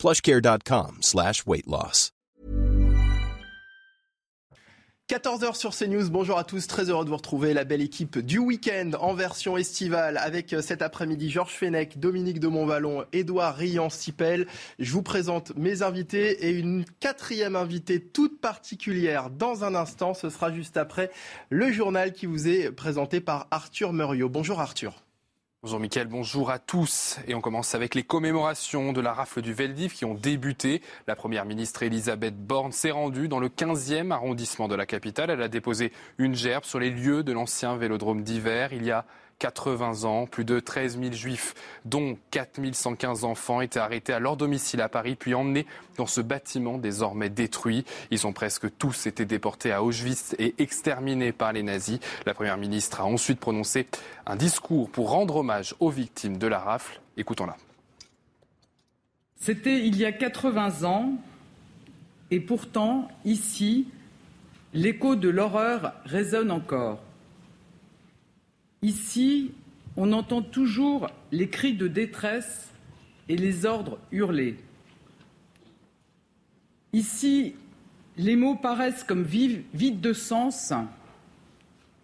plushcare.com slash weight loss. 14h sur CNews, bonjour à tous, très heureux de vous retrouver, la belle équipe du week-end en version estivale avec euh, cet après-midi Georges Fenech, Dominique de Montvalon, Édouard Rian-Sipel. Je vous présente mes invités et une quatrième invitée toute particulière dans un instant, ce sera juste après le journal qui vous est présenté par Arthur Muriot. Bonjour Arthur. Bonjour Mickaël, bonjour à tous. Et on commence avec les commémorations de la rafle du Veldiv qui ont débuté. La première ministre Elisabeth Borne s'est rendue dans le 15e arrondissement de la capitale. Elle a déposé une gerbe sur les lieux de l'ancien vélodrome d'hiver. Il y a 80 ans. Plus de 13 000 juifs, dont 4 115 enfants, étaient arrêtés à leur domicile à Paris, puis emmenés dans ce bâtiment désormais détruit. Ils ont presque tous été déportés à Auschwitz et exterminés par les nazis. La Première ministre a ensuite prononcé un discours pour rendre hommage aux victimes de la rafle. Écoutons-la. C'était il y a 80 ans, et pourtant, ici, l'écho de l'horreur résonne encore. Ici, on entend toujours les cris de détresse et les ordres hurlés. Ici, les mots paraissent comme vides de sens,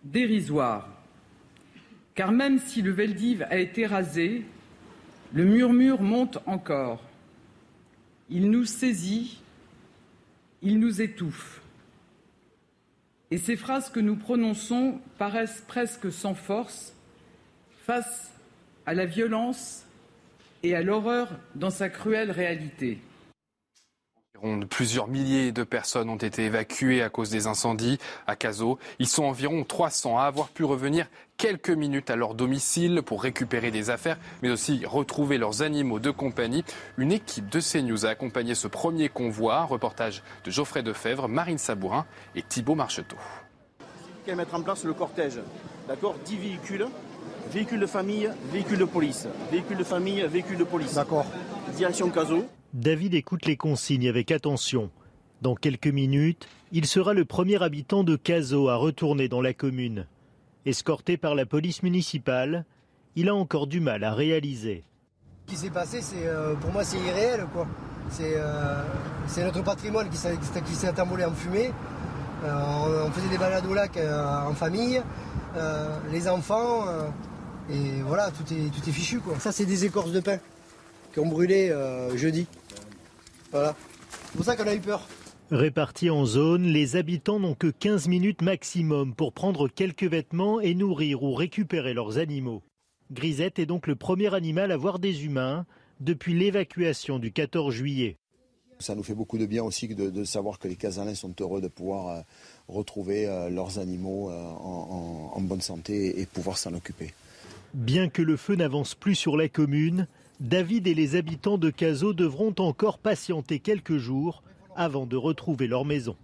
dérisoires. Car même si le Veldiv a été rasé, le murmure monte encore. Il nous saisit, il nous étouffe. Et ces phrases que nous prononçons paraissent presque sans force face à la violence et à l'horreur dans sa cruelle réalité. Plusieurs milliers de personnes ont été évacuées à cause des incendies à Caso. Ils sont environ 300 à avoir pu revenir quelques minutes à leur domicile pour récupérer des affaires, mais aussi retrouver leurs animaux de compagnie. Une équipe de CNews a accompagné ce premier convoi. reportage de Geoffrey Defebvre, Marine Sabourin et Thibault Marcheteau. mettre en place le cortège. D'accord? 10 véhicules. Véhicules de famille, véhicules de police. Véhicules de famille, véhicules de police. D'accord. Direction Caso. David écoute les consignes avec attention. Dans quelques minutes, il sera le premier habitant de Caso à retourner dans la commune. Escorté par la police municipale, il a encore du mal à réaliser. Ce qui s'est passé, c'est euh, pour moi, c'est irréel. Quoi. C'est, euh, notre patrimoine qui s'est, envolé en fumée. Euh, on, faisait des balades au lac en famille, les enfants, et voilà, tout est, tout est fichu. Quoi. Ça, c'est des écorces de pain qui ont brûlé jeudi. Voilà. C'est pour ça qu'on a eu peur. Répartis en zone, les habitants n'ont que 15 minutes maximum pour prendre quelques vêtements et nourrir ou récupérer leurs animaux. Grisette est donc le premier animal à voir des humains depuis l'évacuation du 14 juillet. Ça nous fait beaucoup de bien aussi de, savoir que les Casalins sont heureux de pouvoir euh, retrouver euh, leurs animaux euh, en, en bonne santé et pouvoir s'en occuper. Bien que le feu n'avance plus sur la commune, David et les habitants de Cazaux devront encore patienter quelques jours avant de retrouver leur maison.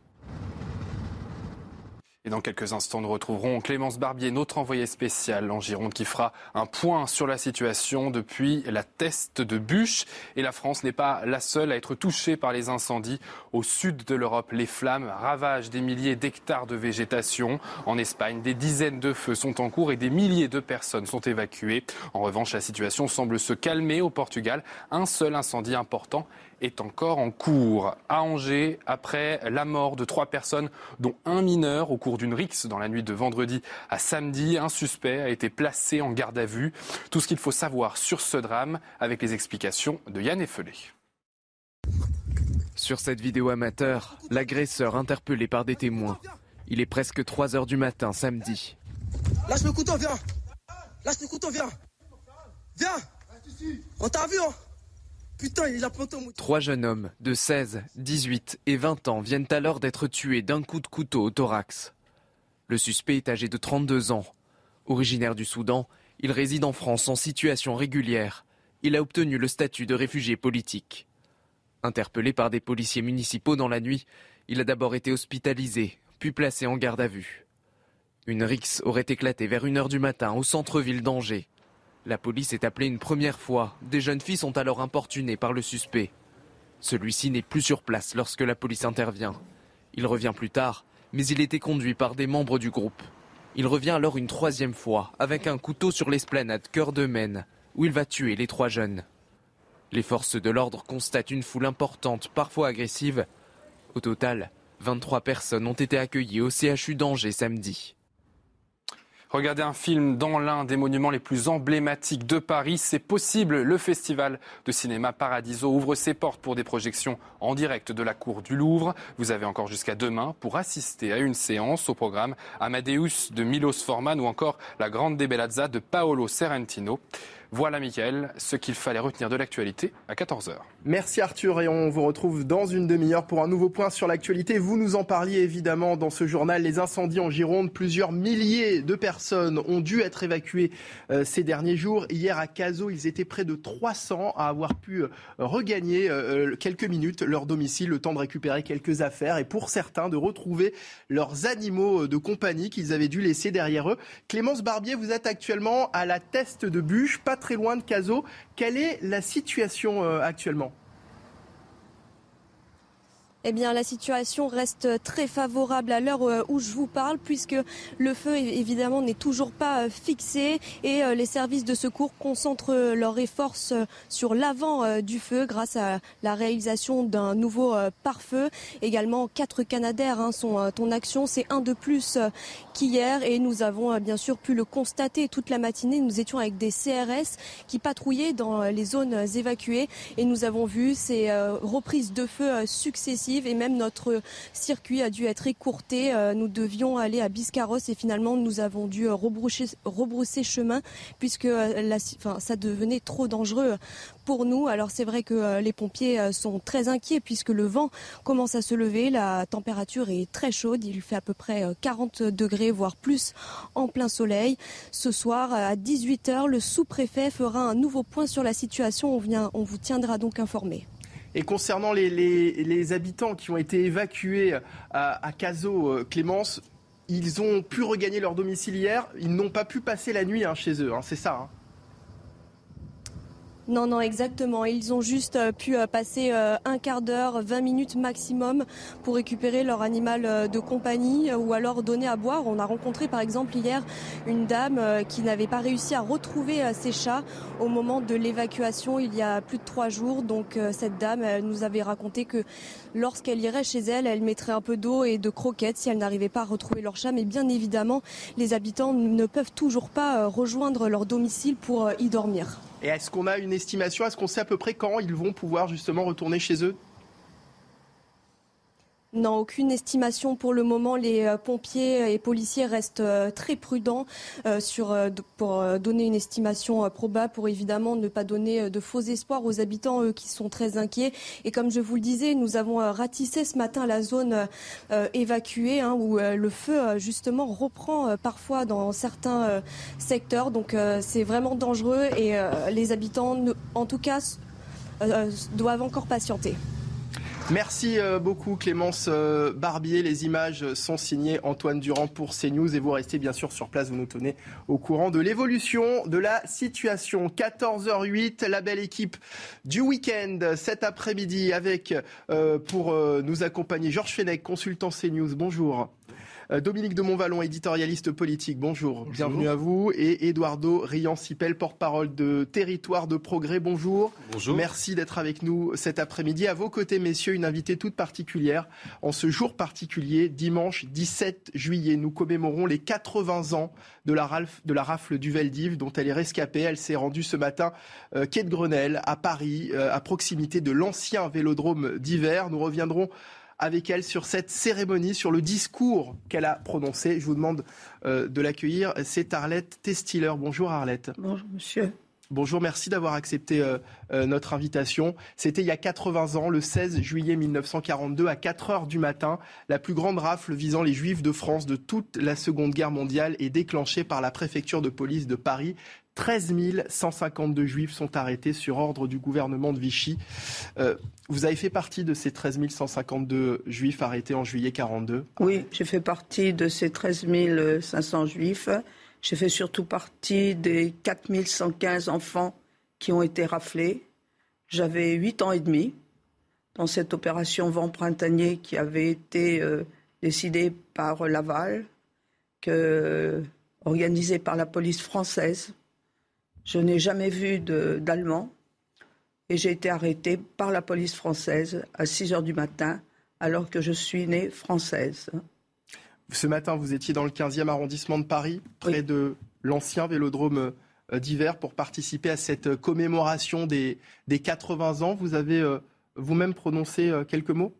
Et dans quelques instants, nous retrouverons Clémence Barbier, notre envoyée spéciale en Gironde, qui fera un point sur la situation depuis la teste de bûche. Et la France n'est pas la seule à être touchée par les incendies. Au sud de l'Europe, les flammes ravagent des milliers d'hectares de végétation. En Espagne, des dizaines de feux sont en cours et des milliers de personnes sont évacuées. En revanche, la situation semble se calmer au Portugal. Un seul incendie important est encore en cours. À Angers, après la mort de trois personnes, dont un mineur au cours d'une rixe dans la nuit de vendredi à samedi, un suspect a été placé en garde à vue. Tout ce qu'il faut savoir sur ce drame avec les explications de Yann Effelé. Sur cette vidéo amateur, l'agresseur interpellé par des témoins. Il est presque 3 heures du matin samedi. Lâche le couteau, viens Lâche le couteau, viens Viens On t'a vu, hein Trois jeunes hommes de 16, 18 et 20 ans viennent alors d'être tués d'un coup de couteau au thorax. Le suspect est âgé de 32 ans. Originaire du Soudan, il réside en France en situation régulière. Il a obtenu le statut de réfugié politique. Interpellé par des policiers municipaux dans la nuit, il a d'abord été hospitalisé, puis placé en garde à vue. Une rixe aurait éclaté vers 1h du matin au centre-ville d'Angers. La police est appelée une première fois. Des jeunes filles sont alors importunées par le suspect. Celui-ci n'est plus sur place lorsque la police intervient. Il revient plus tard, mais il était conduit par des membres du groupe. Il revient alors une troisième fois, avec un couteau sur l'esplanade Cœur de Maine, où il va tuer les trois jeunes. Les forces de l'ordre constatent une foule importante, parfois agressive. Au total, 23 personnes ont été accueillies au CHU d'Angers samedi. Regardez un film dans l'un des monuments les plus emblématiques de Paris. C'est possible. Le festival de cinéma Paradiso ouvre ses portes pour des projections en direct de la cour du Louvre. Vous avez encore jusqu'à demain pour assister à une séance au programme Amadeus de Milos Forman ou encore La Grande Bellazza de Paolo Serrentino. Voilà, Mickaël, ce qu'il fallait retenir de l'actualité à 14h. Merci Arthur et on vous retrouve dans une demi-heure pour un nouveau point sur l'actualité. Vous nous en parliez évidemment dans ce journal. Les incendies en Gironde, plusieurs milliers de personnes ont dû être évacuées euh, ces derniers jours. Hier à Cazaux, ils étaient près de 300 à avoir pu euh, regagner euh, quelques minutes leur domicile, le temps de récupérer quelques affaires et pour certains de retrouver leurs animaux de compagnie qu'ils avaient dû laisser derrière eux. Clémence Barbier, vous êtes actuellement à la teste de bûche, très loin de Cazaux. Quelle est la situation euh, actuellement? Eh bien, la situation reste très favorable à l'heure euh, où je vous parle, puisque le feu, évidemment, n'est toujours pas euh, fixé et euh, les services de secours concentrent leurs efforts sur l'avant du feu grâce à la réalisation d'un nouveau pare-feu. Également, quatre Canadaires hein, sont en action. C'est un de plus qu'hier et nous avons bien sûr pu le constater toute la matinée. Nous étions avec des CRS qui patrouillaient dans les zones évacuées et nous avons vu ces reprises de feu successives et même notre circuit a dû être écourté. Euh, nous devions aller à Biscarros et finalement nous avons dû euh, rebrousser, chemin puisque euh, ça devenait trop dangereux pour nous. Alors c'est vrai que les pompiers sont très inquiets puisque le vent commence à se lever, la température est très chaude, il fait à peu près 40 degrés voire plus en plein soleil. Ce soir à 18h, le sous-préfet fera un nouveau point sur la situation. On, vous tiendra donc informé. Et concernant les, habitants qui ont été évacués à, à Cazaux, euh, Clémence, ils ont pu regagner leur domicile hier. Ils n'ont pas pu passer la nuit hein, chez eux. Hein, c'est ça. Hein. Non, non, exactement. Ils ont juste euh, pu euh, passer euh, un quart d'heure, 20 minutes maximum pour récupérer leur animal de compagnie ou alors donner à boire. On a rencontré par exemple hier une dame qui n'avait pas réussi à retrouver ses chats au moment de l'évacuation il y a plus de trois jours. Donc cette dame nous avait raconté que lorsqu'elle irait chez elle, elle mettrait un peu d'eau et de croquettes si elle n'arrivait pas à retrouver leur chat. Mais bien évidemment, les habitants ne peuvent toujours pas rejoindre leur domicile pour y dormir. Et est-ce qu'on a une estimation Est-ce qu'on sait à peu près quand ils vont pouvoir justement retourner chez eux? Non, aucune estimation pour le moment. Les euh, pompiers et policiers restent euh, très prudents euh, sur, pour donner une estimation probable, pour évidemment ne pas donner de faux espoirs aux habitants, eux, qui sont très inquiets. Et comme je vous le disais, nous avons ratissé ce matin la zone évacuée, hein, où le feu, justement, reprend parfois dans certains secteurs. Donc c'est vraiment dangereux et les habitants, en tout cas, doivent encore patienter. Merci euh, beaucoup Clémence euh, Barbier. Les images sont signées Antoine Durand pour CNews et vous restez bien sûr sur place. Vous nous tenez au courant de l'évolution de la situation. 14h08, la belle équipe du week-end cet après-midi avec euh, pour nous accompagner Georges Fenech, consultant CNews. Bonjour. Euh, Dominique de Montvalon, éditorialiste politique, bonjour. Bienvenue à vous. Et Eduardo Rian-Sipel, porte-parole de Territoire de Progrès, bonjour. Bonjour. Merci d'être avec nous cet après-midi. À vos côtés, messieurs, une invitée toute particulière. En ce jour particulier, dimanche 17 juillet, nous commémorons les 80 ans de la, rafle du Veldiv dont elle est rescapée. Elle s'est rendue ce matin euh, quai de Grenelle, à Paris, euh, à proximité de l'ancien vélodrome d'hiver. Nous reviendrons avec elle sur cette cérémonie, sur le discours qu'elle a prononcé. Je vous demande euh, de l'accueillir. C'est Arlette Testiller. Bonjour Arlette. Bonjour monsieur. Bonjour, merci d'avoir accepté euh, euh, notre invitation. C'était il y a 80 ans, le 16 juillet 1942, à 4 heures du matin. La plus grande rafle visant les Juifs de France de toute la Seconde Guerre mondiale est déclenchée par la préfecture de police de Paris. 13 152 juifs sont arrêtés sur ordre du gouvernement de Vichy. Euh, vous avez fait partie de ces 13 152 juifs arrêtés en juillet 42 Oui, j'ai fait partie de ces 13 500 juifs. J'ai fait surtout partie des 4 115 enfants qui ont été raflés. J'avais 8 ans et demi dans cette opération vent printanier qui avait été euh, décidée par Laval, que, organisée par la police française je n'ai jamais vu d'Allemands et j'ai été arrêtée par la police française à 6 heures du matin alors que je suis née française. Ce matin, vous étiez dans le 15e arrondissement de Paris, près de l'ancien vélodrome euh, d'hiver, pour participer à cette commémoration des, des 80 ans. Vous avez euh, vous-même prononcé euh, quelques mots?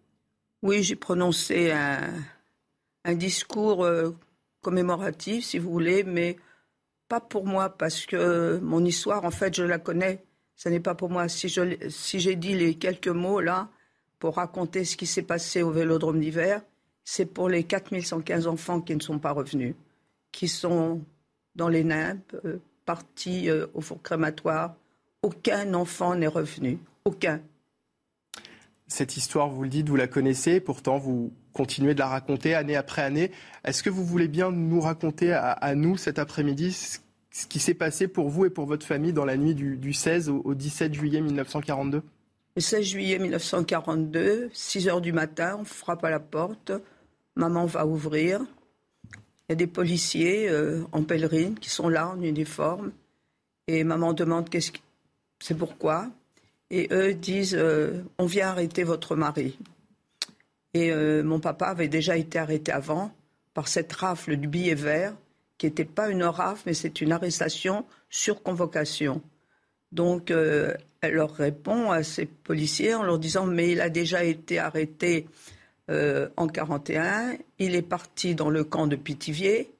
Oui, j'ai prononcé un, un discours commémoratif, si vous voulez, mais pas pour moi parce que mon histoire, en fait, je la connais. Ce n'est pas pour moi. Si, si j'ai dit les quelques mots là pour raconter ce qui s'est passé au Vélodrome d'hiver, c'est pour les 4115 enfants qui ne sont pas revenus, qui sont dans les nimbes, euh, partis euh, au four crématoire. Aucun enfant n'est revenu. Aucun. Cette histoire, vous le dites, vous la connaissez, pourtant vous continuez de la raconter année après année. Est-ce que vous voulez bien nous raconter à nous cet après-midi ce qui s'est passé pour vous et pour votre famille dans la nuit du, 16 au, 17 juillet 1942 Le 16 juillet 1942, 6 heures du matin, on frappe à la porte. Maman va ouvrir. Il y a des policiers euh, en pèlerine qui sont là en uniforme. Et maman demande que c'est pourquoi? Et eux disent euh, on vient arrêter votre mari. Et euh, mon papa avait déjà été arrêté avant par cette rafle du billet vert qui n'était pas une rafle, mais c'est une arrestation sur convocation. Donc, euh, elle leur répond à ces policiers en leur disant Mais il a déjà été arrêté euh, en 1941, il est parti dans le camp de Pithiviers,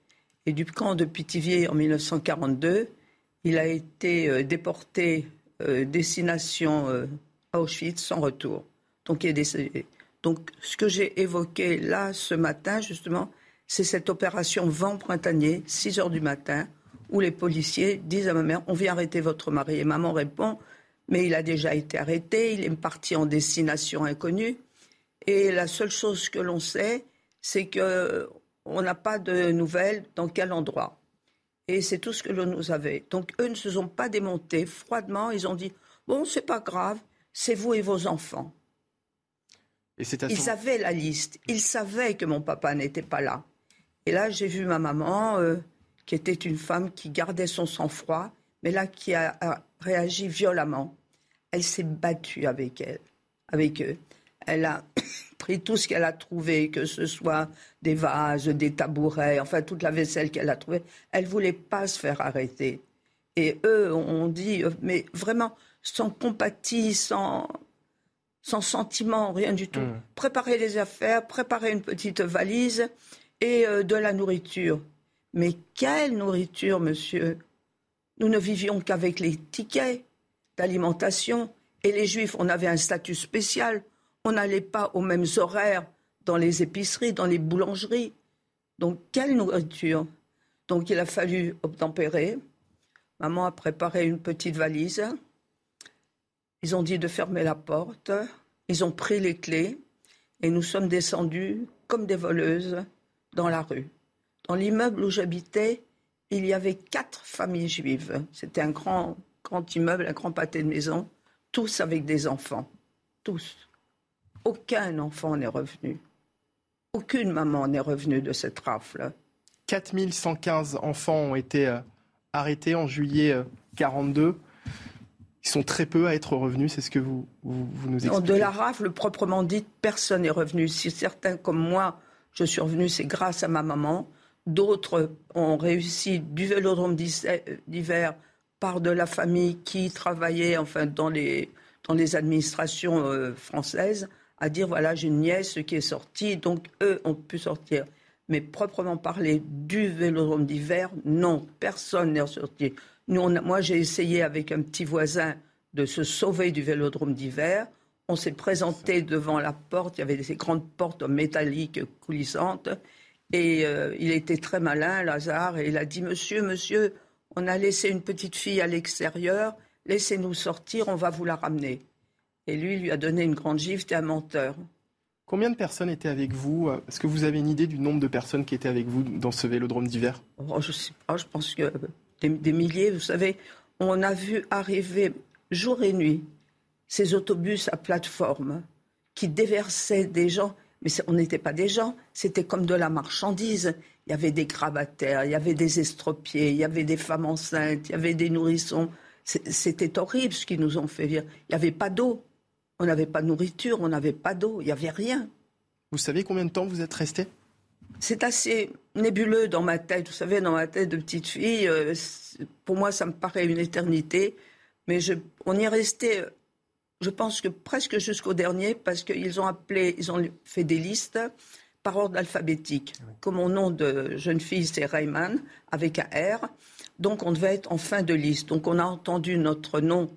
et du camp de Pithiviers en 1942, il a été euh, déporté destination Auschwitz sans retour. Donc, il est décédé. Donc, ce que j'ai évoqué là ce matin, justement, c'est cette opération vent printanier, 6 heures du matin, où les policiers disent à ma mère On vient arrêter votre mari. Et maman répond Mais il a déjà été arrêté, il est parti en destination inconnue. Et la seule chose que l'on sait, c'est qu'on n'a pas de nouvelles dans quel endroit. Et c'est tout ce que l'on nous avait. Donc eux ne se sont pas démontés froidement. Ils ont dit Bon, c'est pas grave, c'est vous et vos enfants. Et Ils avaient la liste. Ils savaient que mon papa n'était pas là. Et là, j'ai vu ma maman, euh, qui était une femme qui gardait son sang-froid, mais là, qui a, réagi violemment. Elle s'est battue avec elle, avec eux. Elle a pris tout ce qu'elle a trouvé, que ce soit des vases, des tabourets, enfin toute la vaisselle qu'elle a trouvée. Elle voulait pas se faire arrêter. Et eux ont dit, euh, mais vraiment sans compatie, sans, sans sentiment, rien du tout. Mmh. Préparer les affaires, préparer une petite valise et euh, de la nourriture. Mais quelle nourriture, monsieur? Nous ne vivions qu'avec les tickets d'alimentation. Et les juifs, on avait un statut spécial. On n'allait pas aux mêmes horaires dans les épiceries, dans les boulangeries. Donc, quelle nourriture? Donc, il a fallu obtempérer. Maman a préparé une petite valise. Ils ont dit de fermer la porte. Ils ont pris les clés. Et nous sommes descendus comme des voleuses dans la rue. Dans l'immeuble où j'habitais, il y avait quatre familles juives. C'était un grand, grand immeuble, un grand pâté de maison, tous avec des enfants. Tous. Aucun enfant n'est revenu. Aucune maman n'est revenue de cette rafle. 4115 enfants ont été euh, arrêtés en juillet 1942. Euh, Ils sont très peu à être revenus, c'est ce que vous, vous, nous expliquez. De la rafle proprement dite, personne n'est revenu. Si certains comme moi je suis revenue, c'est grâce à ma maman. D'autres ont réussi du vélodrome d'hiver par de la famille qui travaillait enfin, dans, les, dans les administrations euh, françaises à dire voilà, j'ai une nièce qui est sortie, donc eux ont pu sortir. Mais proprement parler du vélodrome d'hiver, non, personne n'est sorti. Nous, moi, j'ai essayé avec un petit voisin de se sauver du vélodrome d'hiver. On s'est présenté devant la porte, il y avait ces grandes portes métalliques coulissantes. Et euh, il était très malin, Lazare, et il a dit Monsieur, monsieur, On a laissé une petite fille à l'extérieur. Laissez-nous sortir, on va vous la ramener. Et lui, lui a donné une grande gifle, t'es un menteur. Combien de personnes étaient avec vous? Est-ce que vous avez une idée du nombre de personnes qui étaient avec vous dans ce vélodrome d'hiver? Oh, Je sais pas, je pense que des, milliers. Vous savez, on a vu arriver jour et nuit ces autobus à plateforme qui déversaient des gens. Mais on n'était pas des gens, c'était comme de la marchandise. Il y avait des grabataires, il y avait des estropiés, il y avait des femmes enceintes, il y avait des nourrissons. C'était horrible ce qu'ils nous ont fait vivre. Il n'y avait pas d'eau. On n'avait pas de nourriture, on n'avait pas d'eau, il n'y avait rien. Vous savez combien de temps vous êtes resté C'est assez nébuleux dans ma tête. Vous savez, dans ma tête de petite fille, euh, pour moi, ça me paraît une éternité. Mais on y est resté, je pense que presque jusqu'au dernier, parce qu'ils ont appelé, ils ont fait des listes par ordre alphabétique. Ah Comme mon nom de jeune fille, c'est Rayman, avec un R. Donc on devait être en fin de liste. Donc on a entendu notre nom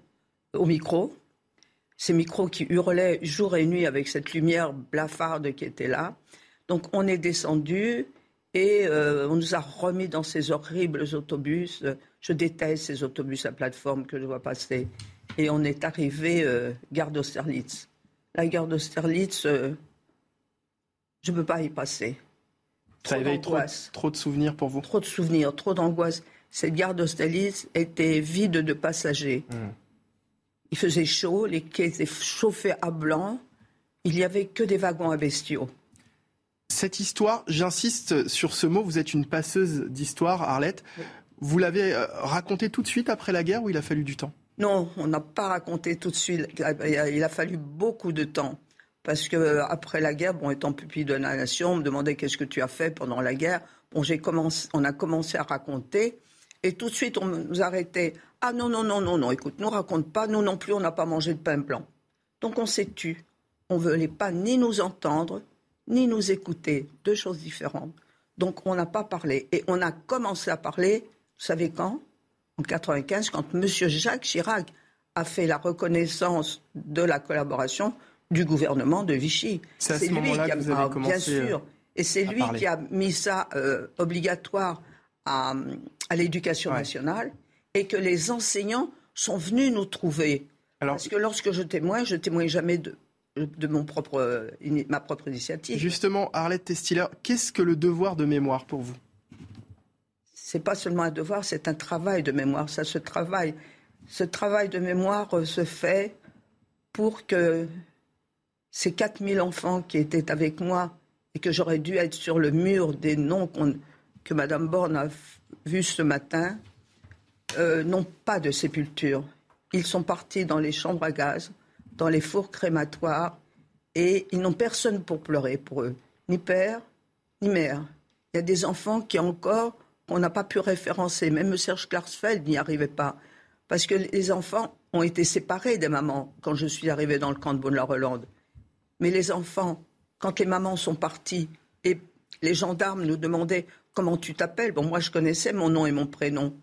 au micro ces micros qui hurlaient jour et nuit avec cette lumière blafarde qui était là. Donc on est descendu et euh, on nous a remis dans ces horribles autobus. Je déteste ces autobus à plateforme que je vois passer. Et on est arrivé euh, gare d'Austerlitz. La gare d'Austerlitz, euh, je ne peux pas y passer. Ça éveille trop, trop, de souvenirs pour vous? Trop de souvenirs, trop d'angoisse. Cette gare d'Austerlitz était vide de passagers. Mmh. Il faisait chaud, les quais étaient chauffés à blanc. Il n'y avait que des wagons à bestiaux. Cette histoire, j'insiste sur ce mot, vous êtes une passeuse d'histoire, Arlette. Vous l'avez euh, racontée tout de suite après la guerre ou il a fallu du temps? Non, on n'a pas raconté tout de suite. Il a fallu beaucoup de temps. Parce que euh, après la guerre, bon, étant pupille de la nation, on me demandait qu'est-ce que tu as fait pendant la guerre. Bon, j'ai commencé, on a commencé à raconter. Et tout de suite, on nous arrêtait. Ah non, non, non, non, non, écoute, nous raconte pas, nous non plus, on n'a pas mangé de pain blanc. Donc on s'est tu. On ne voulait pas ni nous entendre, ni nous écouter. Deux choses différentes. Donc on n'a pas parlé. Et on a commencé à parler, vous savez quand? En 95, quand M. Jacques Chirac a fait la reconnaissance de la collaboration du gouvernement de Vichy. C'est lui qui a, que ah, bien sûr. Et c'est lui qui a mis ça euh, obligatoire à, l'éducation nationale et que les enseignants sont venus nous trouver. Parce que lorsque je témoigne, je témoigne jamais de, de mon propre, ma propre initiative. Justement, Arlette Testiller, qu'est-ce que le devoir de mémoire pour vous? C'est pas seulement un devoir, c'est un travail de mémoire. Ça se travaille. Ce travail de mémoire euh, se fait pour que ces 4000 enfants qui étaient avec moi et que j'aurais dû être sur le mur des noms que Mme Borne a vus ce matin, euh, n'ont pas de sépulture. Ils sont partis dans les chambres à gaz, dans les fours crématoires, et ils n'ont personne pour pleurer pour eux, ni père, ni mère. Il y a des enfants qui encore, on n'a pas pu référencer. Même Serge Klarsfeld n'y arrivait pas. Parce que les enfants ont été séparés des mamans quand je suis arrivée dans le camp de Bonne-la-Rolande. Mais les enfants, quand les mamans sont parties et les gendarmes nous demandaient comment tu t'appelles, bon, moi je connaissais mon nom et mon prénom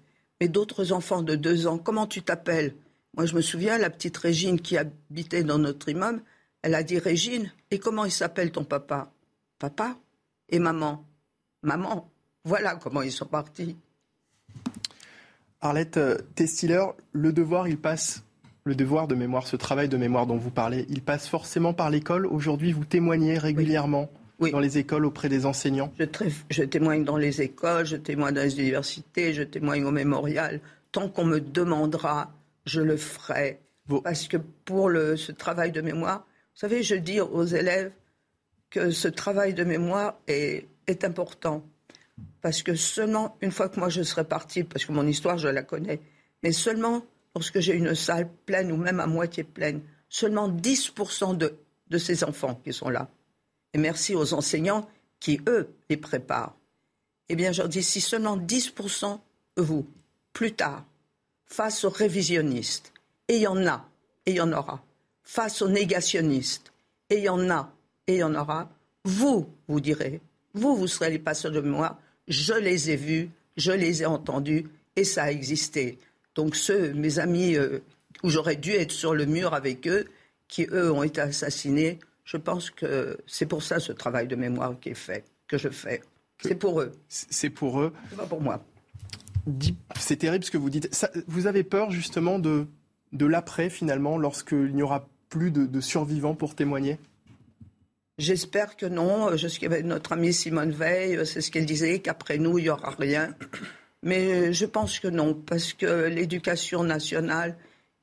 mais d'autres enfants de deux ans. Comment tu t'appelles? Moi, je me souviens, la petite Régine qui habitait dans notre immeuble, elle a dit Régine, et comment il s'appelle ton papa? Papa Et maman Maman. Voilà comment ils sont partis. Arlette euh, Testiller, le devoir, il passe, le devoir de mémoire, ce travail de mémoire dont vous parlez, il passe forcément par l'école. Aujourd'hui, vous témoignez régulièrement dans les écoles auprès des enseignants je, témoigne dans les écoles, je témoigne dans les universités, je témoigne au mémorial. Tant qu'on me demandera, je le ferai. Parce que pour le, ce travail de mémoire, vous savez, je dis aux élèves que ce travail de mémoire est, est important. Parce que seulement une fois que moi je serai partie, parce que mon histoire je la connais, mais seulement lorsque j'ai une salle pleine ou même à moitié pleine, seulement 10% de, de ces enfants qui sont là et merci aux enseignants qui, eux, les préparent. Eh bien, je leur dis, si seulement 10% vous, plus tard, face aux révisionnistes, et il y en a, et il y en aura, face aux négationnistes, et il y en a, et il y en aura, vous, vous direz, vous, vous serez les passeurs de mémoire, je les ai vus, je les ai entendus, et ça a existé. Donc ceux, mes amis, euh, où j'aurais dû être sur le mur avec eux, qui, eux, ont été assassinés, je pense que c'est pour ça ce travail de mémoire qui est fait, que je fais. C'est pour eux. C'est pour eux. C'est pas pour moi. C'est terrible ce que vous dites. vous avez peur justement de, de l'après finalement, lorsqu'il n'y aura plus de, survivants pour témoigner? J'espère que non. Je sais notre amie Simone Veil, c'est ce qu'elle disait, qu'après nous, il n'y aura rien. Mais je pense que non, parce que l'éducation nationale,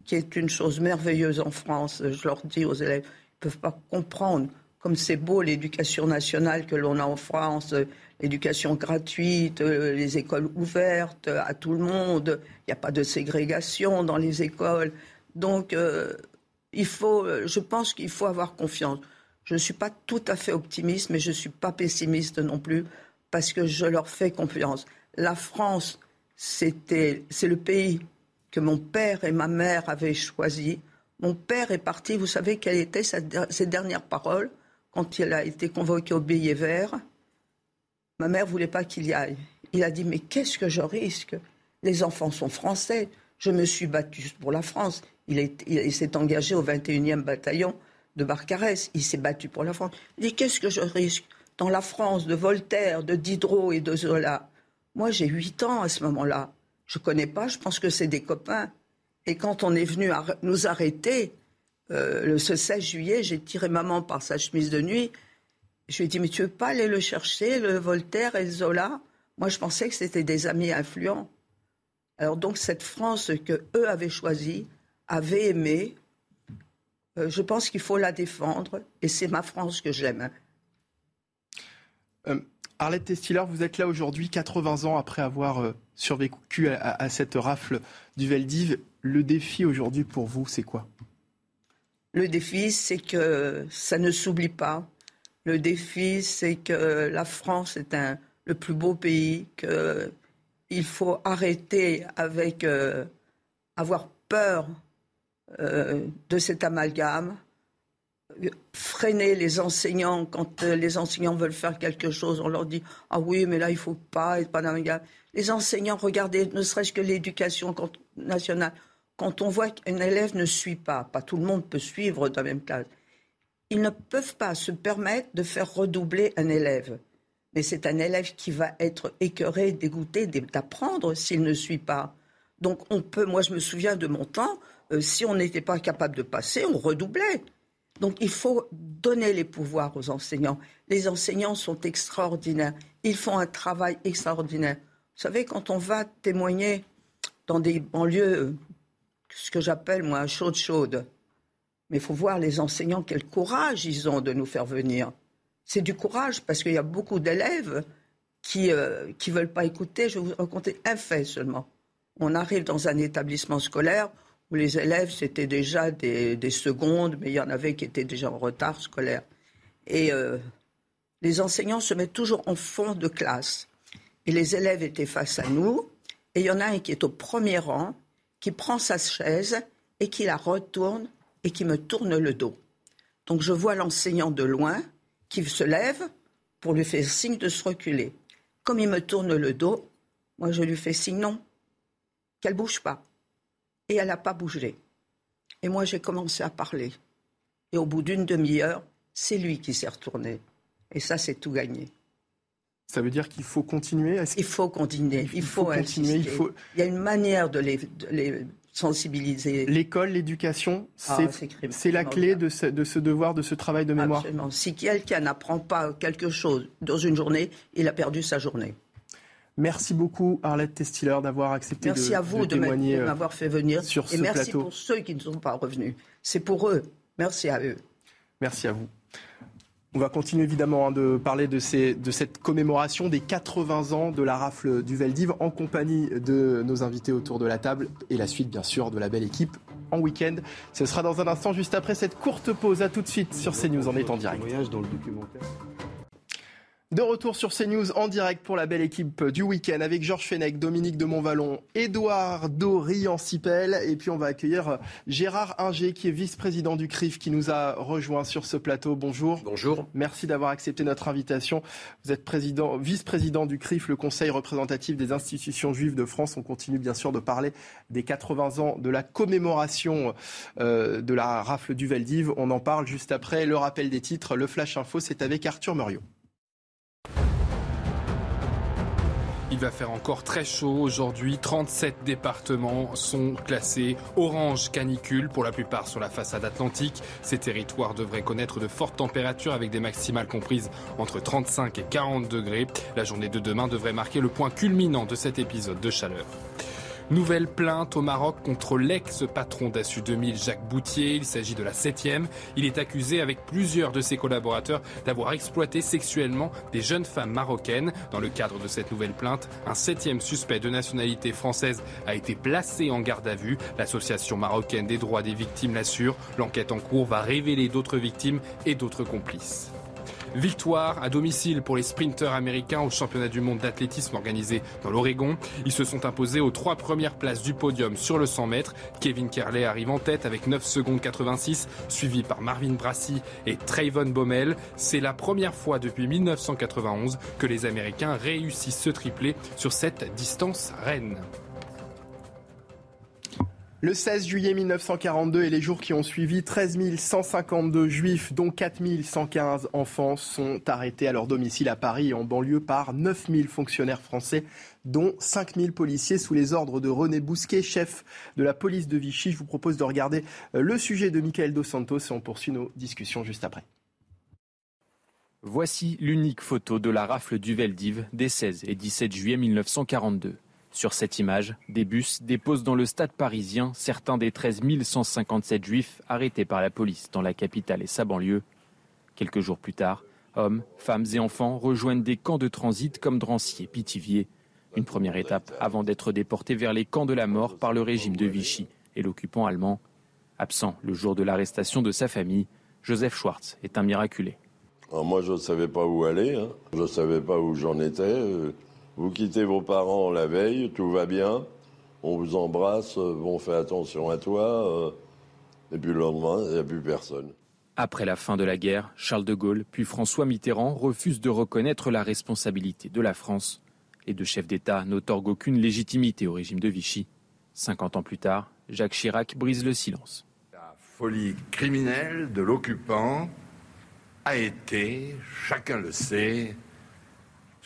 qui est une chose merveilleuse en France, je leur dis aux élèves, ils ne peuvent pas comprendre comme c'est beau l'éducation nationale que l'on a en France, l'éducation gratuite, les écoles ouvertes à tout le monde, il n'y a pas de ségrégation dans les écoles. Donc, euh, il faut, je pense qu'il faut avoir confiance. Je ne suis pas tout à fait optimiste, mais je ne suis pas pessimiste non plus, parce que je leur fais confiance. La France, c'est le pays que mon père et ma mère avaient choisi. Mon père est parti, vous savez quelles étaient ses dernières paroles quand il a été convoqué au billet vert, ma mère voulait pas qu'il y aille. Il a dit mais qu'est-ce que je risque? Les enfants sont français. Je me suis battu pour la France. Il, s'est engagé au 21e bataillon de Barcarès. Il s'est battu pour la France. Il dit qu'est-ce que je risque? Dans la France de Voltaire, de Diderot et de Zola Moi j'ai 8 ans à ce moment-là. Je connais pas. Je pense que c'est des copains. Et quand on est venu nous arrêter, euh, le, ce 16 juillet, j'ai tiré maman par sa chemise de nuit. Je lui ai dit, mais tu veux pas aller le chercher, le Voltaire et le Zola? Moi, je pensais que c'était des amis influents. Alors donc, cette France que eux avaient choisie, avaient aimée, euh, je pense qu'il faut la défendre, et c'est ma France que j'aime. Euh, Arlette Testiller, vous êtes là aujourd'hui, 80 ans après avoir survécu à, à, cette rafle du Veldiv. Le défi aujourd'hui pour vous, c'est quoi? Le défi, c'est que ça ne s'oublie pas. Le défi, c'est que la France est le plus beau pays, qu'il faut arrêter avec euh, avoir peur euh, de cet amalgame, freiner les enseignants. Quand euh, les enseignants veulent faire quelque chose, on leur dit ah oui mais là il faut pas, pas d'amalgame. Les enseignants, regardez, ne serait-ce que l'éducation nationale, quand on voit qu'un élève ne suit pas, pas tout le monde peut suivre dans la même classe, ils ne peuvent pas se permettre de faire redoubler un élève. Mais c'est un élève qui va être écœuré, dégoûté d'apprendre s'il ne suit pas. Donc on peut, moi je me souviens de mon temps, euh, si on n'était pas capable de passer, on redoublait. Donc il faut donner les pouvoirs aux enseignants. Les enseignants sont extraordinaires. Ils font un travail extraordinaire. Vous savez, quand on va témoigner dans des banlieues ce que j'appelle, moi, chaude chaude. Mais il faut voir les enseignants, quel courage ils ont de nous faire venir. C'est du courage, parce qu'il y a beaucoup d'élèves qui ne euh, veulent pas écouter. Je vais vous raconter un fait seulement. On arrive dans un établissement scolaire où les élèves, c'était déjà des, secondes, mais il y en avait qui étaient déjà en retard scolaire. Et euh, les enseignants se mettent toujours en fond de classe. Et les élèves étaient face à nous. Et il y en a un qui est au premier rang, qui prend sa chaise et qui la retourne et qui me tourne le dos. Donc je vois l'enseignant de loin qui se lève pour lui faire signe de se reculer. Comme il me tourne le dos, moi je lui fais signe non, qu'elle bouge pas. Et elle n'a pas bougé. Et moi j'ai commencé à parler. Et au bout d'une demi-heure, c'est lui qui s'est retourné. Et ça, c'est tout gagné. Ça veut dire qu'il faut continuer Il faut continuer. Il, faut, continuer. Il, faut... il y a une manière de les, sensibiliser. L'école, l'éducation, ah, c'est la clé de ce, de ce, devoir, de ce travail de mémoire. Absolument. Si quelqu'un n'apprend pas quelque chose dans une journée, il a perdu sa journée. Merci beaucoup Arlette Testiller d'avoir accepté merci à vous de, de m'avoir fait venir sur et merci pour ceux qui ne sont pas revenus. C'est pour eux. Merci à eux. Merci à vous. On va continuer évidemment hein, de parler de, cette commémoration des 80 ans de la rafle du Veldiv en compagnie de nos invités autour de la table et la suite bien sûr de la belle équipe en week-end. Ce sera dans un instant juste après cette courte pause. À tout de suite sur CNews en étant direct. Dans le documentaire. De retour sur CNews en direct pour la belle équipe du week-end avec Georges Fenech, Dominique de Montvalon, Édouard Dorian-Sipel et puis on va accueillir Gérard Inger qui est vice-président du CRIF qui nous a rejoint sur ce plateau. Bonjour. Bonjour. Merci d'avoir accepté notre invitation. Vous êtes président, vice-président du CRIF, le Conseil représentatif des institutions juives de France. On continue bien sûr de parler des 80 ans de la commémoration euh, de la rafle du Veldiv. On en parle juste après le rappel des titres. Le Flash Info, c'est avec Arthur Muriot. Il va faire encore très chaud aujourd'hui. 37 départements sont classés orange canicule, pour la plupart sur la façade atlantique. Ces territoires devraient connaître de fortes températures avec des maximales comprises entre 35 et 40 degrés. La journée de demain devrait marquer le point culminant de cet épisode de chaleur. Nouvelle plainte au Maroc contre l'ex-patron d'Assu 2000, Jacques Boutier. Il s'agit de la septième. Il est accusé avec plusieurs de ses collaborateurs d'avoir exploité sexuellement des jeunes femmes marocaines. Dans le cadre de cette nouvelle plainte, un septième suspect de nationalité française a été placé en garde à vue. L'association marocaine des droits des victimes l'assure. L'enquête en cours va révéler d'autres victimes et d'autres complices. Victoire à domicile pour les sprinteurs américains au championnat du monde d'athlétisme organisé dans l'Oregon. Ils se sont imposés aux trois premières places du podium sur le 100 mètres. Kevin Kerley arrive en tête avec 9 secondes 86, suivi par Marvin Brassy et Trayvon Baumel. C'est la première fois depuis 1991 que les Américains réussissent ce triplé sur cette distance reine. Le 16 juillet 1942 et les jours qui ont suivi, 13 152 juifs, dont 4 115 enfants, sont arrêtés à leur domicile à Paris et en banlieue par 9 000 fonctionnaires français, dont 5 000 policiers sous les ordres de René Bousquet, chef de la police de Vichy. Je vous propose de regarder euh, le sujet de Michael Dos Santos et on poursuit nos discussions juste après. Voici l'unique photo de la rafle du Veldiv des 16 et 17 juillet 1942. Sur cette image, des bus déposent dans le stade parisien certains des 13 157 juifs arrêtés par la police dans la capitale et sa banlieue. Quelques jours plus tard, hommes, femmes et enfants rejoignent des camps de transit comme Drancy et Pithiviers. Une première étape avant d'être déportés vers les camps de la mort par le régime de Vichy et l'occupant allemand. Absent le jour de l'arrestation de sa famille, Joseph Schwartz est un miraculé. moi, je ne savais pas où aller, hein. je ne savais pas où j'en étais. Vous quittez vos parents la veille, tout va bien, on vous embrasse, euh, on fait attention à toi, euh, et puis le lendemain, il n'y a plus personne. Après la fin de la guerre, Charles de Gaulle puis François Mitterrand refusent de reconnaître la responsabilité de la France. Les deux chefs d'État n'autorguent aucune légitimité au régime de Vichy. 50 ans plus tard, Jacques Chirac brise le silence. La folie criminelle de l'occupant a été, chacun le sait,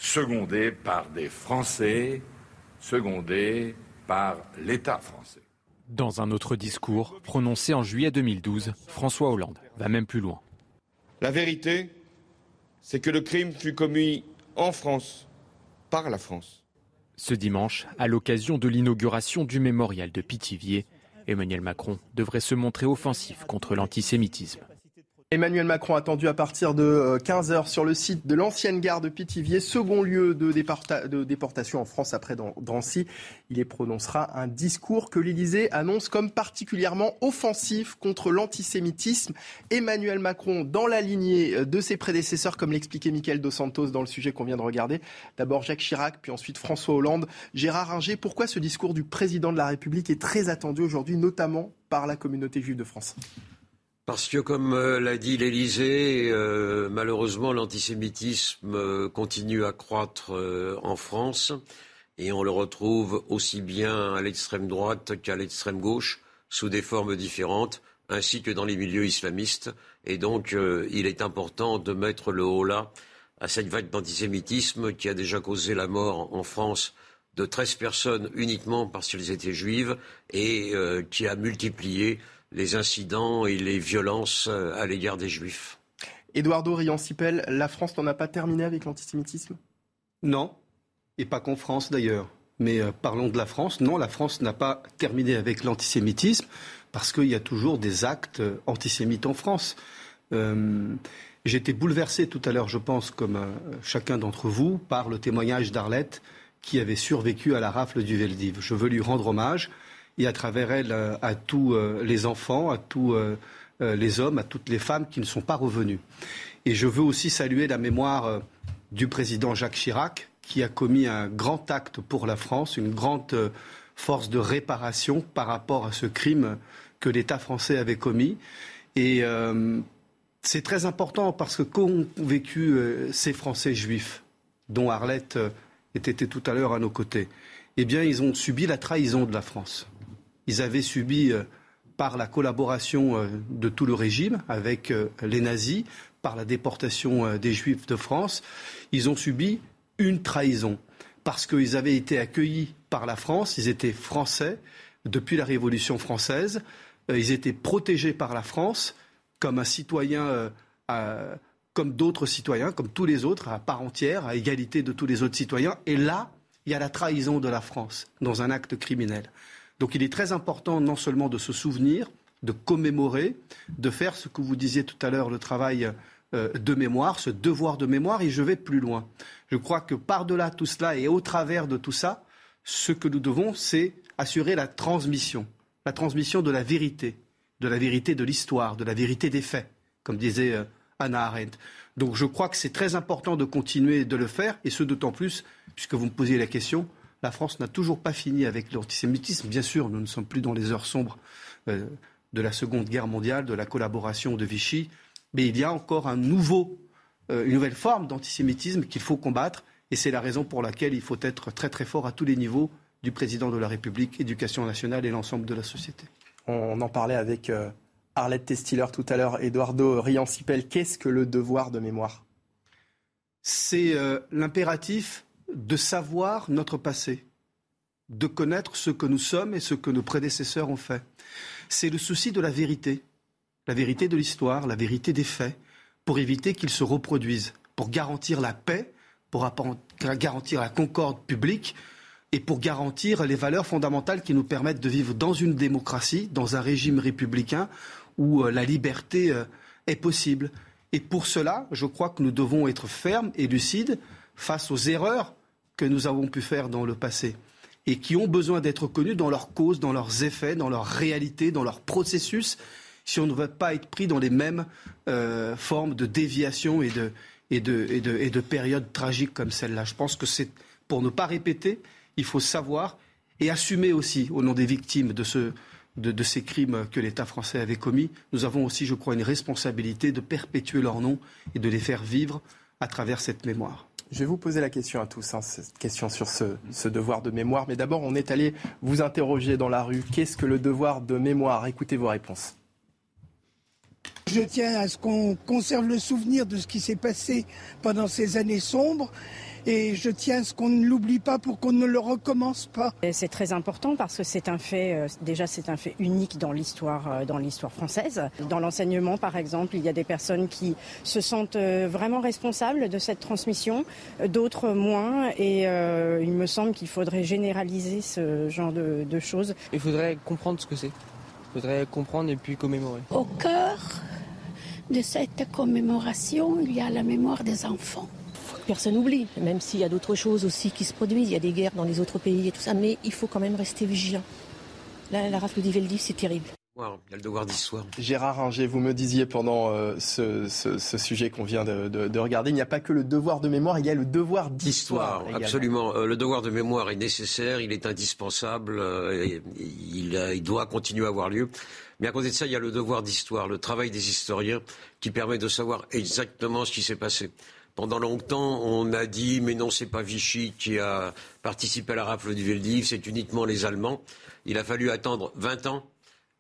secondé par des Français, secondé par l'État français. Dans un autre discours prononcé en juillet 2012, François Hollande va même plus loin. La vérité, c'est que le crime fut commis en France, par la France. Ce dimanche, à l'occasion de l'inauguration du mémorial de Pithiviers, Emmanuel Macron devrait se montrer offensif contre l'antisémitisme. Emmanuel Macron attendu à partir de 15h euh, sur le site de l'ancienne gare de Pithiviers, second lieu de, déportation en France après Drancy. Il y prononcera un discours que l'Élysée annonce comme particulièrement offensif contre l'antisémitisme. Emmanuel Macron, dans la lignée euh, de ses prédécesseurs, comme l'expliquait Michael Dos Santos dans le sujet qu'on vient de regarder. D'abord Jacques Chirac, puis ensuite François Hollande. Gérard Ringer, pourquoi ce discours du président de la République est très attendu aujourd'hui, notamment par la communauté juive de France? Parce que, comme euh, l'a dit l'Élysée, euh, malheureusement, l'antisémitisme euh, continue à croître en France et on le retrouve aussi bien à l'extrême droite qu'à l'extrême gauche, sous des formes différentes, ainsi que dans les milieux islamistes. Et donc, il est important de mettre le haut là à cette vague d'antisémitisme qui a déjà causé la mort en France de 13 personnes uniquement parce qu'elles étaient juives et qui a multiplié les incidents et les violences euh, à l'égard des Juifs. Eduardo Riancipel, la France n'en a pas terminé avec l'antisémitisme? Non, et pas qu'en France d'ailleurs. Mais euh, parlons de la France. Non, la France n'a pas terminé avec l'antisémitisme parce qu'il y a toujours des actes euh, antisémites en France. J'étais bouleversé tout à l'heure, je pense, comme chacun d'entre vous, par le témoignage d'Arlette qui avait survécu à la rafle du Veldiv. Je veux lui rendre hommage et à travers elle euh, à tous euh, les enfants, à tous euh, les hommes, à toutes les femmes qui ne sont pas revenus. Et je veux aussi saluer la mémoire du président Jacques Chirac, qui a commis un grand acte pour la France, une grande force de réparation par rapport à ce crime que l'État français avait commis. Et c'est très important parce que qu'ont vécu ces Français juifs, dont Arlette était tout à l'heure à nos côtés? Eh bien, ils ont subi la trahison de la France. Ils avaient subi, euh, par la collaboration euh, de tout le régime avec euh, les nazis, par la déportation des Juifs de France, ils ont subi une trahison. parce qu'ils avaient été accueillis par la France, ils étaient français depuis la Révolution française, ils étaient protégés par la France comme un citoyen, comme d'autres citoyens, comme tous les autres, à part entière, à égalité de tous les autres citoyens. Et là, il y a la trahison de la France dans un acte criminel. Donc il est très important non seulement de se souvenir, de commémorer, de faire ce que vous disiez tout à l'heure, le travail euh, de mémoire, ce devoir de mémoire, et je vais plus loin. Je crois que par-delà tout cela et au travers de tout ça, ce que nous devons, c'est assurer la transmission, la transmission de la vérité, de la vérité de l'histoire, de la vérité des faits, comme disait euh, Anna Arendt. Donc je crois que c'est très important de continuer de le faire, et ce d'autant plus, puisque vous me posiez la question, la France n'a toujours pas fini avec l'antisémitisme. Bien sûr, nous ne sommes plus dans les heures sombres euh, de la Seconde Guerre mondiale, de la collaboration de Vichy, mais il y a encore un nouveau, euh, une nouvelle forme d'antisémitisme qu'il faut combattre, et c'est la raison pour laquelle il faut être très très fort à tous les niveaux du président de la République, éducation nationale et l'ensemble de la société. On en parlait avec euh, Arlette Testiller tout à l'heure, Eduardo Riancipel. Qu'est-ce que le devoir de mémoire? C'est l'impératif de savoir notre passé, de connaître ce que nous sommes et ce que nos prédécesseurs ont fait. C'est le souci de la vérité, la vérité de l'histoire, la vérité des faits, pour éviter qu'ils se reproduisent, pour garantir la paix, pour garantir la concorde publique et pour garantir les valeurs fondamentales qui nous permettent de vivre dans une démocratie, dans un régime républicain où euh, la liberté euh, est possible. Et pour cela, je crois que nous devons être fermes et lucides face aux erreurs que nous avons pu faire dans le passé et qui ont besoin d'être connues dans leurs causes, dans leurs effets, dans leur réalité, dans leur processus, si on ne veut pas être pris dans les mêmes euh, formes de déviation et de, et, de, et, de, et de périodes tragiques comme celle-là. Je pense que c'est pour ne pas répéter, il faut savoir et assumer aussi, au nom des victimes de, ce, de, ces crimes que l'État français avait commis, nous avons aussi, je crois, une responsabilité de perpétuer leur nom et de les faire vivre à travers cette mémoire. Je vais vous poser la question à tous, hein, cette question sur ce, ce, devoir de mémoire. Mais d'abord, on est allé vous interroger dans la rue. Qu'est-ce que le devoir de mémoire? Écoutez vos réponses. Je tiens à ce qu'on conserve le souvenir de ce qui s'est passé pendant ces années sombres et je tiens à ce qu'on ne l'oublie pas pour qu'on ne le recommence pas. C'est très important parce que c'est un fait, euh, déjà c'est un fait unique dans l'histoire, euh, dans l'histoire française. Dans l'enseignement, par exemple, il y a des personnes qui se sentent euh, vraiment responsables de cette transmission, d'autres moins, et il me semble qu'il faudrait généraliser ce genre de, de choses. Il faudrait comprendre ce que c'est. Il faudrait comprendre et puis commémorer. Au cœur de cette commémoration, il y a la mémoire des enfants personne n'oublie, même s'il y a d'autres choses aussi qui se produisent, il y a des guerres dans les autres pays et tout ça, mais il faut quand même rester vigilant. Là, la rafle d'Iveldi, c'est terrible. il y a le devoir d'histoire. Gérard Ringer, vous me disiez pendant euh, ce, sujet qu'on vient de, regarder, il n'y a pas que le devoir de mémoire, il y a le devoir d'histoire. Absolument. Euh, le devoir de mémoire est nécessaire, il est indispensable, euh, il, il, doit continuer à avoir lieu. Mais à côté de ça, il y a le devoir d'histoire, le travail des historiens qui permet de savoir exactement ce qui s'est passé. Pendant longtemps, on a dit mais non, c'est pas Vichy qui a participé à la rafle du Veldiv, c'est uniquement les Allemands. Il a fallu attendre 20 ans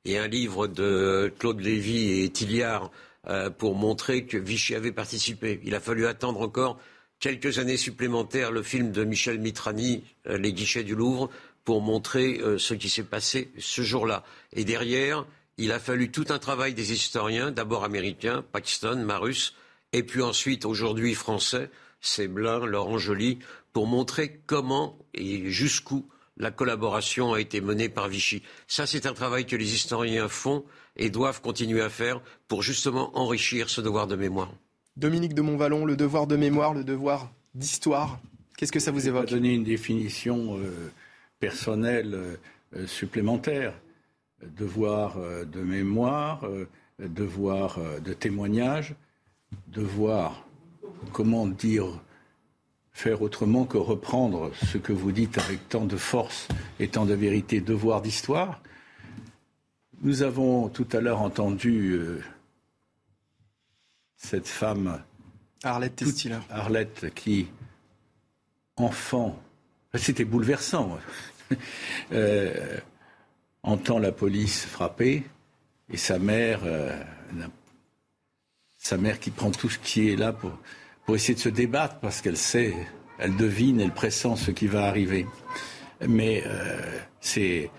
et un livre de Claude Lévy et Tilliard euh, pour montrer que Vichy avait participé. Il a fallu attendre encore quelques années supplémentaires le film de Michel Mitrani, euh, Les guichets du Louvre, pour montrer euh, ce qui s'est passé ce jour-là. Et derrière, il a fallu tout un travail des historiens, d'abord américains, Paxton, Marus, et puis ensuite, aujourd'hui, français, c'est Blin, Laurent Joly, pour montrer comment et jusqu'où la collaboration a été menée par Vichy. Ça, c'est un travail que les historiens font et doivent continuer à faire pour justement enrichir ce devoir de mémoire. Dominique de Montvalon, le devoir de mémoire, le devoir d'histoire, qu'est-ce que ça vous évoque Je vais donner une définition euh, personnelle euh, supplémentaire. Devoir euh, de mémoire, devoir de témoignage, devoir, comment dire, faire autrement que reprendre ce que vous dites avec tant de force et tant de vérité, devoir d'histoire. Nous avons tout à l'heure entendu euh, cette femme Arlette Arlette qui, enfant, c'était bouleversant, euh, entend la police frapper et sa mère euh, sa mère qui prend tout ce qui est là pour, pour essayer de se débattre parce qu'elle sait, elle devine, elle pressent ce qui va arriver. Mais c'est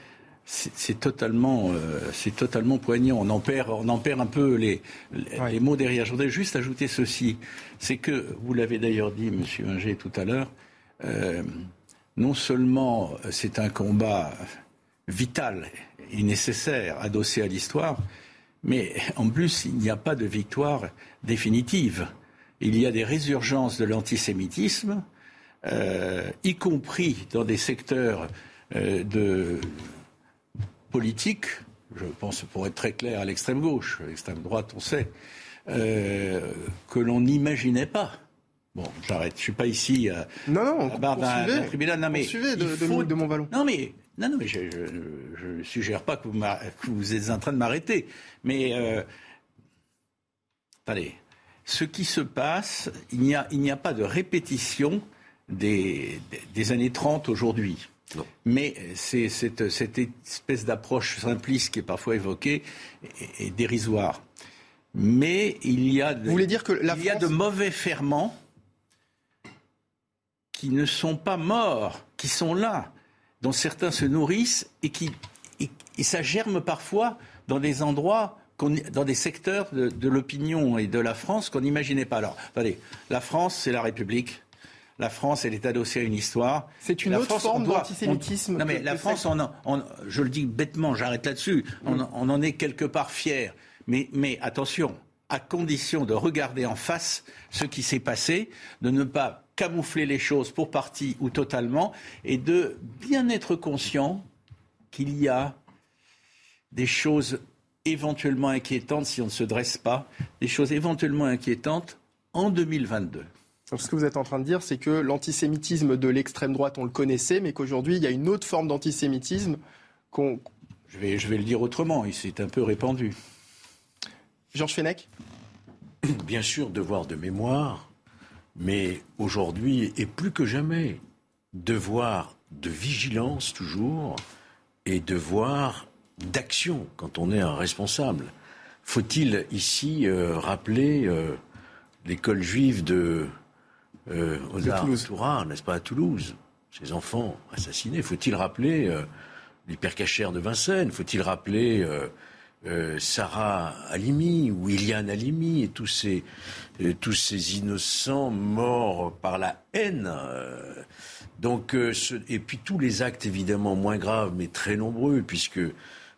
c'est totalement, c'est totalement poignant. On en perd, on en perd un peu les, les, mots derrière. Je voudrais juste ajouter ceci, c'est que vous l'avez d'ailleurs dit, Monsieur Inger, tout à l'heure. non seulement c'est un combat vital et nécessaire, adossé à l'histoire, mais en plus, il n'y a pas de victoire définitive. Il y a des résurgences de l'antisémitisme, euh, y compris dans des secteurs euh, de politique, je pense pour être très clair à l'extrême gauche, l'extrême droite, on sait, euh, que l'on n'imaginait pas. Bon, j'arrête. Je suis pas ici à, non, non, à d'un tribunal. Non, mais de, de. Non, mais non, non, mais je ne suggère pas que vous, que vous, êtes en train de m'arrêter. Mais, euh, allez, ce qui se passe, il n'y a, a, pas de répétition des, des, années 30 aujourd'hui. Mais c'est cette, cette, espèce d'approche simpliste qui est parfois évoquée est, dérisoire. Mais il y a de, vous voulez dire que la il y a de mauvais ferments qui ne sont pas morts, qui sont là dont certains se nourrissent et qui et, ça germe parfois dans des endroits dans des secteurs de, l'opinion et de la France qu'on n'imaginait pas. Alors, attendez, la France, c'est la République. La France, elle est adossée à une histoire. C'est une autre forme d'antisémitisme. Non, mais la France, on, je le dis bêtement, j'arrête là-dessus. On, mm. on, en est quelque part fier. Mais, mais attention, à condition de regarder en face ce qui s'est passé, de ne pas camoufler les choses pour partie ou totalement, et de bien être conscient qu'il y a des choses éventuellement inquiétantes si on ne se dresse pas, des choses éventuellement inquiétantes en 2022. ce que vous êtes en train de dire, c'est que l'antisémitisme de l'extrême droite, on le connaissait, mais qu'aujourd'hui, il y a une autre forme d'antisémitisme qu'on... Je vais, je vais le dire autrement, il s'est un peu répandu. Georges Fenech? Bien sûr, devoir de mémoire, mais aujourd'hui, et plus que jamais, devoir de vigilance toujours et devoir d'action quand on est un responsable. Faut-il ici euh, rappeler euh, l'école juive de, euh, n'est-ce pas, à Toulouse? Ces enfants assassinés. Faut-il rappeler euh, l'hypercachère de Vincennes? Faut-il rappeler euh, Sarah Halimi ou Iliane Halimi et tous ces, tous ces innocents morts par la haine. Euh, donc, et puis tous les actes évidemment moins graves mais très nombreux puisque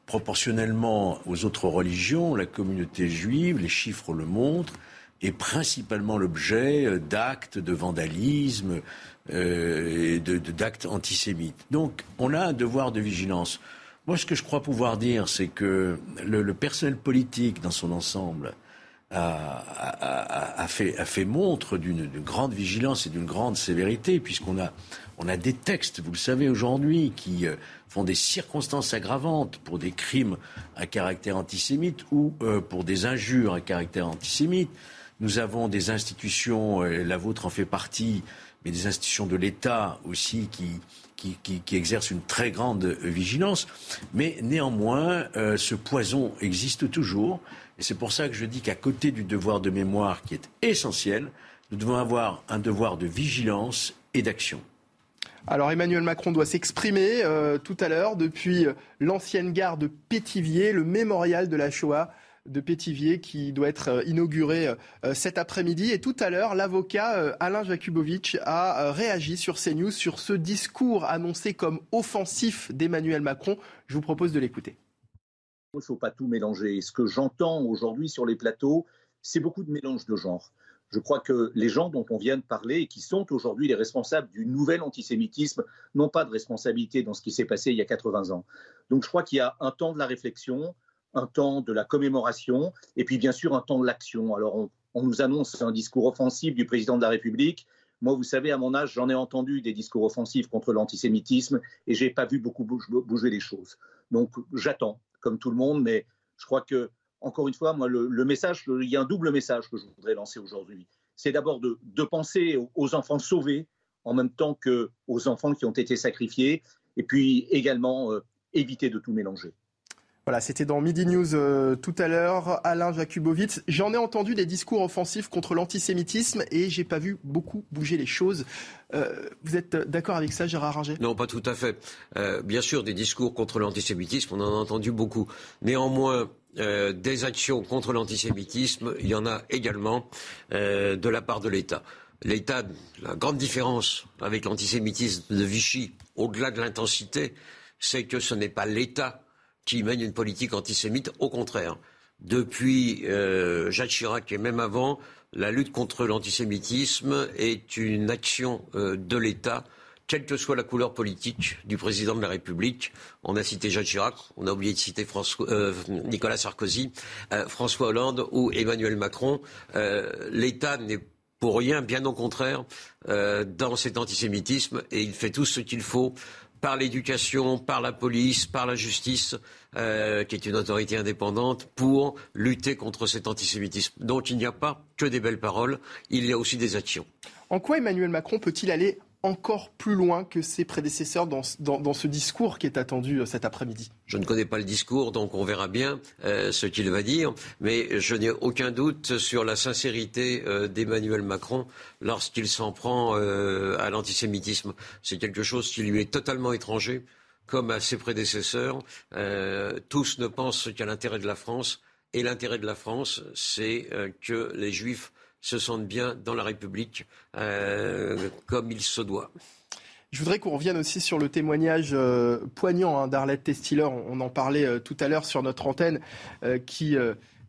proportionnellement aux autres religions, la communauté juive, les chiffres le montrent, est principalement l'objet d'actes de vandalisme, et d'actes antisémites. Donc on a un devoir de vigilance. Moi, ce que je crois pouvoir dire, c'est que le, personnel politique dans son ensemble a, fait, montre d'une grande vigilance et d'une grande sévérité, puisqu'on a, on a des textes, vous le savez aujourd'hui, qui euh, font des circonstances aggravantes pour des crimes à caractère antisémite ou euh, pour des injures à caractère antisémite. Nous avons des institutions, euh, la vôtre en fait partie, mais des institutions de l'État aussi qui, qui, qui, exerce une très grande vigilance. Mais néanmoins, ce poison existe toujours. Et c'est pour ça que je dis qu'à côté du devoir de mémoire qui est essentiel, nous devons avoir un devoir de vigilance et d'action. Alors Emmanuel Macron doit s'exprimer euh, tout à l'heure depuis l'ancienne gare de Pétivier, le mémorial de la Shoah de Pétivier qui doit être euh, inauguré euh, cet après-midi. Et tout à l'heure, l'avocat euh, Alain Jakubowicz a réagi sur CNews sur ce discours annoncé comme offensif d'Emmanuel Macron. Je vous propose de l'écouter. Il ne faut pas tout mélanger. Ce que j'entends aujourd'hui sur les plateaux, c'est beaucoup de mélange de genres. Je crois que les gens dont on vient de parler et qui sont aujourd'hui les responsables du nouvel antisémitisme n'ont pas de responsabilité dans ce qui s'est passé il y a 80 ans. Donc je crois qu'il y a un temps de la réflexion, un temps de la commémoration et puis bien sûr un temps de l'action. Alors on, nous annonce un discours offensif du président de la République. Moi, vous savez, à mon âge, j'en ai entendu des discours offensifs contre l'antisémitisme et j'ai pas vu beaucoup bouger les choses. Donc j'attends, comme tout le monde, mais je crois que, encore une fois, moi, le, message, il y a un double message que je voudrais lancer aujourd'hui. C'est d'abord de, penser aux enfants sauvés en même temps qu'aux enfants qui ont été sacrifiés, et puis également euh, éviter de tout mélanger. Voilà, c'était dans Midi News euh, tout à l'heure. Alain Jakubowicz. J'en ai entendu des discours offensifs contre l'antisémitisme et j'ai pas vu beaucoup bouger les choses. Euh, vous êtes d'accord avec ça, Gérard Ringer? Non, pas tout à fait. Euh, bien sûr, des discours contre l'antisémitisme, on en a entendu beaucoup. Néanmoins, des actions contre l'antisémitisme, il y en a également de la part de l'État. L'État, la grande différence avec l'antisémitisme de Vichy, au-delà de l'intensité, c'est que ce n'est pas l'État qui mène une politique antisémite. Au contraire, depuis euh, Jacques Chirac et même avant, la lutte contre l'antisémitisme est une action euh, de l'État, quelle que soit la couleur politique du président de la République. On a cité Jacques Chirac, on a oublié de citer euh, Nicolas Sarkozy, François Hollande ou Emmanuel Macron. L'État n'est pour rien, bien au contraire, dans cet antisémitisme et il fait tout ce qu'il faut par l'éducation, par la police, par la justice, euh, qui est une autorité indépendante, pour lutter contre cet antisémitisme. Donc il n'y a pas que des belles paroles, il y a aussi des actions. En quoi Emmanuel Macron peut-il aller encore plus loin que ses prédécesseurs dans, ce discours qui est attendu euh, cet après-midi Je ne connais pas le discours, donc on verra bien euh, ce qu'il va dire, mais je n'ai aucun doute sur la sincérité euh, d'Emmanuel Macron lorsqu'il s'en prend à l'antisémitisme. C'est quelque chose qui lui est totalement étranger, comme à ses prédécesseurs. tous ne pensent qu'à l'intérêt de la France, et l'intérêt de la France, c'est que les Juifs se sentent bien dans la République euh, comme il se doit. Je voudrais qu'on revienne aussi sur le témoignage euh, poignant hein, d'Arlette Testiller. On, en parlait euh, tout à l'heure sur notre antenne, qui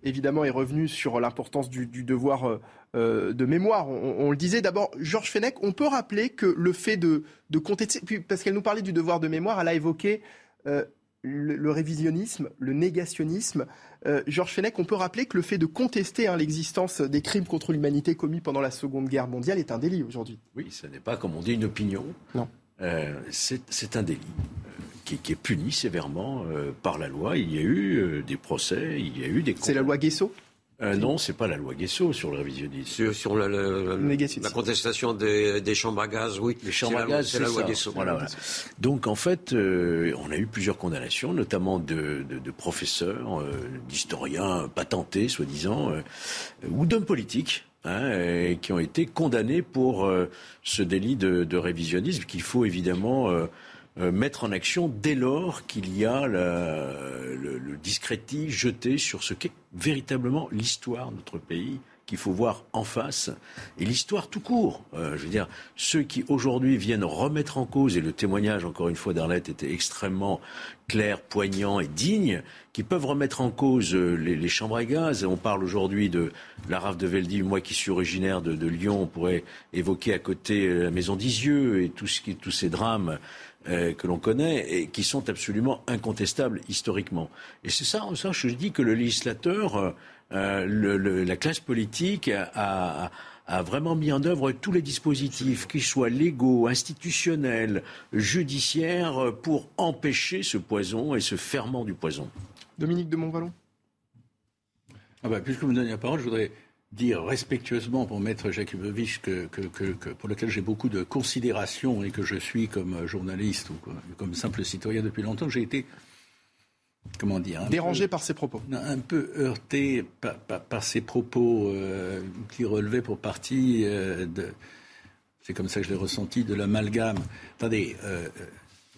évidemment est revenu sur l'importance du, devoir de mémoire. On, le disait d'abord, Georges Fenech, on peut rappeler que le fait de, de contester, parce qu'elle nous parlait du devoir de mémoire, elle a évoqué le, révisionnisme, le négationnisme. Euh, Georges Fenech, on peut rappeler que le fait de contester hein, l'existence des crimes contre l'humanité commis pendant la Seconde Guerre mondiale est un délit aujourd'hui. Oui, ce n'est pas, comme on dit, une opinion. Non. Euh, c'est un délit euh, qui, est puni sévèrement par la loi. Il y a eu des procès, il y a eu des... C'est la loi Guesso? Euh, non, c'est pas la loi Guesso sur le révisionnisme. Sur, la, contestation des, chambres à gaz, oui. Les chambres à gaz, c'est la loi Guesso. Donc en fait, euh, on a eu plusieurs condamnations, notamment de, professeurs, euh, d'historiens patentés, soi-disant, euh, ou d'hommes politiques. Hein, qui ont été condamnés pour ce délit de, révisionnisme qu'il faut évidemment euh, mettre en action dès lors qu'il y a le, le, discrédit jeté sur ce qu'est véritablement l'histoire de notre pays qu'il faut voir en face, et l'histoire tout court. Euh, je veux dire, ceux qui aujourd'hui viennent remettre en cause, et le témoignage, encore une fois, d'Arlette était extrêmement clair, poignant et digne, qui peuvent remettre en cause euh, les, chambres à gaz. On parle aujourd'hui de la rave de Veldiv. Moi qui suis originaire de, Lyon, on pourrait évoquer à côté la maison d'Isieux et tout ce qui, tous ces drames euh, que l'on connaît et qui sont absolument incontestables historiquement. Et c'est ça, ça, je dis que le législateur, euh, euh, la classe politique a, vraiment mis en œuvre tous les dispositifs, qu'ils soient légaux, institutionnels, judiciaires, pour empêcher ce poison et ce ferment du poison. Dominique de Montvalon ah bah, Puisque vous me donnez la parole, je voudrais dire respectueusement pour Maître Jakubowicz, que, pour lequel j'ai beaucoup de considération et que je suis comme journaliste ou comme simple citoyen depuis longtemps, j'ai été, comment dire, dérangé par ses propos, un peu heurté par, ses propos euh, qui relevaient pour partie euh, de, c'est comme ça que je l'ai ressenti, de l'amalgame. Attendez, euh,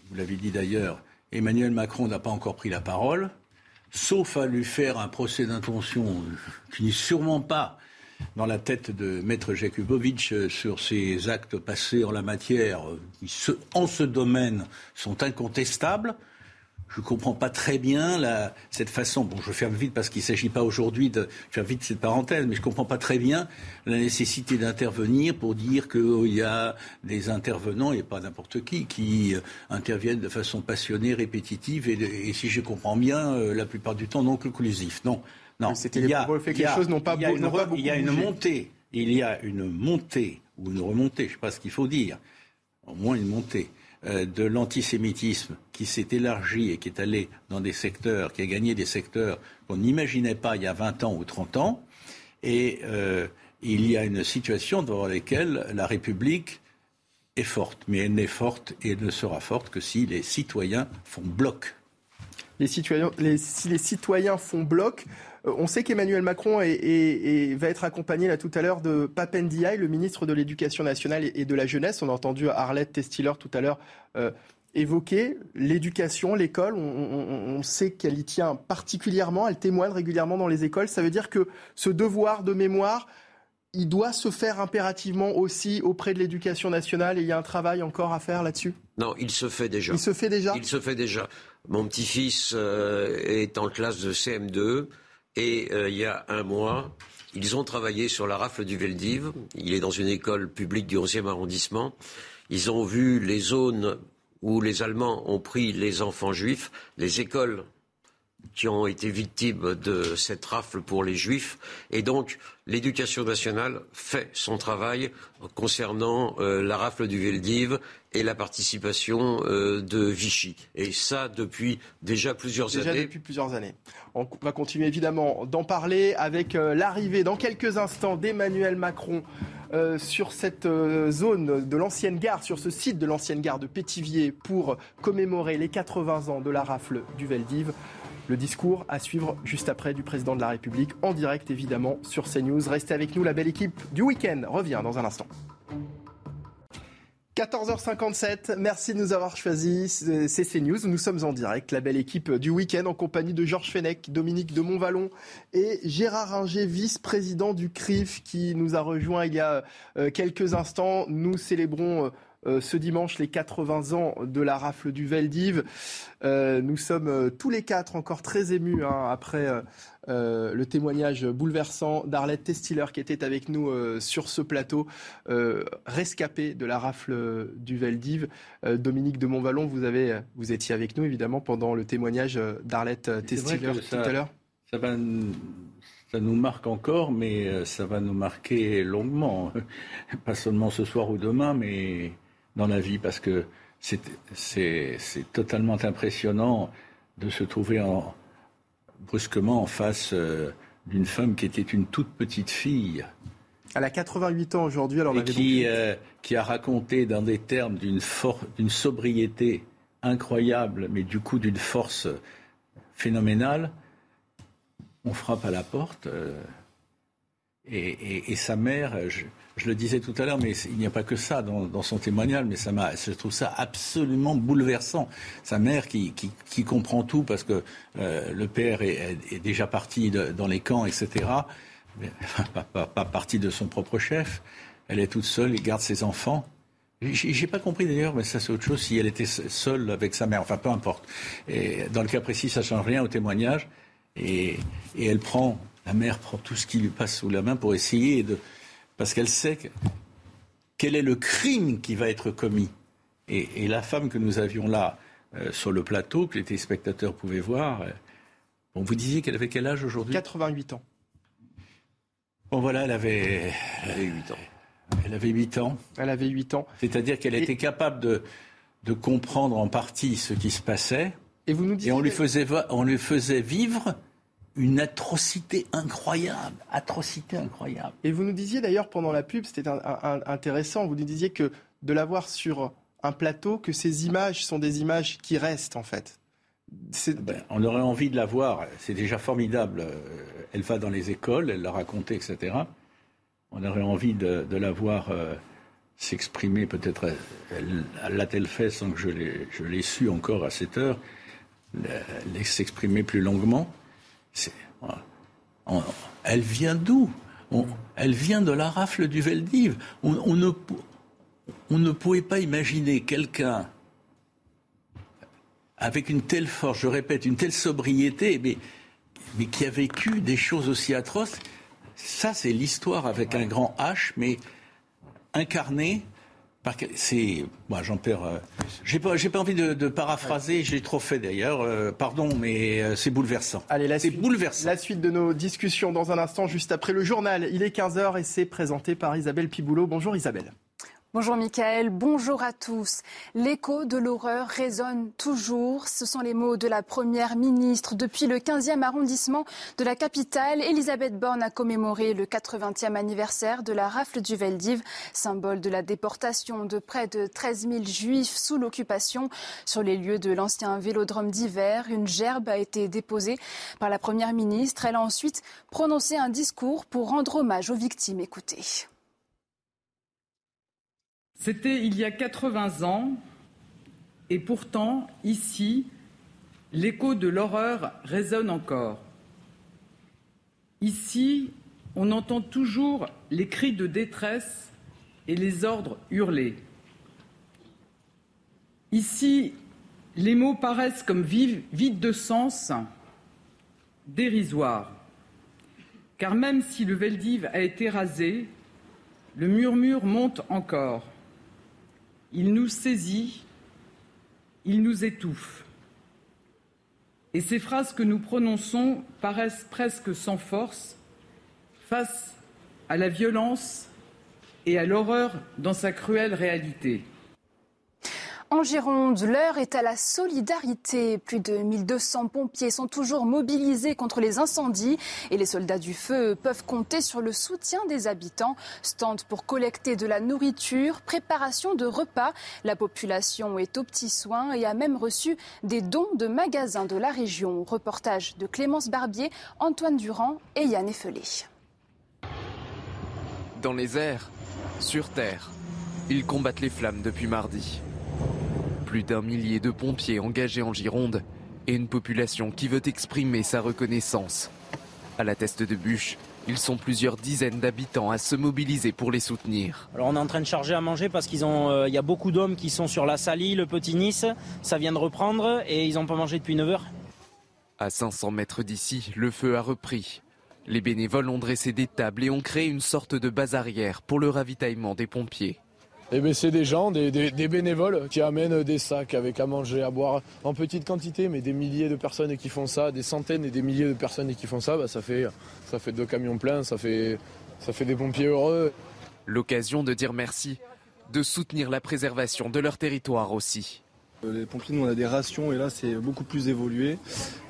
vous l'avez dit d'ailleurs, Emmanuel Macron n'a pas encore pris la parole sauf à lui faire un procès d'intention qui n'est sûrement pas dans la tête de Maître Jakubowicz euh, sur ses actes passés en la matière, euh, qui en ce domaine sont incontestables je ne comprends pas très bien la, cette façon. Bon, je faire vite parce qu'il ne s'agit pas aujourd'hui de faire vite cette parenthèse, mais je ne comprends pas très bien la nécessité d'intervenir pour dire qu'il y a des intervenants, et pas n'importe qui, qui euh, interviennent de façon passionnée, répétitive, et, si je comprends bien, euh, la plupart du temps non conclusif. Non, non. C'était il y a, fait que les choses n'ont pas, il y a une, Il y a une montée, il y a une montée ou une remontée, je ne sais pas ce qu'il faut dire, au moins une montée de l'antisémitisme qui s'est élargi et qui est allé dans des secteurs, qui a gagné des secteurs qu'on n'imaginait pas il y a 20 ans ou 30 ans. Et euh, il y a une situation devant laquelle la République est forte. Mais elle n'est forte et ne sera forte que si les citoyens font bloc. les citoyens, si les citoyens font bloc, euh, on sait qu'Emmanuel Macron va être accompagné là tout à l'heure de Papendiaï, le ministre de l'Éducation nationale et de la jeunesse. On a entendu Arlette Testiller tout à l'heure euh, évoquer l'éducation, l'école. On, sait qu'elle y tient particulièrement, elle témoigne régulièrement dans les écoles. Ça veut dire que ce devoir de mémoire, il doit se faire impérativement aussi auprès de l'éducation nationale et il y a un travail encore à faire là-dessus? Non, il se fait déjà. Il se fait déjà? Il se fait déjà. Mon petit-fils euh, est en classe de CM2 et euh, il y a un mois, ils ont travaillé sur la rafle du Veldiv. Il est dans une école publique du 11e arrondissement. Ils ont vu les zones où les Allemands ont pris les enfants juifs, les écoles qui ont été victimes de cette rafle pour les juifs. Et donc, l'éducation nationale fait son travail concernant euh, la rafle du Veldiv et la participation euh, de Vichy. Et ça, depuis déjà plusieurs déjà années. depuis plusieurs années. On va continuer évidemment d'en parler avec euh, l'arrivée dans quelques instants d'Emmanuel Macron sur cette zone de l'ancienne gare, sur ce site de l'ancienne gare de Pétivier pour commémorer les 80 ans de la rafle du Veldiv. Le discours à suivre juste après du président de la République, en direct évidemment sur CNews. Restez avec nous, la belle équipe du week-end revient dans un instant. 14h57, merci de nous avoir choisi. C'est CNews, nous sommes en direct, la belle équipe du week-end en compagnie de Georges Fenech, Dominique de Montvalon et Gérard Ringer, vice-président du CRIF, qui nous a rejoint il y a euh, quelques instants. Nous célébrons euh, euh, ce dimanche les 80 ans de la rafle du Veldiv. Euh, nous sommes euh, tous les quatre encore très émus hein, après le témoignage bouleversant d'Arlette Testiller qui était avec nous sur ce plateau, rescapé de la rafle du Veldiv. Dominique de Montvalon, vous, avez, vous étiez avec nous évidemment pendant le témoignage d'Arlette Testiller tout à l'heure. Ça ça nous marque encore, mais ça va nous marquer longuement. Pas seulement ce soir ou demain, mais dans la vie parce que c'est totalement impressionnant de se trouver en, brusquement en face euh, d'une femme qui était une toute petite fille. Elle a 88 ans aujourd'hui, alors et qui, euh, qui a raconté dans des termes d'une sobriété incroyable, mais du coup d'une force phénoménale. On frappe à la porte. Euh, et, sa mère, je, le disais tout à l'heure, mais il n'y a pas que ça dans, son témoignage, mais ça je trouve ça absolument bouleversant. Sa mère qui, comprend tout parce que euh, le père est, déjà parti dans les camps, etc. pas, pas, parti de son propre chef. Elle est toute seule, il garde ses enfants. J'ai pas compris d'ailleurs, mais ça c'est autre chose, si elle était seule avec sa mère. Enfin, peu importe. Dans le cas précis, ça change rien au témoignage. Et, et elle prend la mère prend tout ce qui lui passe sous la main pour essayer de. Parce qu'elle sait quel est le crime qui va être commis. Et, la femme que nous avions là, euh, sur le plateau, que les téléspectateurs pouvaient voir, euh, bon, vous disiez qu'elle avait quel âge aujourd'hui? 88 ans. Bon, voilà, elle avait. Elle avait 8 ans. Elle avait 8 ans. Elle avait 8 ans. C'est-à-dire qu'elle était capable de, de comprendre en partie ce qui se passait. Et, vous nous disiez... et on, lui faisait, on lui faisait vivre une atrocité incroyable, atrocité incroyable. Et vous nous disiez d'ailleurs pendant la pub, c'était intéressant, vous nous disiez que de l'avoir sur un plateau, que ces images sont des images qui restent en fait. Ben, on aurait envie de la voir, c'est déjà formidable. Euh, elle va dans les écoles, elle l'a raconté, etc. On aurait envie de, la voir euh, s'exprimer, peut-être, l'a-t-elle fait sans que je l'ai su encore à cette heure, s'exprimer plus longuement elle vient d'où Elle vient de la rafle du Veldiv. On, ne, on ne pouvait pas imaginer quelqu'un avec une telle force, je répète, une telle sobriété, mais, mais qui a vécu des choses aussi atroces. Ça, c'est l'histoire avec un grand H, mais incarné c'est, moi, j'en perds. Euh, j'ai pas, j'ai pas envie de, paraphraser. J'ai trop fait d'ailleurs. Euh, pardon, mais euh, c'est bouleversant. Allez, la suite, bouleversant. La suite de nos discussions dans un instant, juste après le journal. Il est 15 h et c'est présenté par Isabelle Piboulot. Bonjour Isabelle. Bonjour Michael, bonjour à tous. L'écho de l'horreur résonne toujours. Ce sont les mots de la Première ministre. Depuis le 15e arrondissement de la capitale, Elisabeth Borne a commémoré le 80e anniversaire de la rafle du Veldiv, symbole de la déportation de près de 13 000 juifs sous l'occupation. Sur les lieux de l'ancien vélodrome d'hiver, une gerbe a été déposée par la Première ministre. Elle a ensuite prononcé un discours pour rendre hommage aux victimes. Écoutez. C'était il y a 80 ans, et pourtant, ici, l'écho de l'horreur résonne encore. Ici, on entend toujours les cris de détresse et les ordres hurlés. Ici, les mots paraissent comme vides de sens, dérisoires. Car même si le Veldiv a été rasé, le murmure monte encore. Il nous saisit, il nous étouffe. Et ces phrases que nous prononçons paraissent presque sans force face à la violence et à l'horreur dans sa cruelle réalité. En Gironde, l'heure est à la solidarité. Plus de 1200 pompiers sont toujours mobilisés contre les incendies et les soldats du feu peuvent compter sur le soutien des habitants. Stand pour collecter de la nourriture, préparation de repas. La population est aux petits soins et a même reçu des dons de magasins de la région. Reportage de Clémence Barbier, Antoine Durand et Yann Effelé. Dans les airs, sur terre, ils combattent les flammes depuis mardi. Plus d'un millier de pompiers engagés en Gironde et une population qui veut exprimer sa reconnaissance. À la teste de bûche, ils sont plusieurs dizaines d'habitants à se mobiliser pour les soutenir. Alors on est en train de charger à manger parce qu'il euh, y a beaucoup d'hommes qui sont sur la Salie, le Petit Nice, ça vient de reprendre et ils n'ont pas mangé depuis 9 heures. À 500 mètres d'ici, le feu a repris. Les bénévoles ont dressé des tables et ont créé une sorte de base arrière pour le ravitaillement des pompiers. Eh ben, c'est des gens, des, bénévoles qui amènent des sacs avec à manger, à boire en petite quantité, mais des milliers de personnes qui font ça, des centaines et des milliers de personnes qui font ça, bah, ça, fait, ça fait deux camions pleins, ça fait, ça fait des pompiers heureux. L'occasion de dire merci, de soutenir la préservation de leur territoire aussi. Euh, les pompiers, nous, on a des rations et là, c'est beaucoup plus évolué.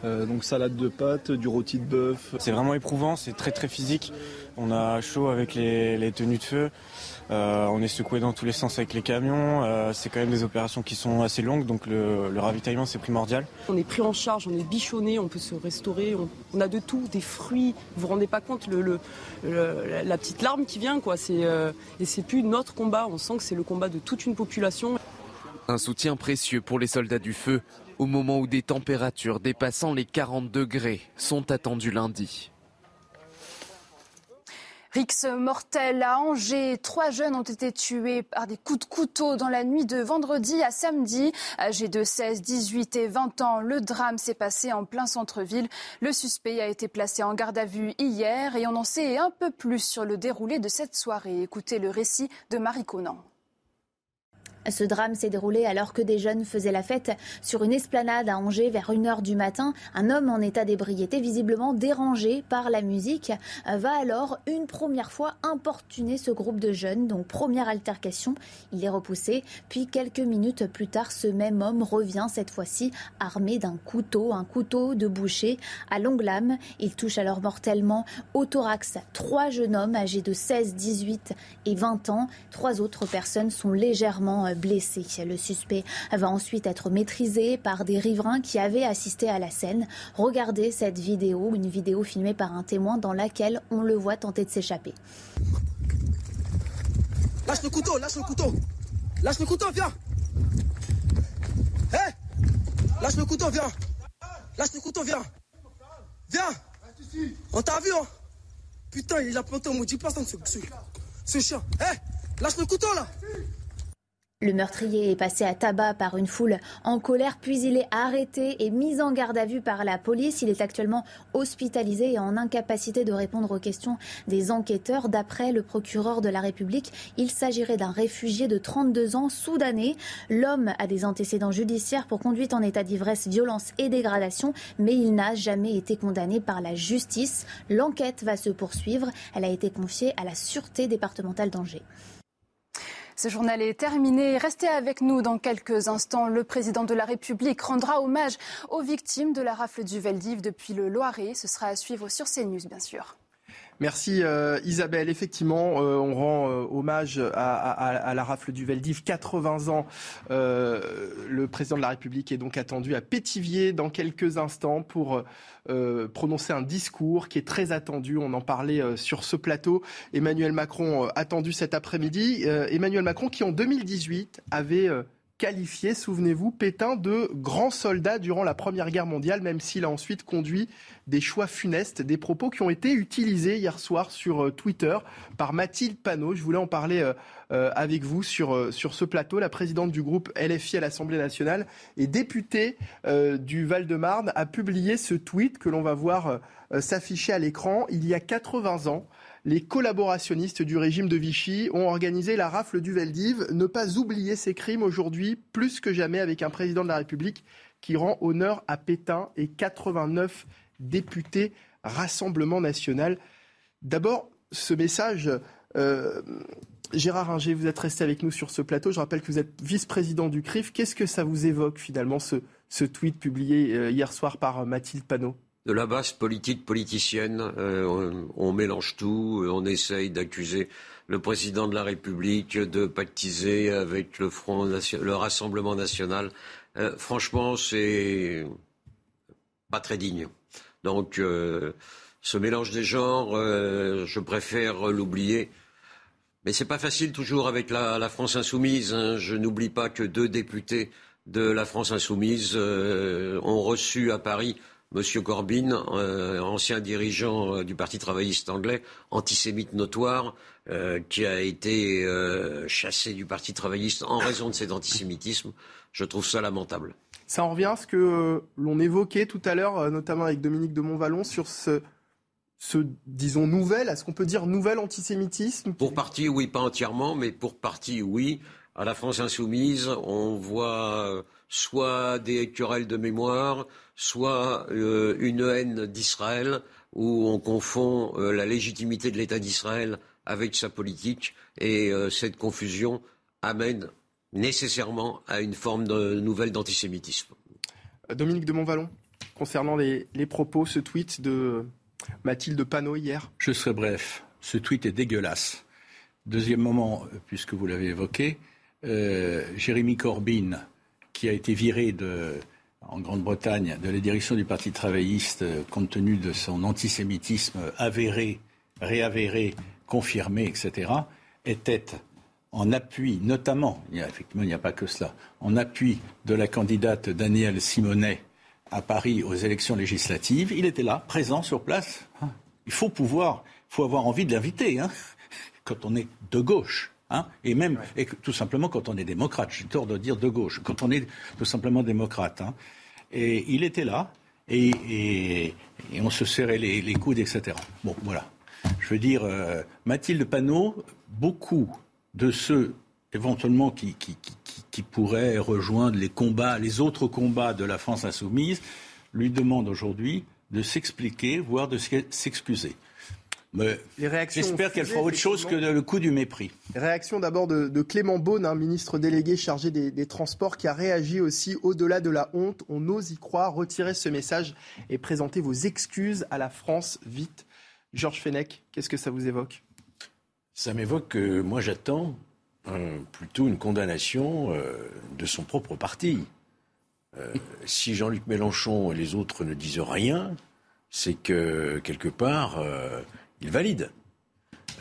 Euh, donc, salade de pâtes, du rôti de bœuf. C'est vraiment éprouvant, c'est très très physique. On a chaud avec les, tenues de feu. Euh, on est secoué dans tous les sens avec les camions. c'est quand même des opérations qui sont assez longues, donc le, ravitaillement c'est primordial. On est pris en charge, on est bichonné, on peut se restaurer, on, a de tout, des fruits. Vous vous rendez pas compte le, la petite larme qui vient, quoi. et c'est plus notre combat. On sent que c'est le combat de toute une population. Un soutien précieux pour les soldats du feu au moment où des températures dépassant les 40 degrés sont attendues lundi. Rix mortel à Angers. Trois jeunes ont été tués par des coups de couteau dans la nuit de vendredi à samedi. Âgés de 16, 18 et 20 ans, le drame s'est passé en plein centre-ville. Le suspect a été placé en garde à vue hier et on en sait un peu plus sur le déroulé de cette soirée. Écoutez le récit de Marie Conan. Ce drame s'est déroulé alors que des jeunes faisaient la fête sur une esplanade à Angers vers 1h du matin. Un homme en état d'ébriété, visiblement dérangé par la musique, va alors une première fois importuner ce groupe de jeunes. Donc première altercation, il est repoussé. Puis quelques minutes plus tard, ce même homme revient cette fois-ci armé d'un couteau, un couteau de boucher à longue lame. Il touche alors mortellement au thorax trois jeunes hommes âgés de 16, 18 et 20 ans. Trois autres personnes sont légèrement blessé. Le suspect va ensuite être maîtrisé par des riverains qui avaient assisté à la scène. Regardez cette vidéo, une vidéo filmée par un témoin dans laquelle on le voit tenter de s'échapper. Lâche le couteau, lâche le couteau. Lâche le couteau, viens. Hé Lâche le couteau, viens. Lâche le couteau, viens. Viens. On t'a vu, hein Putain, il a planté au maudit personne, ce, ce, ce chien. Hé Lâche le couteau, là le meurtrier est passé à tabac par une foule en colère, puis il est arrêté et mis en garde à vue par la police. Il est actuellement hospitalisé et en incapacité de répondre aux questions des enquêteurs. D'après le procureur de la République, il s'agirait d'un réfugié de 32 ans, soudanais. L'homme a des antécédents judiciaires pour conduite en état d'ivresse, violence et dégradation, mais il n'a jamais été condamné par la justice. L'enquête va se poursuivre. Elle a été confiée à la Sûreté départementale d'Angers. Ce journal est terminé. Restez avec nous dans quelques instants. Le président de la République rendra hommage aux victimes de la rafle du Veldiv depuis le Loiret. Ce sera à suivre sur CNews, bien sûr. Merci euh, Isabelle. Effectivement, euh, on rend euh, hommage à, la rafle du Veldiv. 80 ans. le président de la République est donc attendu à Pétivier dans quelques instants pour prononcer un discours qui est très attendu. On en parlait sur ce plateau. Emmanuel Macron attendu cet après-midi. Emmanuel Macron qui en 2018 avait qualifié, souvenez-vous, Pétain de grand soldat durant la Première Guerre mondiale, même s'il a ensuite conduit des choix funestes, des propos qui ont été utilisés hier soir sur euh, Twitter par Mathilde Panot. Je voulais en parler euh, euh, avec vous sur, sur ce plateau. La présidente du groupe LFI à l'Assemblée nationale et députée du Val-de-Marne a publié ce tweet que l'on va voir s'afficher à l'écran il y a 80 ans les collaborationnistes du régime de Vichy ont organisé la rafle du Veldiv. Ne pas oublier ces crimes aujourd'hui, plus que jamais, avec un président de la République qui rend honneur à Pétain et 89 députés Rassemblement national. D'abord, ce message, euh, Gérard Inger, vous êtes resté avec nous sur ce plateau. Je rappelle que vous êtes vice-président du CRIF. Qu'est-ce que ça vous évoque finalement, ce, ce tweet publié euh, hier soir par Mathilde Panot? De la base politique politicienne. Euh, on, mélange tout, on essaye d'accuser le président de la République de pactiser avec le Front, le Rassemblement national. Euh, franchement, c'est pas très digne. Donc, euh, ce mélange des genres, je préfère l'oublier. Mais c'est pas facile toujours avec la, France insoumise. Hein. Je n'oublie pas que deux députés de la France insoumise ont reçu à Paris Monsieur Corbyn, euh, ancien dirigeant euh, du Parti travailliste anglais, antisémite notoire, euh, qui a été chassé du Parti travailliste en raison de cet antisémitisme. Je trouve ça lamentable. Ça en revient à ce que l'on évoquait tout à l'heure, notamment avec Dominique de Montvalon, sur ce, ce disons, nouvel, est-ce qu'on peut dire nouvel antisémitisme Pour partie, oui, pas entièrement, mais pour partie, oui. À la France insoumise, on voit soit des querelles de mémoire, soit euh, une haine d'Israël, où on confond euh, la légitimité de l'État d'Israël avec sa politique, et euh, cette confusion amène nécessairement à une forme de nouvelle d'antisémitisme. Dominique de Montvalon, concernant les, propos, ce tweet de Mathilde Panot hier Je serai bref. Ce tweet est dégueulasse. Deuxième moment, puisque vous l'avez évoqué, Jérémy Corbyn, qui a été viré en Grande-Bretagne de la direction du Parti travailliste euh, compte tenu de son antisémitisme avéré, réavéré, confirmé, etc., était en appui, notamment, il effectivement il n'y a pas que cela, en appui de la candidate Danielle Simonet à Paris aux élections législatives, il était là, présent sur place. Hein. Il faut pouvoir, il faut avoir envie de l'inviter, hein, quand on est de gauche. Hein, et même, et tout simplement quand on est démocrate, j'ai tort de dire de gauche, quand on est tout simplement démocrate. Hein. Et il était là, et, on se serrait les, coudes, etc. Bon, voilà. Je veux dire, euh, Mathilde Panot, beaucoup de ceux éventuellement qui, qui, qui, pourraient rejoindre les combats, les autres combats de la France insoumise, lui demandent aujourd'hui de s'expliquer, voire de s'excuser. J'espère qu'elle fera autre chose que le coup du mépris. Réaction d'abord de, Clément Beaune, un ministre délégué chargé des, Transports, qui a réagi aussi au-delà de la honte. On ose y croire. Retirez ce message et présentez vos excuses à la France vite. Georges Fenech, qu'est-ce que ça vous évoque? Ça m'évoque que moi j'attends plutôt une condamnation euh, de son propre parti. Euh, si Jean-Luc Mélenchon et les autres ne disent rien, c'est que quelque part, euh, il valide.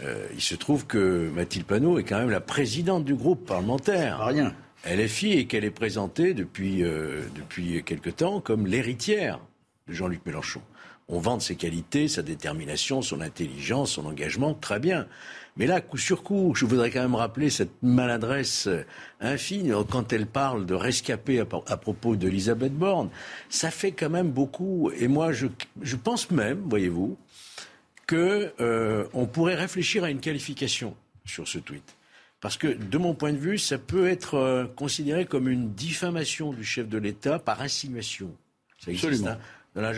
Euh, il se trouve que Mathilde Panot est quand même la présidente du groupe parlementaire. Rien. LFI et qu'elle est présentée depuis, euh, depuis quelque temps comme l'héritière de Jean-Luc Mélenchon. On vante ses qualités, sa détermination, son intelligence, son engagement, très bien. Mais là, coup sur coup, je voudrais quand même rappeler cette maladresse infime quand elle parle de rescapé à, propos d'Elisabeth Borne. Ça fait quand même beaucoup. Et moi, je, je pense même, voyez-vous, qu'on euh, pourrait réfléchir à une qualification sur ce tweet. Parce que, de mon point de vue, ça peut être euh, considéré comme une diffamation du chef de l'État par insinuation. Ça existe, Absolument. Hein,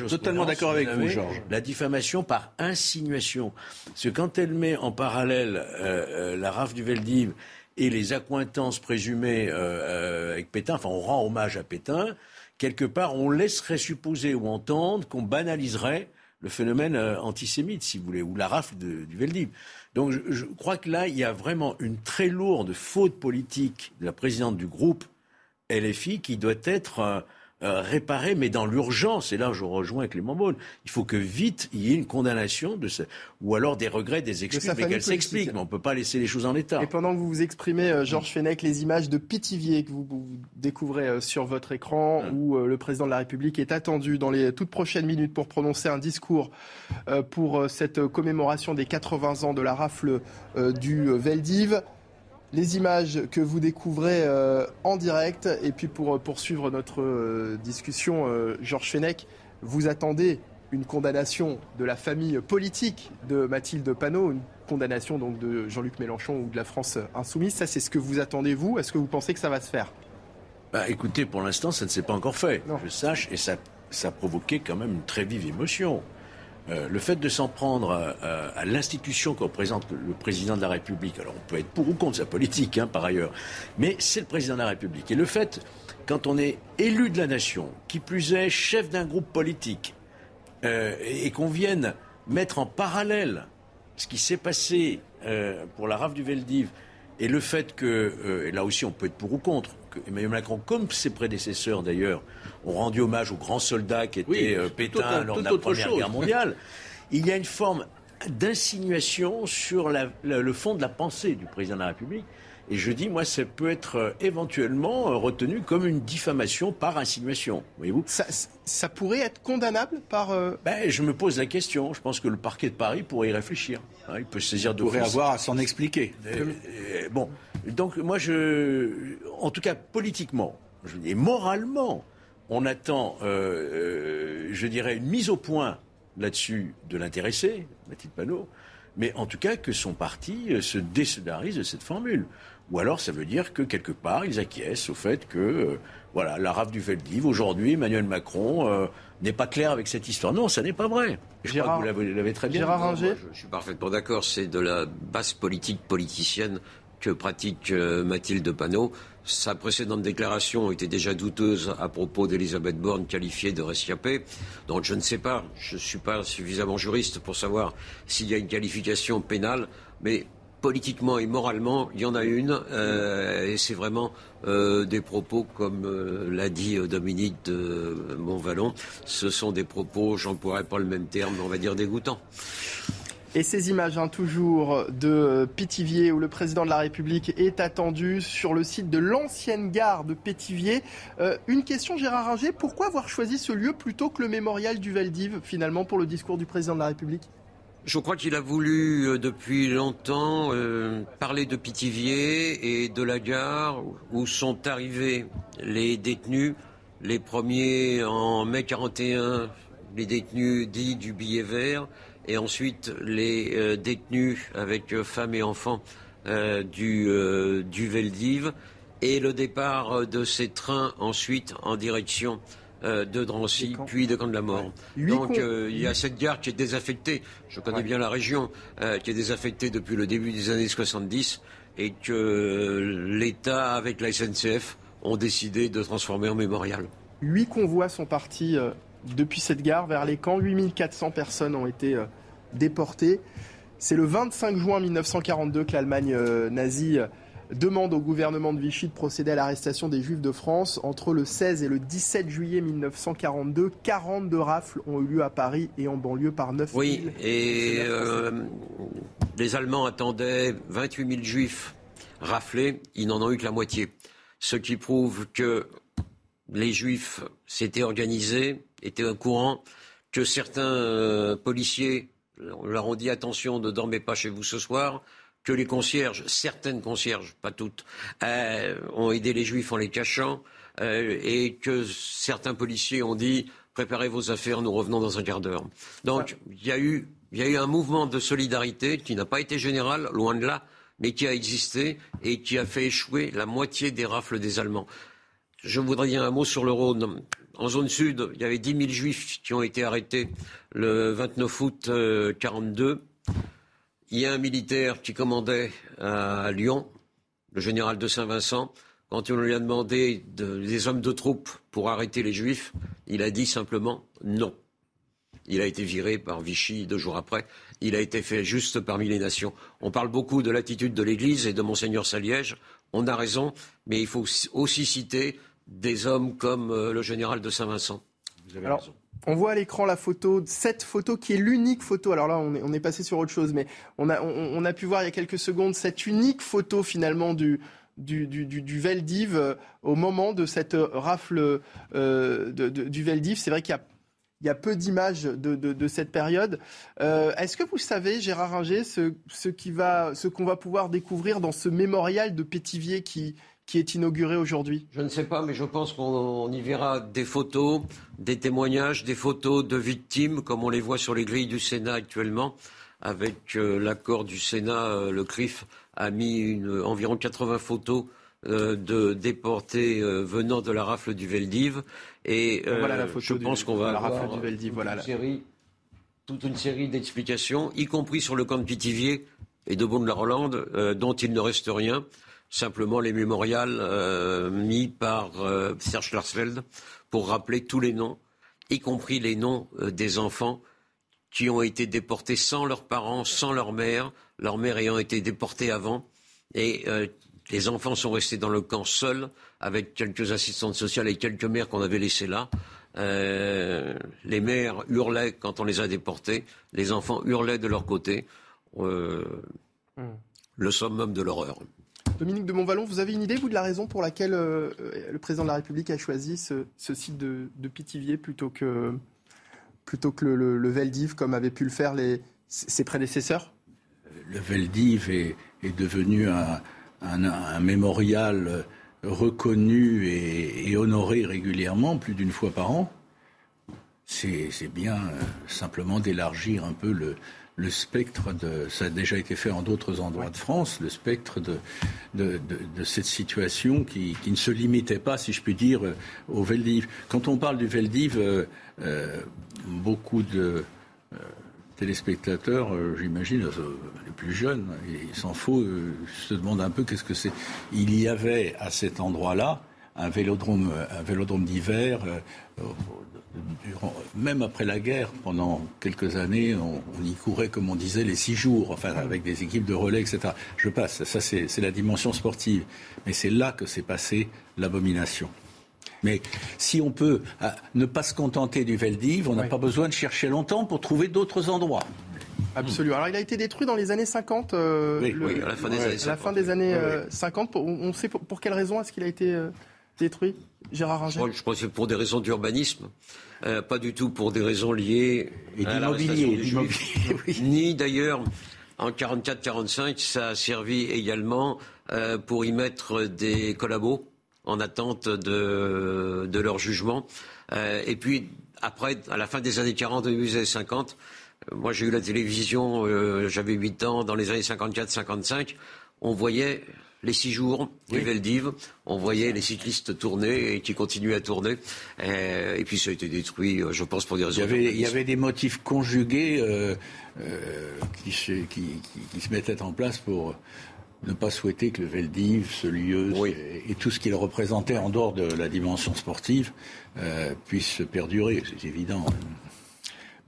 Totalement d'accord avec vous, Georges. La diffamation par insinuation. Parce que quand elle met en parallèle euh, la rafle du Veldiv et les accointances présumées euh, euh, avec Pétain, enfin on rend hommage à Pétain, quelque part on laisserait supposer ou entendre qu'on banaliserait le phénomène euh, antisémite, si vous voulez, ou la rafle de, du Veldiv. Donc je, je, crois que là, il y a vraiment une très lourde faute politique de la présidente du groupe LFI qui doit être euh, réparer, mais dans l'urgence. Et là, je rejoins Clément Beaune. Il faut que vite il y ait une condamnation de ce, ou alors des regrets, des excuses, mais qu'elles s'expliquent. Mais on ne peut pas laisser les choses en état. Et pendant que vous vous exprimez, euh, Georges Fenech, les images de Pithiviers que vous, vous découvrez euh, sur votre écran, mmh. où le président de la République est attendu dans les toutes prochaines minutes pour prononcer un discours pour cette commémoration des 80 ans de la rafle du Veldiv les images que vous découvrez euh, en direct. Et puis pour euh, poursuivre notre euh, discussion, Georges Fenech, vous attendez une condamnation de la famille politique de Mathilde Panot, une condamnation donc de Jean-Luc Mélenchon ou de la France insoumise. Ça, c'est ce que vous attendez, vous? Est-ce que vous pensez que ça va se faire? Bah, Écoutez, pour l'instant, ça ne s'est pas encore fait. Non. Je sache, et ça, ça a provoqué quand même une très vive émotion. Euh, le fait de s'en prendre à, l'institution que représente le président de la République, alors on peut être pour ou contre sa politique hein, par ailleurs, mais c'est le président de la République. Et le fait, quand on est élu de la nation, qui plus est chef d'un groupe politique, euh, et, qu'on vienne mettre en parallèle ce qui s'est passé euh, pour la rave du Veldiv et le fait que, et là aussi on peut être pour ou contre, que Emmanuel Macron, comme ses prédécesseurs d'ailleurs, ont rendu hommage aux grands soldats qui étaient euh, Pétain lors de la Première Guerre mondiale, il y a une forme d'insinuation sur la, la, le fond de la pensée du président de la République. Et je dis, moi, ça peut être euh, éventuellement euh, retenu comme une diffamation par insinuation. Voyez-vous? Ça, ça, pourrait être condamnable par. Euh... Ben, je me pose la question. Je pense que le parquet de Paris pourrait y réfléchir. Hein, il peut se saisir de. Pourrait avoir à s'en expliquer. Bon, donc moi, je, en tout cas politiquement, je dis moralement, on attend, euh, je dirais, une mise au point là-dessus de l'intéressé, Mathilde Panot, mais en tout cas que son parti se désolidarise de cette formule. Ou alors ça veut dire que quelque part ils acquiescent au fait que euh, voilà la rave du Veldiv aujourd'hui Emmanuel Macron euh, n'est pas clair avec cette histoire. Non, ça n'est pas vrai. Je Gérard, crois que vous l'avez très bien. Gérard je, je, suis parfaitement d'accord. C'est de la basse politique politicienne que pratique euh, Mathilde Panot. Sa précédente déclaration était déjà douteuse à propos d'Elisabeth Borne qualifiée de rescapée. Donc je ne sais pas, je ne suis pas suffisamment juriste pour savoir s'il y a une qualification pénale, mais politiquement et moralement, il y en a une, euh, et c'est vraiment euh, des propos, comme euh, l'a dit Dominique de Montvalon, ce sont des propos, j'emploierai pas le même terme, mais on va dire dégoûtants. Et ces images, hein, toujours de Pétivier, où le président de la République est attendu sur le site de l'ancienne gare de Pétivier. Euh, une question, Gérard Ringer, pourquoi avoir choisi ce lieu plutôt que le mémorial du Veldiv, finalement, pour le discours du président de la République? Je crois qu'il a voulu euh, depuis longtemps euh, parler de Pithiviers et de la gare où sont arrivés les détenus, les premiers en mai 41, les détenus dits du billet vert, et ensuite les euh, détenus avec euh, femmes et enfants euh, du, du Veldiv, et le départ de ces trains ensuite en direction de Drancy, puis de Camp de la Mort. Ouais. Donc euh, il y a cette gare qui est désaffectée, je connais ouais. bien la région, euh, qui est désaffectée depuis le début des années 70 et que l'État avec la SNCF ont décidé de transformer en mémorial. Huit convois sont partis depuis cette gare vers les camps, 8400 personnes ont été euh, déportées. C'est le 25 juin 1942 que l'Allemagne euh, nazie demande au gouvernement de Vichy de procéder à l'arrestation des Juifs de France. Entre le 16 et le 17 juillet 1942, 42 rafles ont eu lieu à Paris et en banlieue par 9 Oui, et euh, les Allemands attendaient 28 000 Juifs raflés, ils n'en ont eu que la moitié. Ce qui prouve que les Juifs s'étaient organisés, étaient au courant, que certains euh, policiers leur ont dit attention, ne dormez pas chez vous ce soir, que les concierges, certaines concierges, pas toutes, euh, ont aidé les juifs en les cachant, euh, et que certains policiers ont dit préparez vos affaires, nous revenons dans un quart d'heure. Donc il y, a eu, y a eu un mouvement de solidarité qui n'a pas été général, loin de là, mais qui a existé et qui a fait échouer la moitié des rafles des Allemands. Je voudrais dire un mot sur le Rhône. En zone sud, il y avait 10 000 juifs qui ont été arrêtés le 29 août 1942. Euh, il y a un militaire qui commandait à Lyon, le général de Saint-Vincent, quand on lui a demandé des hommes de troupes pour arrêter les juifs, il a dit simplement non. Il a été viré par Vichy deux jours après. Il a été fait juste parmi les nations. On parle beaucoup de l'attitude de l'Église et de Monseigneur Saliège. On a raison, mais il faut aussi citer des hommes comme euh, le général de Saint-Vincent. Vous avez raison. On voit à l'écran la photo, cette photo qui est l'unique photo. Alors là, on est, passé sur autre chose, mais on a, pu voir il y a quelques secondes cette unique photo finalement du, du, du, Veldiv euh, au moment de cette rafle euh, du Veldiv. C'est vrai qu'il y a peu d'images de, cette période. Euh, est-ce que vous savez, Gérard Ringer, ce, ce qu'on va pouvoir découvrir dans ce mémorial de Pétivier qui, qui est inauguré aujourd'hui? Je ne sais pas, mais je pense qu'on y verra des photos, des témoignages, des photos de victimes, comme on les voit sur les grilles du Sénat actuellement. Avec euh, l'accord du Sénat, euh, le CRIF a mis environ 80 photos euh, de déportés venant de la rafle du Veldiv. Et je pense qu'on va avoir du Veldiv, voilà, une série, toute une série d'explications, y compris sur le camp de Pitivier et de Beaune-la-Rolande, dont il ne reste rien simplement les mémorials euh, mis par euh, Serge Klarsfeld pour rappeler tous les noms, y compris les noms euh, des enfants qui ont été déportés sans leurs parents, sans leur mère, leur mère ayant été déportée avant. Et les enfants sont restés dans le camp seuls, avec quelques assistantes sociales et quelques mères qu'on avait laissées là. les mères hurlaient quand on les a déportés, les enfants hurlaient de leur côté. Hmm. Le summum de l'horreur. Dominique de Montvalon, vous avez une idée, vous, de la raison pour laquelle euh, le président de la République a choisi ce, site de, Pithiviers plutôt que, plutôt que le, Veldiv, comme avaient pu le faire ses prédécesseurs? Le Veldiv est, devenu un, mémorial reconnu et, honoré régulièrement, plus d'une fois par an. C'est bien euh, simplement d'élargir un peu le, le spectre de, ça a déjà été fait en d'autres endroits de France, le spectre de, de, cette situation qui, ne se limitait pas, si je puis dire, au Veldiv. Quand on parle du Veldiv, euh, euh, beaucoup de euh, téléspectateurs, j'imagine, les plus jeunes, il s'en faut, se demandent un peu qu'est-ce que c'est. Il y avait à cet endroit-là un vélodrome, un vélodrome d'hiver même après la guerre, pendant quelques années, on, y courait, comme on disait, les six jours, enfin avec des équipes de relais, etc. Je passe, ça c'est la dimension sportive. Mais c'est là que s'est passée l'abomination. Mais si on peut ah, ne pas se contenter du Veldiv, on n'a pas besoin de chercher longtemps pour trouver d'autres endroits. Absolument. Alors il a été détruit dans les années 50. Euh, oui, à la fin des années 50. la fin des années 50. On sait pour, pour quelle raison est-ce qu'il a été euh, détruit Gérard Ringer Je crois que c'est pour des raisons d'urbanisme, euh, pas du tout pour des raisons liées et à l'immobilier, ni d'ailleurs en 44-45, ça a servi également euh, pour y mettre des collabos en attente de, de leur jugement. Euh, et puis après, à la fin des années 40, début des années 50, moi j'ai eu la télévision, j'avais 8 ans, dans les années 54-55, on voyait les six jours du Veldiv. On voyait les cyclistes tourner et qui continuent à tourner. Euh, et, puis ça a été détruit, euh, je pense, pour des raisons. Il y avait, il y avait des motifs conjugués euh, qui, se mettaient en place pour ne pas souhaiter que le Veldiv, ce lieu et, tout ce qu'il représentait en dehors de la dimension sportive puisse perdurer. C'est évident.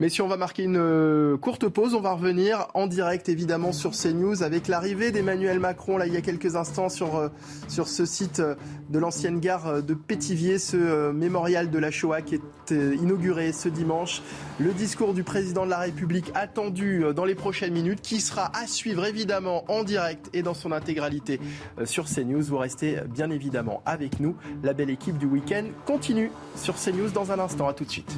Mais si on va marquer une euh, courte pause, on va revenir en direct évidemment sur CNews avec l'arrivée d'Emmanuel Macron là il y a quelques instants sur, euh, ce site euh, de l'ancienne gare de Pétivier, ce mémorial de la Shoah qui est inauguré ce dimanche. Le discours du président de la République attendu dans les prochaines minutes qui sera à suivre évidemment en direct et dans son intégralité sur CNews. Vous restez bien évidemment avec nous. La belle équipe du week-end continue sur CNews dans un instant. À tout de suite.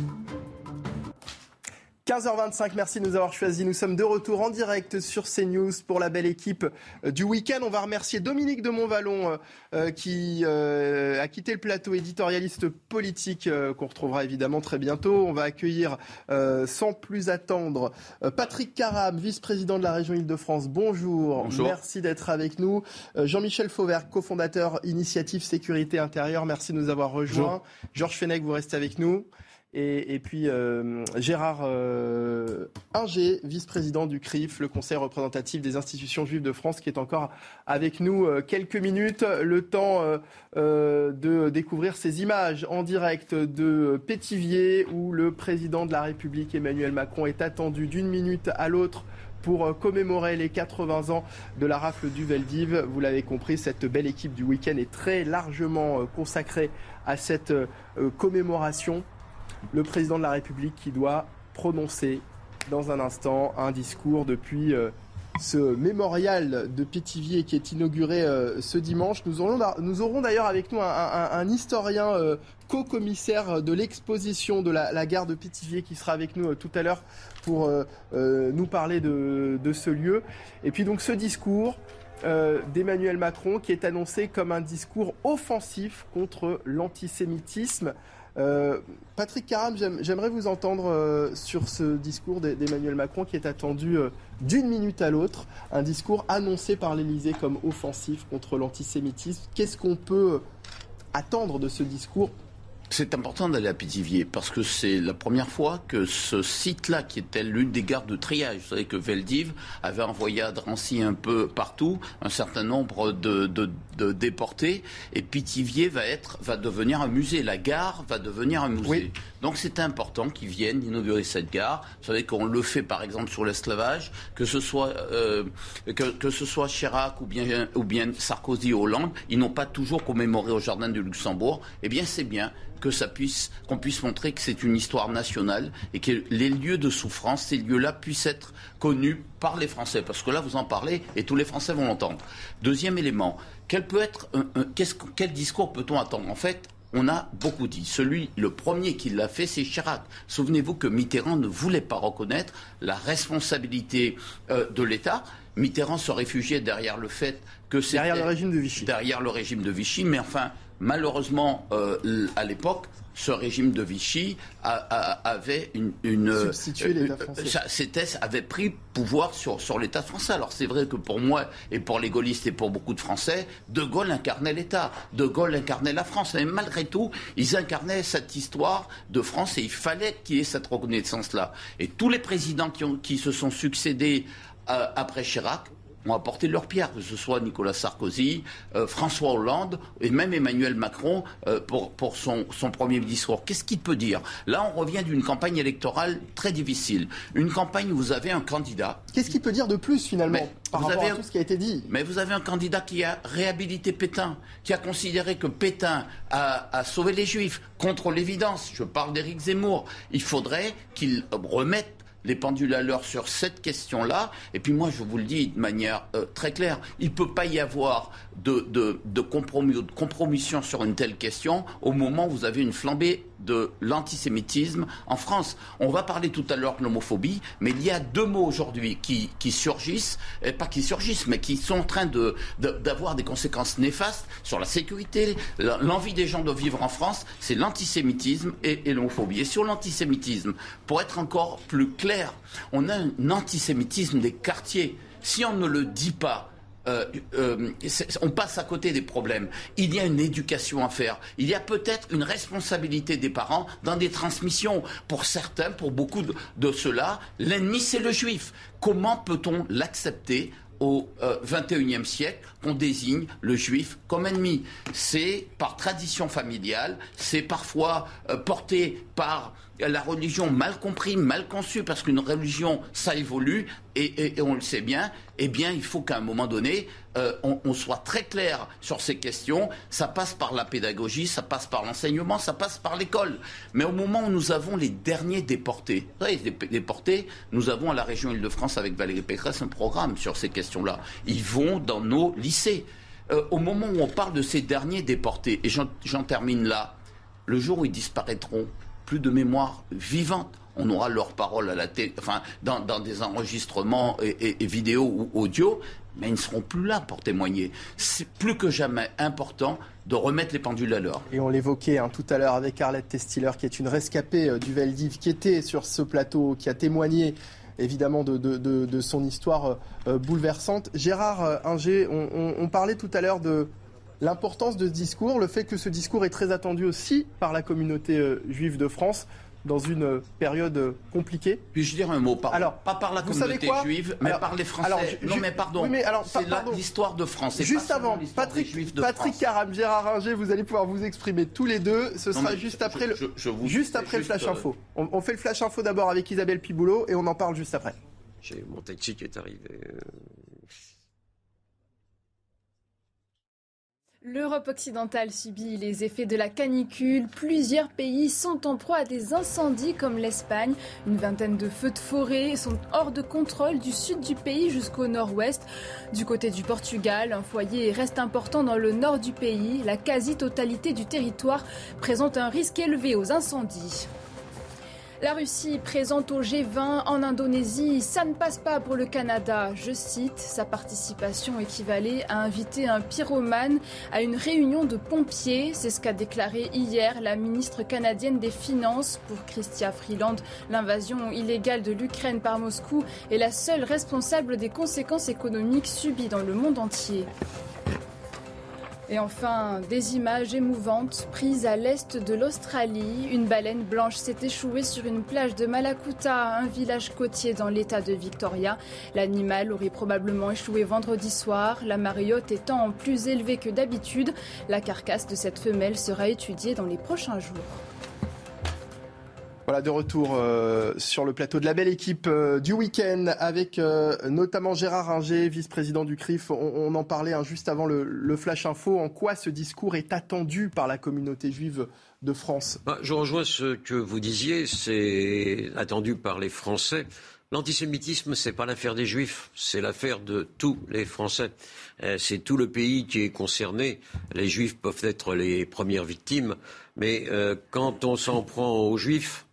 15h25, merci de nous avoir choisis. Nous sommes de retour en direct sur CNews pour la belle équipe euh, du week-end. On va remercier Dominique de Montvalon euh, euh, qui a quitté le plateau éditorialiste politique qu'on retrouvera évidemment très bientôt. On va accueillir sans plus attendre Patrick Caram, vice-président de la région Île-de-France. Bonjour. Bonjour. Merci d'être avec nous. Jean-Michel Fauvert, cofondateur Initiative Sécurité Intérieure. Merci de nous avoir rejoints. Georges Fenech, vous restez avec nous. Et, puis euh, Gérard euh, Inger, vice-président du CRIF, le Conseil représentatif des institutions juives de France, qui est encore avec nous euh, quelques minutes. Le temps de découvrir ces images en direct de Pétivier, où le président de la République, Emmanuel Macron, est attendu d'une minute à l'autre pour commémorer les 80 ans de la rafle du Veldiv. Vous l'avez compris, cette belle équipe du week-end est très largement consacrée à cette commémoration le président de la République qui doit prononcer dans un instant un discours depuis euh, ce mémorial de Pétivier qui est inauguré euh, ce dimanche. Nous aurons, d'ailleurs avec nous un, historien euh, co-commissaire de l'exposition de la, gare de Pétivier qui sera avec nous tout à l'heure pour nous parler de, ce lieu. Et puis donc ce discours d'Emmanuel Macron qui est annoncé comme un discours offensif contre l'antisémitisme. Euh, Patrick Caram, j'aimerais vous entendre euh, sur ce discours d'Emmanuel Macron qui est attendu euh, d'une minute à l'autre, un discours annoncé par l'Élysée comme offensif contre l'antisémitisme. Qu'est-ce qu'on peut attendre de ce discours c'est important d'aller à Pithiviers parce que c'est la première fois que ce site-là, qui était l'une des gares de triage, vous savez que Veldiv avait envoyé à Drancy un peu partout un certain nombre de, déportés, et Pithiviers va être, va devenir un musée. La gare va devenir un musée. Donc c'est important qu'ils viennent inaugurer cette gare. Vous savez qu'on le fait par exemple sur l'esclavage, que ce soit euh, que, ce soit Chirac ou bien ou bien Sarkozy, Hollande, ils n'ont pas toujours commémoré au jardin du Luxembourg. Eh bien c'est bien que ça puisse, qu'on puisse montrer que c'est une histoire nationale et que les lieux de souffrance, ces lieux-là, puissent être connus par les Français. Parce que là, vous en parlez et tous les Français vont l'entendre. Deuxième élément, quel peut être, quel discours peut-on attendre? En fait, on a beaucoup dit. Celui, le premier qui l'a fait, c'est Chirac. Souvenez-vous que Mitterrand ne voulait pas reconnaître la responsabilité euh, de l'État. Mitterrand se réfugiait derrière le fait que c'est derrière le régime de Vichy. Derrière le régime de Vichy, mais enfin, Malheureusement, euh, à l'époque, ce régime de Vichy avait une, une euh, Substitué l'État français. avait pris pouvoir sur, sur l'État français. Alors c'est vrai que pour moi et pour les gaullistes et pour beaucoup de Français, De Gaulle incarnait l'État, De Gaulle incarnait la France. Mais malgré tout, ils incarnaient cette histoire de France et il fallait qu'il y ait cette reconnaissance-là. Et tous les présidents qui, ont, qui se sont succédés euh, après Chirac ont apporté leur pierre, que ce soit Nicolas Sarkozy, euh, François Hollande et même Emmanuel Macron euh, pour, pour son, son, premier discours. Qu'est-ce qu'il peut dire? Là, on revient d'une campagne électorale très difficile. Une campagne où vous avez un candidat. Qu'est-ce qu'il peut dire de plus finalement par rapport à tout ce qui a été dit? Mais vous avez un candidat qui a réhabilité Pétain, qui a considéré que Pétain a, a sauvé les Juifs contre l'évidence. Je parle d'Éric Zemmour. Il faudrait qu'il remette les pendules à l'heure sur cette question-là. Et puis moi, je vous le dis de manière euh, très claire, il ne peut pas y avoir de, de, de compromis de compromission sur une telle question au moment où vous avez une flambée de l'antisémitisme en France. On va parler tout à l'heure de l'homophobie, mais il y a deux mots aujourd'hui qui, surgissent, et pas qui surgissent, mais qui sont en train de, d'avoir des conséquences néfastes sur la sécurité, l'envie des gens de vivre en France, c'est l'antisémitisme et, et l'homophobie. Et sur l'antisémitisme, pour être encore plus clair, on a un antisémitisme des quartiers. Si on ne le dit pas, euh, euh, on passe à côté des problèmes. Il y a une éducation à faire. Il y a peut-être une responsabilité des parents dans des transmissions. Pour certains, pour beaucoup de, ceux-là, l'ennemi c'est le juif. Comment peut-on l'accepter au XXIe euh, siècle qu'on désigne le juif comme ennemi? C'est par tradition familiale, c'est parfois porté par la religion mal comprise, mal conçue, parce qu'une religion, ça évolue, et, on le sait bien, eh bien, il faut qu'à un moment donné, euh, on, soit très clair sur ces questions. Ça passe par la pédagogie, ça passe par l'enseignement, ça passe par l'école. Mais au moment où nous avons les derniers déportés, les déportés, nous avons à la région Île-de-France avec Valérie Pécresse un programme sur ces questions-là. Ils vont dans nos lycées. Euh, au moment où on parle de ces derniers déportés, et j'en termine là, le jour où ils disparaîtront, plus de mémoire vivante. On aura leurs paroles dans, des enregistrements et, et, vidéos ou audio, mais ils ne seront plus là pour témoigner. C'est plus que jamais important de remettre les pendules à l'heure. Et on l'évoquait hein, tout à l'heure avec Arlette Testiller, qui est une rescapée euh, du Veldiv, qui était sur ce plateau, qui a témoigné évidemment de, son histoire euh, euh, bouleversante. Gérard Inger, on parlait tout à l'heure de l'importance de ce discours, le fait que ce discours est très attendu aussi par la communauté euh, juive de France. dans une période compliquée. Puis-je dire un mot par, alors, pas par la communauté juive, mais Alors, par les Français. alors, non, mais pardon. oui, mais alors, c'est l'histoire de France. Juste pas avant, Patrick, de Patrick. Caram, Gérard Ringer, vous allez pouvoir vous exprimer tous les deux. Ce Non, sera juste je- après le, je- je vous- juste après le juste, flash euh, info. On, on fait le flash info d'abord avec Isabelle Piboulot et on en parle juste après. J'ai mon taxi qui est arrivé. L'Europe occidentale subit les effets de la canicule. Plusieurs pays sont en proie à des incendies comme l'Espagne. Une vingtaine de feux de forêt sont hors de contrôle du sud du pays jusqu'au nord-ouest. Du côté du Portugal, un foyer reste important dans le nord du pays. La quasi-totalité du territoire présente un risque élevé aux incendies. La Russie présente au G20 en Indonésie, ça ne passe pas pour le Canada. Je cite, sa participation équivalait à inviter un pyromane à une réunion de pompiers. C'est ce qu'a déclaré hier la ministre canadienne des Finances. Pour Chrystia Freeland, l'invasion illégale de l'Ukraine par Moscou est la seule responsable des conséquences économiques subies dans le monde entier. Et enfin, des images émouvantes prises à l'est de l'Australie. Une baleine blanche s'est échouée sur une plage de Malakuta, un village côtier dans l'état de Victoria. L'animal aurait probablement échoué vendredi soir, la marée haute étant plus élevée que d'habitude. La carcasse de cette femelle sera étudiée dans les prochains jours. Voilà, de retour euh, sur le plateau de la belle équipe euh, du week-end avec euh, notamment Gérard Ringer, vice-président du CRIF. On, en parlait hein, juste avant le, le Flash Info. En quoi ce discours est attendu par la communauté juive de France? Bah, je rejoins ce que vous disiez, c'est attendu par les Français. L'antisémitisme, c'est pas l'affaire des Juifs, c'est l'affaire de tous les Français. Euh, c'est tout le pays qui est concerné. Les Juifs peuvent être les premières victimes, mais euh, quand on s'en prend aux Juifs,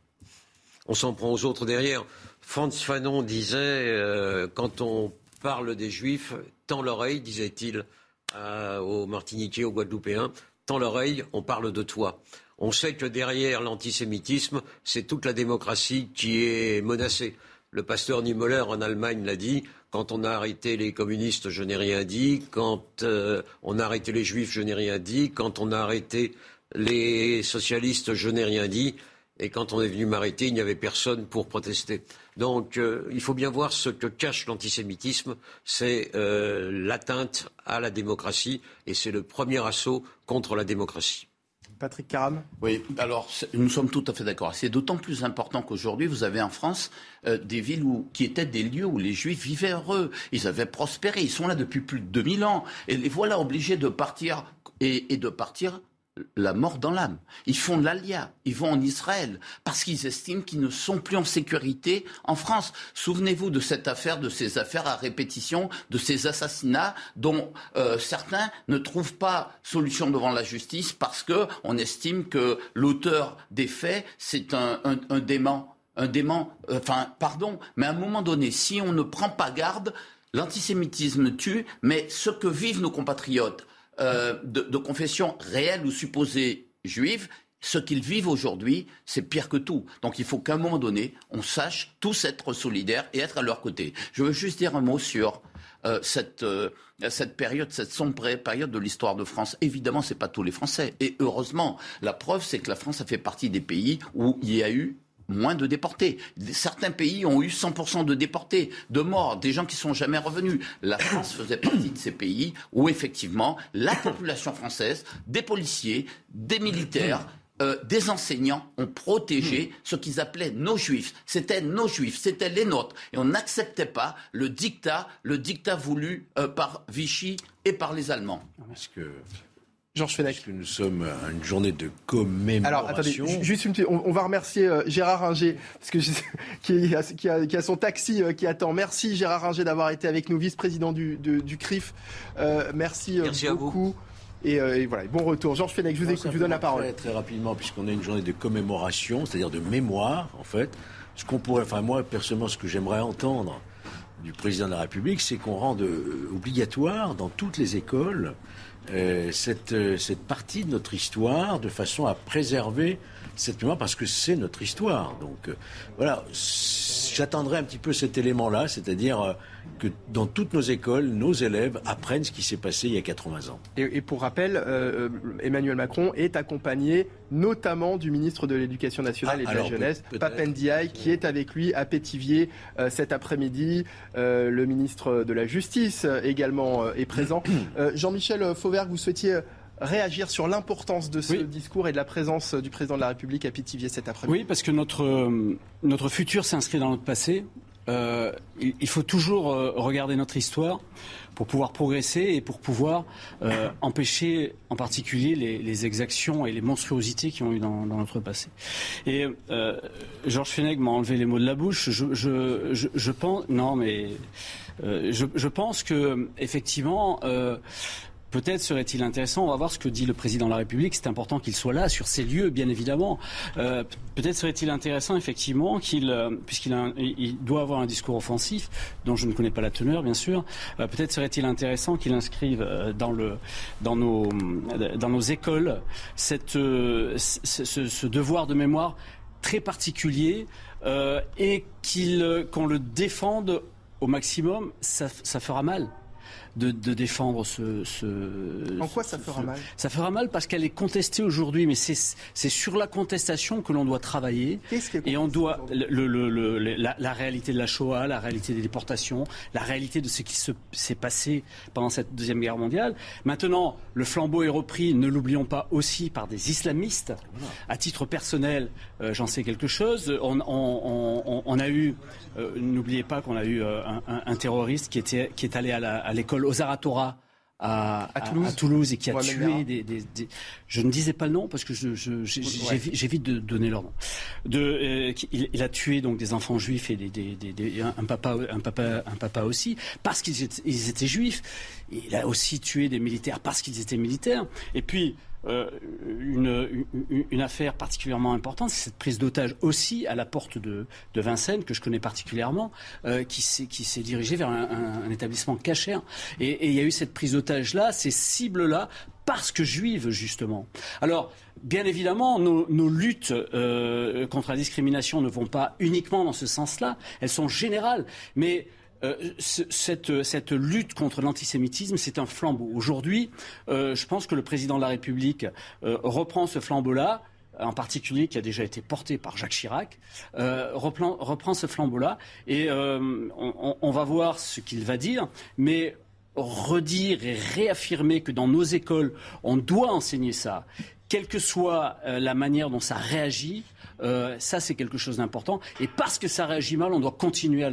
on s'en prend aux autres derrière. Franz Fanon disait, euh, quand on parle des Juifs, tend l'oreille, disait-il à- aux Martiniquais, aux Guadeloupéens, tend l'oreille, on parle de toi. On sait que derrière l'antisémitisme, c'est toute la démocratie qui est menacée. Le pasteur Niemöller en Allemagne l'a dit, quand on a arrêté les communistes, je n'ai rien dit, quand euh, on a arrêté les juifs, je n'ai rien dit, quand on a arrêté les socialistes, je n'ai rien dit. Et quand on est venu m'arrêter, il n'y avait personne pour protester. Donc euh, il faut bien voir ce que cache l'antisémitisme, c'est euh, l'atteinte à la démocratie et c'est le premier assaut contre la démocratie. Patrick Caram Oui, alors nous sommes tout à fait d'accord. C'est d'autant plus important qu'aujourd'hui, vous avez en France euh, des villes où, qui étaient des lieux où les Juifs vivaient heureux. Ils avaient prospéré. Ils sont là depuis plus de 2000 ans. Et les voilà obligés de partir et, et de partir la mort dans l'âme. Ils font de l'alia, ils vont en Israël, parce qu'ils estiment qu'ils ne sont plus en sécurité en France. Souvenez-vous de cette affaire, de ces affaires à répétition, de ces assassinats dont euh, certains ne trouvent pas solution devant la justice parce que on estime que l'auteur des faits, c'est un, dément, euh, enfin, pardon, mais à un moment donné, si on ne prend pas garde, l'antisémitisme tue, mais ce que vivent nos compatriotes, euh, de, confession réelle ou supposée juive, ce qu'ils vivent aujourd'hui, c'est pire que tout. Donc il faut qu'à un moment donné, on sache tous être solidaires et être à leur côté. Je veux juste dire un mot sur euh, cette, euh, cette période, cette sombre période de l'histoire de France. Évidemment, c'est pas tous les Français. Et heureusement, la preuve, c'est que la France a fait partie des pays où il y a eu moins de déportés. Certains pays ont eu 100% de déportés, de morts, des gens qui sont jamais revenus. La France faisait partie de ces pays où effectivement la population française, des policiers, des militaires, euh, des enseignants ont protégé ce qu'ils appelaient nos juifs. C'était nos juifs, c'était les nôtres. Et on n'acceptait pas le dictat, le dictat voulu euh, par Vichy et par les Allemands. Georges Fenech. Puisque nous sommes à une journée de commémoration. Alors attendez, ju- juste une petite, on, on va remercier euh, Gérard Ringer parce que je- qui, a, qui, a, qui a son taxi euh, qui attend. Merci Gérard Ringer d'avoir été avec nous, vice-président du, du, du CRIF. Euh, merci, euh, Merci beaucoup. Et, euh, et voilà, bon retour. Georges Fenech, je vous écoute, je vous donne la parole. Très, très rapidement, puisqu'on a une journée de commémoration, c'est-à-dire de mémoire, en fait. Ce qu'on pourrait, enfin moi personnellement, ce que j'aimerais entendre du président de la République, c'est qu'on rende euh, obligatoire dans toutes les écoles cette, cette partie de notre histoire de façon à préserver cette mémoire parce que c'est notre histoire. Donc voilà, j'attendrai un petit peu cet élément-là, c'est-à-dire que dans toutes nos écoles, nos élèves apprennent ce qui s'est passé il y a 80 ans. Et, pour rappel, euh, Emmanuel Macron est accompagné notamment du ministre de l'Éducation nationale et de la jeunesse, Papendiaï, qui est avec lui à Pétivier euh, cet après-midi. Euh, le ministre de la Justice également est présent. Jean-Michel Fauvergue, vous souhaitiez réagir sur l'importance de ce discours et de la présence du président de la République à Pétivier cet après-midi? Oui, parce que notre, notre futur s'inscrit dans notre passé. Euh, il faut toujours euh, regarder notre histoire pour pouvoir progresser et pour pouvoir euh, empêcher en particulier les, exactions et les monstruosités qui ont eu dans, notre passé. Et Georges Fenech m'a enlevé les mots de la bouche. Je, pense, non, mais je, je, pense que effectivement Peut-être serait-il intéressant, on va voir ce que dit le président de la République, c'est important qu'il soit là, sur ces lieux, bien évidemment. Euh, peut-être serait-il intéressant, effectivement, euh, puisqu'il il doit avoir un discours offensif, dont je ne connais pas la teneur, bien sûr, euh, peut-être serait-il intéressant qu'il inscrive dans, nos, écoles ce, devoir de mémoire très particulier et qu'on le défende au maximum, ça fera mal de, défendre ce, En quoi ça fera mal? Ça fera mal parce qu'elle est contestée aujourd'hui, mais c'est sur la contestation que l'on doit travailler. et on doit le, la, réalité de la Shoah, la réalité des déportations, la réalité de ce qui s'est passé pendant cette deuxième guerre mondiale. Maintenant, le flambeau est repris, ne l'oublions pas aussi par des islamistes. À titre personnel, euh, j'en sais quelque chose. On, on, a eu, euh, n'oubliez pas qu'on a eu euh, un, terroriste qui était qui est allé à l'école aux Ozaratora à, Toulouse. et qui a tué des, Je ne disais pas le nom parce que j'évite de donner leur nom. De, euh, il, a tué donc des enfants juifs et des, un, papa, un, papa, un papa aussi parce qu'ils étaient, étaient juifs. Il a aussi tué des militaires parce qu'ils étaient militaires. Et puis euh, une, affaire particulièrement importante, c'est cette prise d'otage aussi à la porte de, de, Vincennes, que je connais particulièrement, euh, qui s'est dirigée vers un, un, établissement caché. Et, il y a eu cette prise d'otage-là, ces cibles-là, parce que juives, justement. Alors, bien évidemment, nos, nos luttes euh, contre la discrimination ne vont pas uniquement dans ce sens-là, elles sont générales. Mais euh, cette, lutte contre l'antisémitisme, c'est un flambeau. Aujourd'hui, euh, je pense que le président de la République euh, reprend ce flambeau-là en particulier qui a déjà été porté par Jacques Chirac, reprend, ce flambeau-là et on, va voir ce qu'il va dire, mais redire et réaffirmer que dans nos écoles, on doit enseigner ça, quelle que soit la manière dont ça réagit, euh, ça, c'est quelque chose d'important. Et parce que ça réagit mal, on doit continuer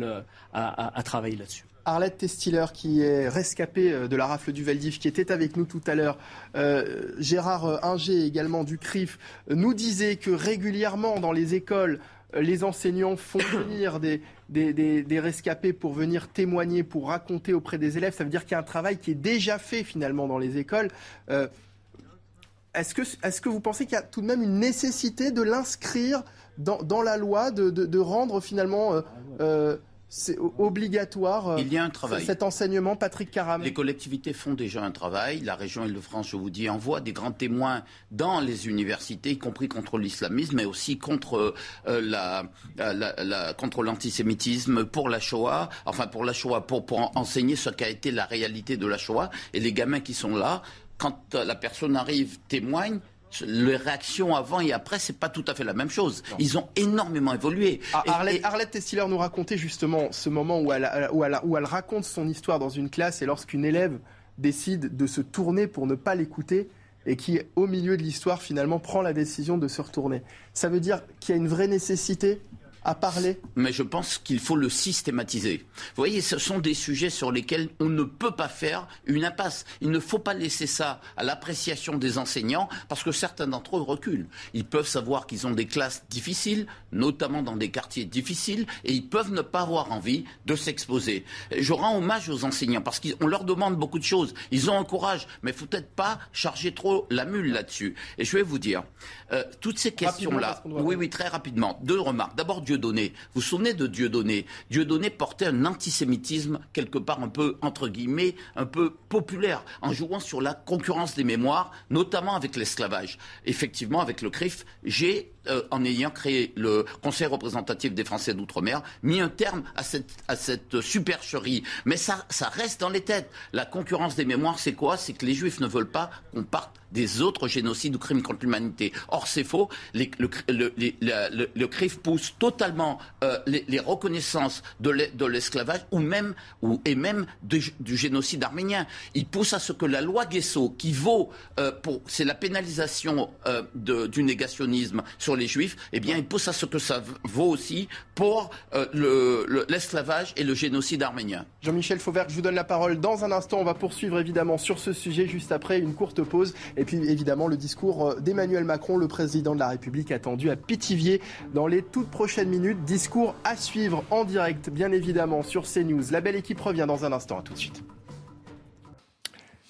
à, travailler là-dessus. Arlette Testiller, qui est rescapée euh, de la rafle du Valdiv, qui était avec nous tout à l'heure, euh, Gérard Inger également du CRIF, nous disait que régulièrement dans les écoles, les enseignants font venir des, des, rescapés pour venir témoigner, pour raconter auprès des élèves. Ça veut dire qu'il y a un travail qui est déjà fait finalement dans les écoles. Est-ce que, est que, vous pensez qu'il y a tout de même une nécessité de l'inscrire dans, la loi, de, rendre finalement euh, euh, obligatoire Il y a un travail. cet enseignement, Patrick Caram Les collectivités font déjà un travail. La région Île-de-France, je vous dis, envoie des grands témoins dans les universités, y compris contre l'islamisme, mais aussi contre, euh, la, contre l'antisémitisme, pour la Shoah, enfin pour la Shoah, pour, pour enseigner ce qu'a été la réalité de la Shoah. Et les gamins qui sont là quand la personne arrive, témoigne, les réactions avant et après, c'est pas tout à fait la même chose. Ils ont énormément évolué. Ah, Arlette, Tessiller nous racontait justement ce moment où elle, où, où elle raconte son histoire dans une classe et lorsqu'une élève décide de se tourner pour ne pas l'écouter et qui, au milieu de l'histoire, finalement prend la décision de se retourner. Ça veut dire qu'il y a une vraie nécessité à parler Mais je pense qu'il faut le systématiser. Vous voyez, ce sont des sujets sur lesquels on ne peut pas faire une impasse. Il ne faut pas laisser ça à l'appréciation des enseignants parce que certains d'entre eux reculent. Ils peuvent savoir qu'ils ont des classes difficiles, notamment dans des quartiers difficiles, et ils peuvent ne pas avoir envie de s'exposer. Je rends hommage aux enseignants parce qu'on leur demande beaucoup de choses. Ils ont un courage, mais il faut peut-être pas charger trop la mule là-dessus. Et je vais vous dire, euh, toutes ces questions-là, oui, oui, très rapidement, deux remarques. D'abord, Dieudonné. Vous vous souvenez de Dieudonné? Dieudonné portait un antisémitisme quelque part un peu, entre guillemets, un peu populaire, en jouant sur la concurrence des mémoires, notamment avec l'esclavage. Effectivement, avec le CRIF, j'ai euh, en ayant créé le Conseil représentatif des Français d'outre-mer, mis un terme à cette, supercherie. Mais ça reste dans les têtes. La concurrence des mémoires, c'est quoi? C'est que les Juifs ne veulent pas qu'on parte des autres génocides ou crimes contre l'humanité. Or, c'est faux. le, le, CRIF pousse totalement euh, les, reconnaissances de l'esclavage ou même, ou, et même du génocide arménien. Il pousse à ce que la loi Guesso, qui vaut euh, pour, c'est la pénalisation du négationnisme sur les juifs, eh bien, il pousse à ce que ça vaut aussi pour euh, l'esclavage et le génocide arménien. Jean-Michel Fauvert, je vous donne la parole dans un instant. On va poursuivre évidemment sur ce sujet juste après une courte pause. Et puis évidemment le discours euh, d'Emmanuel Macron, le président de la République, attendu à Pithiviers dans les toutes prochaines minutes. Discours à suivre en direct, bien évidemment, sur CNews. La belle équipe revient dans un instant. À tout de suite.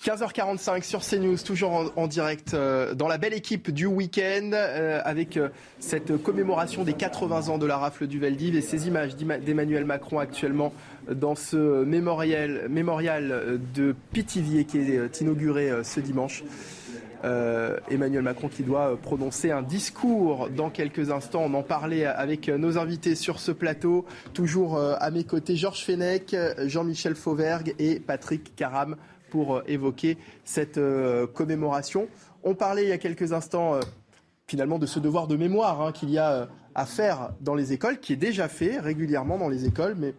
15h45 sur CNews, toujours en, direct euh, dans la belle équipe du week-end, euh, avec cette commémoration des 80 ans de la rafle du Veldiv et ces images d'Emmanuel Macron actuellement dans ce mémorial, mémorial de Pithiviers qui est inauguré ce dimanche. Emmanuel Macron qui doit prononcer un discours dans quelques instants. On en parlait avec nos invités sur ce plateau. Toujours à mes côtés, Georges Fenech, Jean-Michel Fauvergue et Patrick Caram pour euh, évoquer cette euh, commémoration. On parlait il y a quelques instants euh, finalement de ce devoir de mémoire hein, qu'il y a à faire dans les écoles, qui est déjà fait régulièrement dans les écoles, mais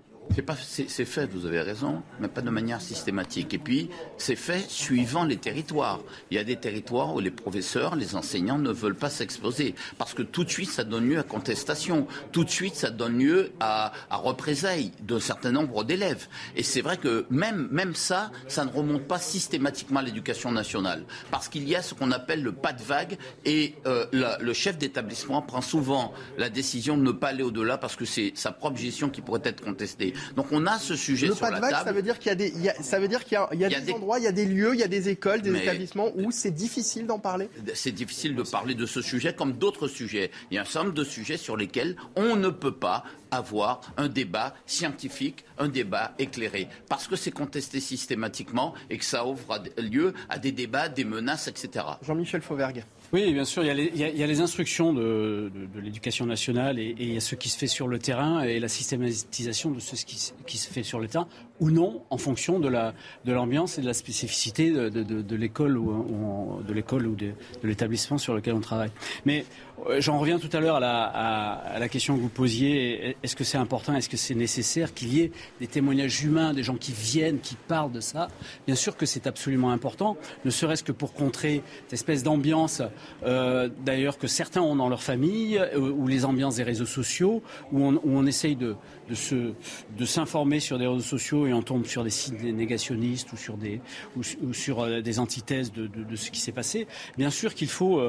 c'est fait, vous avez raison, mais pas de manière systématique. Et puis, c'est fait suivant les territoires. Il y a des territoires où les professeurs, les enseignants ne veulent pas s'exposer. Parce que tout de suite, ça donne lieu à contestation. Tout de suite, ça donne lieu à, à représailles d'un certain nombre d'élèves. Et c'est vrai que même, même ça, ça ne remonte pas systématiquement à l'éducation nationale. Parce qu'il y a ce qu'on appelle le pas de vague. Et euh, le chef d'établissement prend souvent la décision de ne pas aller au-delà parce que c'est sa propre gestion qui pourrait être contestée. Donc on a ce sujet le sur pas de vague, Ça veut dire qu'il y a des, ça veut dire qu'il y a, des, endroits, il y a des lieux, il y a des écoles, des établissements où c'est difficile d'en parler. C'est difficile de parler de ce sujet comme d'autres sujets. Il y a un certain nombre de sujets sur lesquels on ne peut pas avoir un débat scientifique, un débat éclairé, parce que c'est contesté systématiquement et que ça ouvre lieu à des débats, des menaces, etc. Jean-Michel Fauvergue. Oui, bien sûr, il y a les, instructions de, l'éducation nationale et, il y a ce qui se fait sur le terrain et la systématisation de ce qui, se fait sur le terrain ou non en fonction de la de l'ambiance et de la spécificité de, l'école ou, de l'école ou de, l'établissement sur lequel on travaille. Mais j'en reviens tout à l'heure à la, question que vous posiez. Est-ce que c'est important Est-ce que c'est nécessaire qu'il y ait des témoignages humains, des gens qui viennent, qui parlent de ça? Bien sûr que c'est absolument important, ne serait-ce que pour contrer cette espèce d'ambiance euh, d'ailleurs que certains ont dans leur famille, euh, ou les ambiances des réseaux sociaux, où on essaye de, de s'informer sur des réseaux sociaux et on tombe sur des sites négationnistes ou sur des, ou, sur euh, des antithèses de, ce qui s'est passé. Bien sûr qu'il faut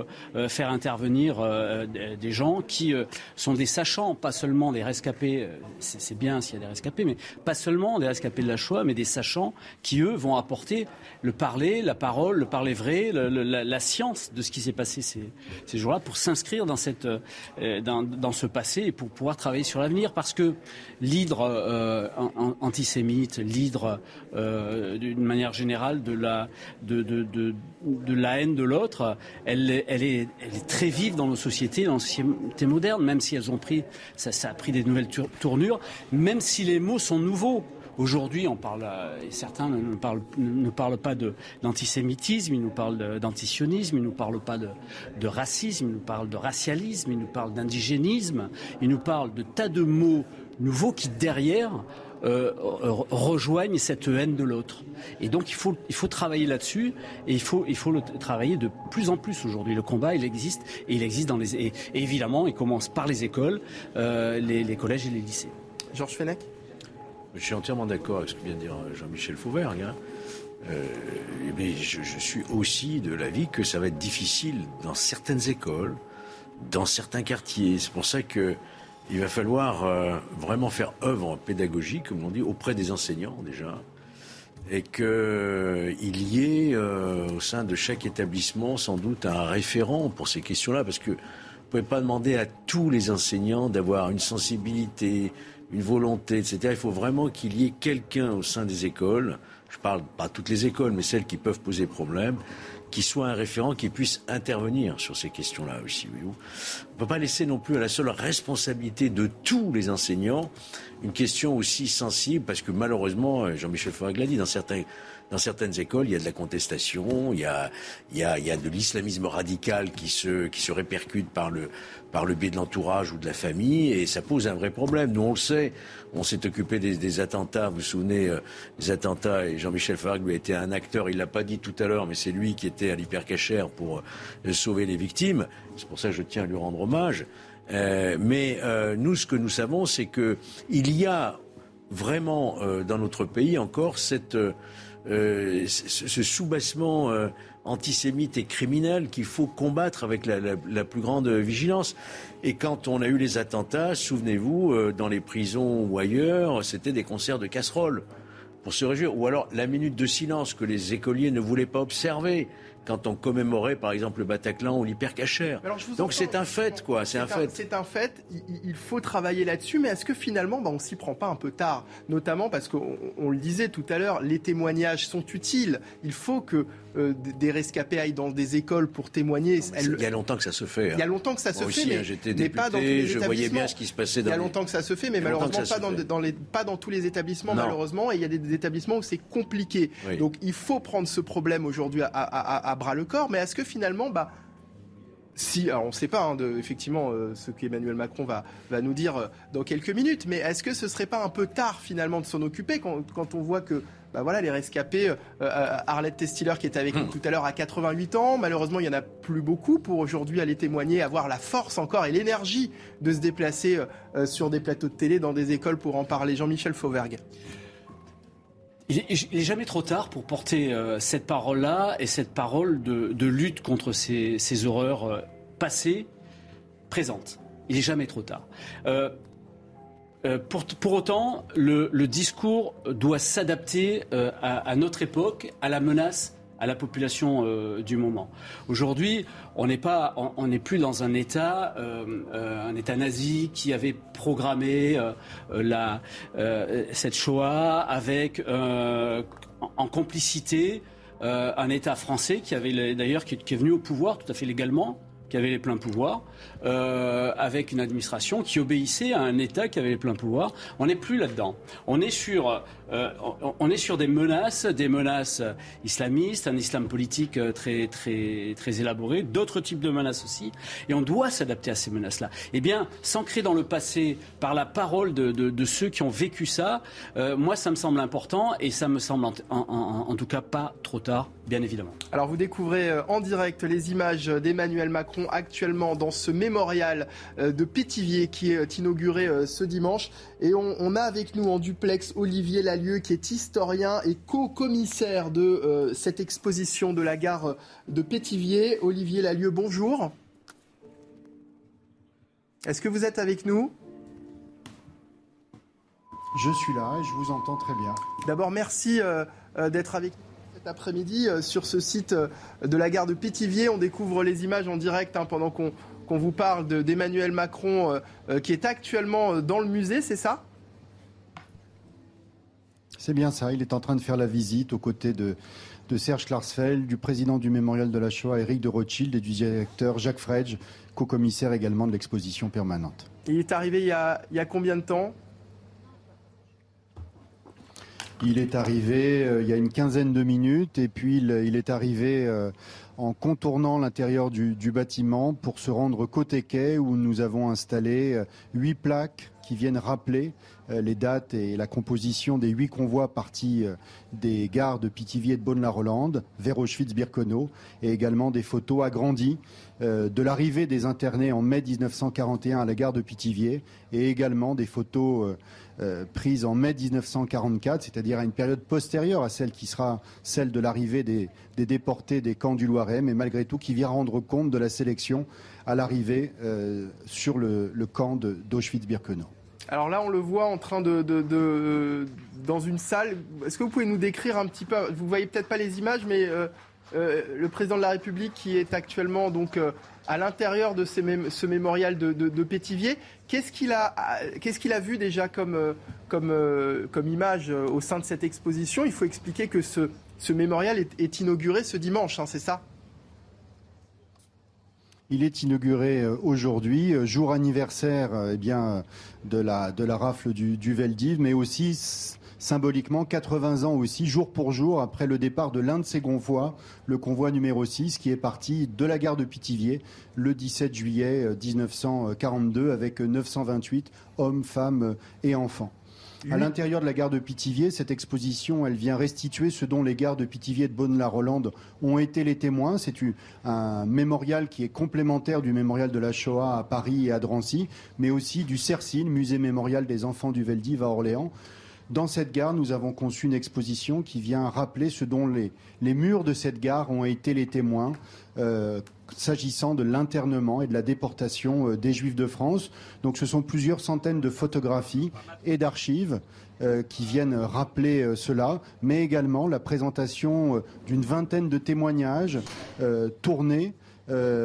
faire intervenir des gens qui sont des sachants, pas seulement des rescapés. C'est bien s'il y a des rescapés, mais pas seulement des rescapés de la Shoah, mais des sachants qui eux vont apporter le parler, la parole, le parler vrai, la, science de ce qui s'est passé ces, ces jours-là pour s'inscrire dans, cette, euh, dans, dans, ce passé et pour pouvoir travailler sur l'avenir. Parce que l'hydre euh, antisémite, l'hydre euh, d'une manière générale de la, de, de, de, de la haine de l'autre, elle, elle, est, très vive dans nos sociétés, dans nos sociétés modernes, même si elles ont pris, ça, ça a pris des nouvelles tournures, même si les mots sont nouveaux. Aujourd'hui, on parle, et certains ne parlent, ne parlent pas d'antisémitisme, ils nous parlent d'antisionisme, ils ne nous parlent pas de, racisme, ils nous parlent de racialisme, ils nous parlent d'indigénisme, ils nous parlent de tas de mots nouveaux qui, derrière, euh, rejoignent cette haine de l'autre. Et donc il faut, il faut travailler là-dessus et il faut, il faut le travailler de plus en plus aujourd'hui. Le combat, il existe et il existe dans les... Et, évidemment, il commence par les écoles, euh, les, collèges et les lycées. Georges Fenech? Je suis entièrement d'accord avec ce que vient de dire Jean-Michel Fauvergue. Hein. Euh, mais je, suis aussi de l'avis que ça va être difficile dans certaines écoles, dans certains quartiers. C'est pour ça que il va falloir euh, vraiment faire œuvre pédagogique, comme on dit, auprès des enseignants déjà, et qu'il y ait euh, au sein de chaque établissement sans doute un référent pour ces questions-là, parce que pouvez pas demander à tous les enseignants d'avoir une sensibilité, une volonté, etc. Il faut vraiment qu'il y ait quelqu'un au sein des écoles, je parle pas toutes les écoles, mais celles qui peuvent poser problème, qui soit un référent qui puisse intervenir sur ces questions-là aussi. On ne peut pas laisser non plus à la seule responsabilité de tous les enseignants une question aussi sensible, parce que malheureusement, Jean-Michel Faurag l'a dit, dans certains dans certaines écoles, il y a de la contestation, il y a, il y a, de l'islamisme radical qui se, qui se répercute par le, par le biais de l'entourage ou de la famille, et ça pose un vrai problème. Nous, on le sait, on s'est occupé des, attentats, vous vous souvenez, euh, des attentats, et Jean-Michel Farag lui a été un acteur, il l'a pas dit tout à l'heure, mais c'est lui qui était à l'hypercachère pour euh, sauver les victimes. C'est pour ça que je tiens à lui rendre hommage. Euh, mais euh, nous, ce que nous savons, c'est que il y a vraiment euh, dans notre pays encore cette euh, ce soubassement euh, antisémite et criminel qu'il faut combattre avec la, la, la, plus grande vigilance. Et quand on a eu les attentats, souvenez-vous, euh, dans les prisons ou ailleurs, c'était des concerts de casseroles pour se réjouir. Ou alors la minute de silence que les écoliers ne voulaient pas observer quand on commémorait par exemple le Bataclan ou l'hypercachère. Donc c'est un fait, quoi. C'est un, fait. C'est un fait. Il faut travailler là-dessus, mais est-ce que finalement, bah, on s'y prend pas un peu tard? Notamment parce qu'on le disait tout à l'heure, les témoignages sont utiles. Il faut que euh, des rescapés aillent dans des écoles pour témoigner. Elle... Il y a longtemps que ça se fait. Hein. Il y a longtemps que ça Moi se aussi, fait, hein, mais, mais pas dans tous les je voyais bien ce qui se passait dans Il y a longtemps que ça se fait, mais malheureusement pas dans, dans, les, pas dans tous les établissements, non. malheureusement. Et il y a des, des établissements où c'est compliqué. Oui. Donc il faut prendre ce problème aujourd'hui à, à, à, à, bras le corps. Mais est-ce que finalement, bah, si, alors on ne sait pas hein, de, effectivement euh, ce qu'Emmanuel Macron va, va nous dire euh, dans quelques minutes, mais est-ce que ce serait pas un peu tard finalement de s'en occuper quand, quand, on voit que bah voilà, les rescapés, euh, Arlette Testiller qui était avec nous tout à l'heure à 88 ans, malheureusement il n'y en a plus beaucoup pour aujourd'hui aller témoigner, avoir la force encore et l'énergie de se déplacer euh, sur des plateaux de télé, dans des écoles pour en parler. Jean-Michel Fauvergue. Il n'est jamais trop tard pour porter euh, cette parole-là et cette parole de, lutte contre ces, horreurs euh, passées, présentes. Il n'est jamais trop tard. Euh, pour, pour, autant, le, discours doit s'adapter à, notre époque, à la menace à la population euh, du moment. Aujourd'hui, on n'est pas, on n'est plus dans un État, euh, euh, un État nazi qui avait programmé cette Shoah avec en complicité un État français qui avait d'ailleurs qui, est venu au pouvoir tout à fait légalement qui avait les pleins pouvoirs, avec une administration qui obéissait à un État qui avait les pleins pouvoirs. On n'est plus là-dedans. On est sur, euh, on est sur des menaces, des menaces islamistes, un islam politique très très très élaboré, d'autres types de menaces aussi, et on doit s'adapter à ces menaces-là. Eh bien, s'ancrer dans le passé par la parole de, ceux qui ont vécu ça, euh, moi, ça me semble important et ça me semble en, tout cas pas trop tard, bien évidemment. Alors, vous découvrez en direct les images d'Emmanuel Macron actuellement dans ce mémorial euh, de Pétivier qui est inauguré euh, ce dimanche. Et on, a avec nous en duplex Olivier Qui est historien et co-commissaire de euh, cette exposition de la gare de Pétivier. Olivier Lalieu, bonjour. Est-ce que vous êtes avec nous? Je suis là et je vous entends très bien. D'abord, merci euh, d'être avec nous cet après-midi euh, sur ce site euh, de la gare de Pétivier. On découvre les images en direct hein, pendant qu'on qu vous parle d'Emmanuel Macron euh, qui est actuellement dans le musée, c'est ça? C'est bien ça. Il est en train de faire la visite aux côtés de, de Serge Klarsfeld, du président du mémorial de la Shoah, Éric de Rothschild, et du directeur Jacques Fredge, co-commissaire également de l'exposition permanente. Il est arrivé il y a, il y a combien de temps? Il est arrivé euh, il y a une quinzaine de minutes et puis il, il est arrivé euh, en contournant l'intérieur du, du, bâtiment pour se rendre côté quai où nous avons installé euh, huit plaques qui viennent rappeler les dates et la composition des huit convois partis euh, des gares de Pithiviers et de Beaune-la-Rolande vers Auschwitz-Birkenau et également des photos agrandies euh, de l'arrivée des internés en mai 1941 à la gare de Pithiviers et également des photos euh, prises en mai 1944, c'est-à-dire à une période postérieure à celle qui sera celle de l'arrivée des, déportés des camps du Loiret, mais malgré tout qui vient rendre compte de la sélection à l'arrivée euh, sur le, le camp d'Auschwitz-Birkenau. Alors là, on le voit en train de, de, de dans une salle. Est-ce que vous pouvez nous décrire un petit peu Vous voyez peut-être pas les images, mais euh, le président de la République qui est actuellement donc à l'intérieur de ce mémorial de, de, Pétivier. Qu'est-ce qu'il a, qu'est-ce qu'il a vu déjà comme, comme, comme image au sein de cette exposition? Il faut expliquer que ce, ce mémorial est, inauguré ce dimanche, hein, c'est ça? Il est inauguré euh, aujourd'hui, euh, jour anniversaire euh, eh bien, de, la, de la rafle du, Veldiv, mais aussi symboliquement 80 ans aussi, jour pour jour, après le départ de l'un de ses convois, le convoi numéro 6, qui est parti de la gare de Pithiviers le 17 juillet 1942 avec 928 hommes, femmes et enfants. À l'intérieur de la gare de Pithiviers, cette exposition, elle vient restituer ce dont les gares de Pithiviers et de Bonne-la-Rolande ont été les témoins. C'est un mémorial qui est complémentaire du mémorial de la Shoah à Paris et à Drancy, mais aussi du CERCIN, musée mémorial des enfants du Veldiv à Orléans. Dans cette gare, nous avons conçu une exposition qui vient rappeler ce dont les, murs de cette gare ont été les témoins euh, s'agissant de l'internement et de la déportation euh, des Juifs de France. Donc ce sont plusieurs centaines de photographies et d'archives euh, qui viennent rappeler cela, mais également la présentation d'une vingtaine de témoignages tournés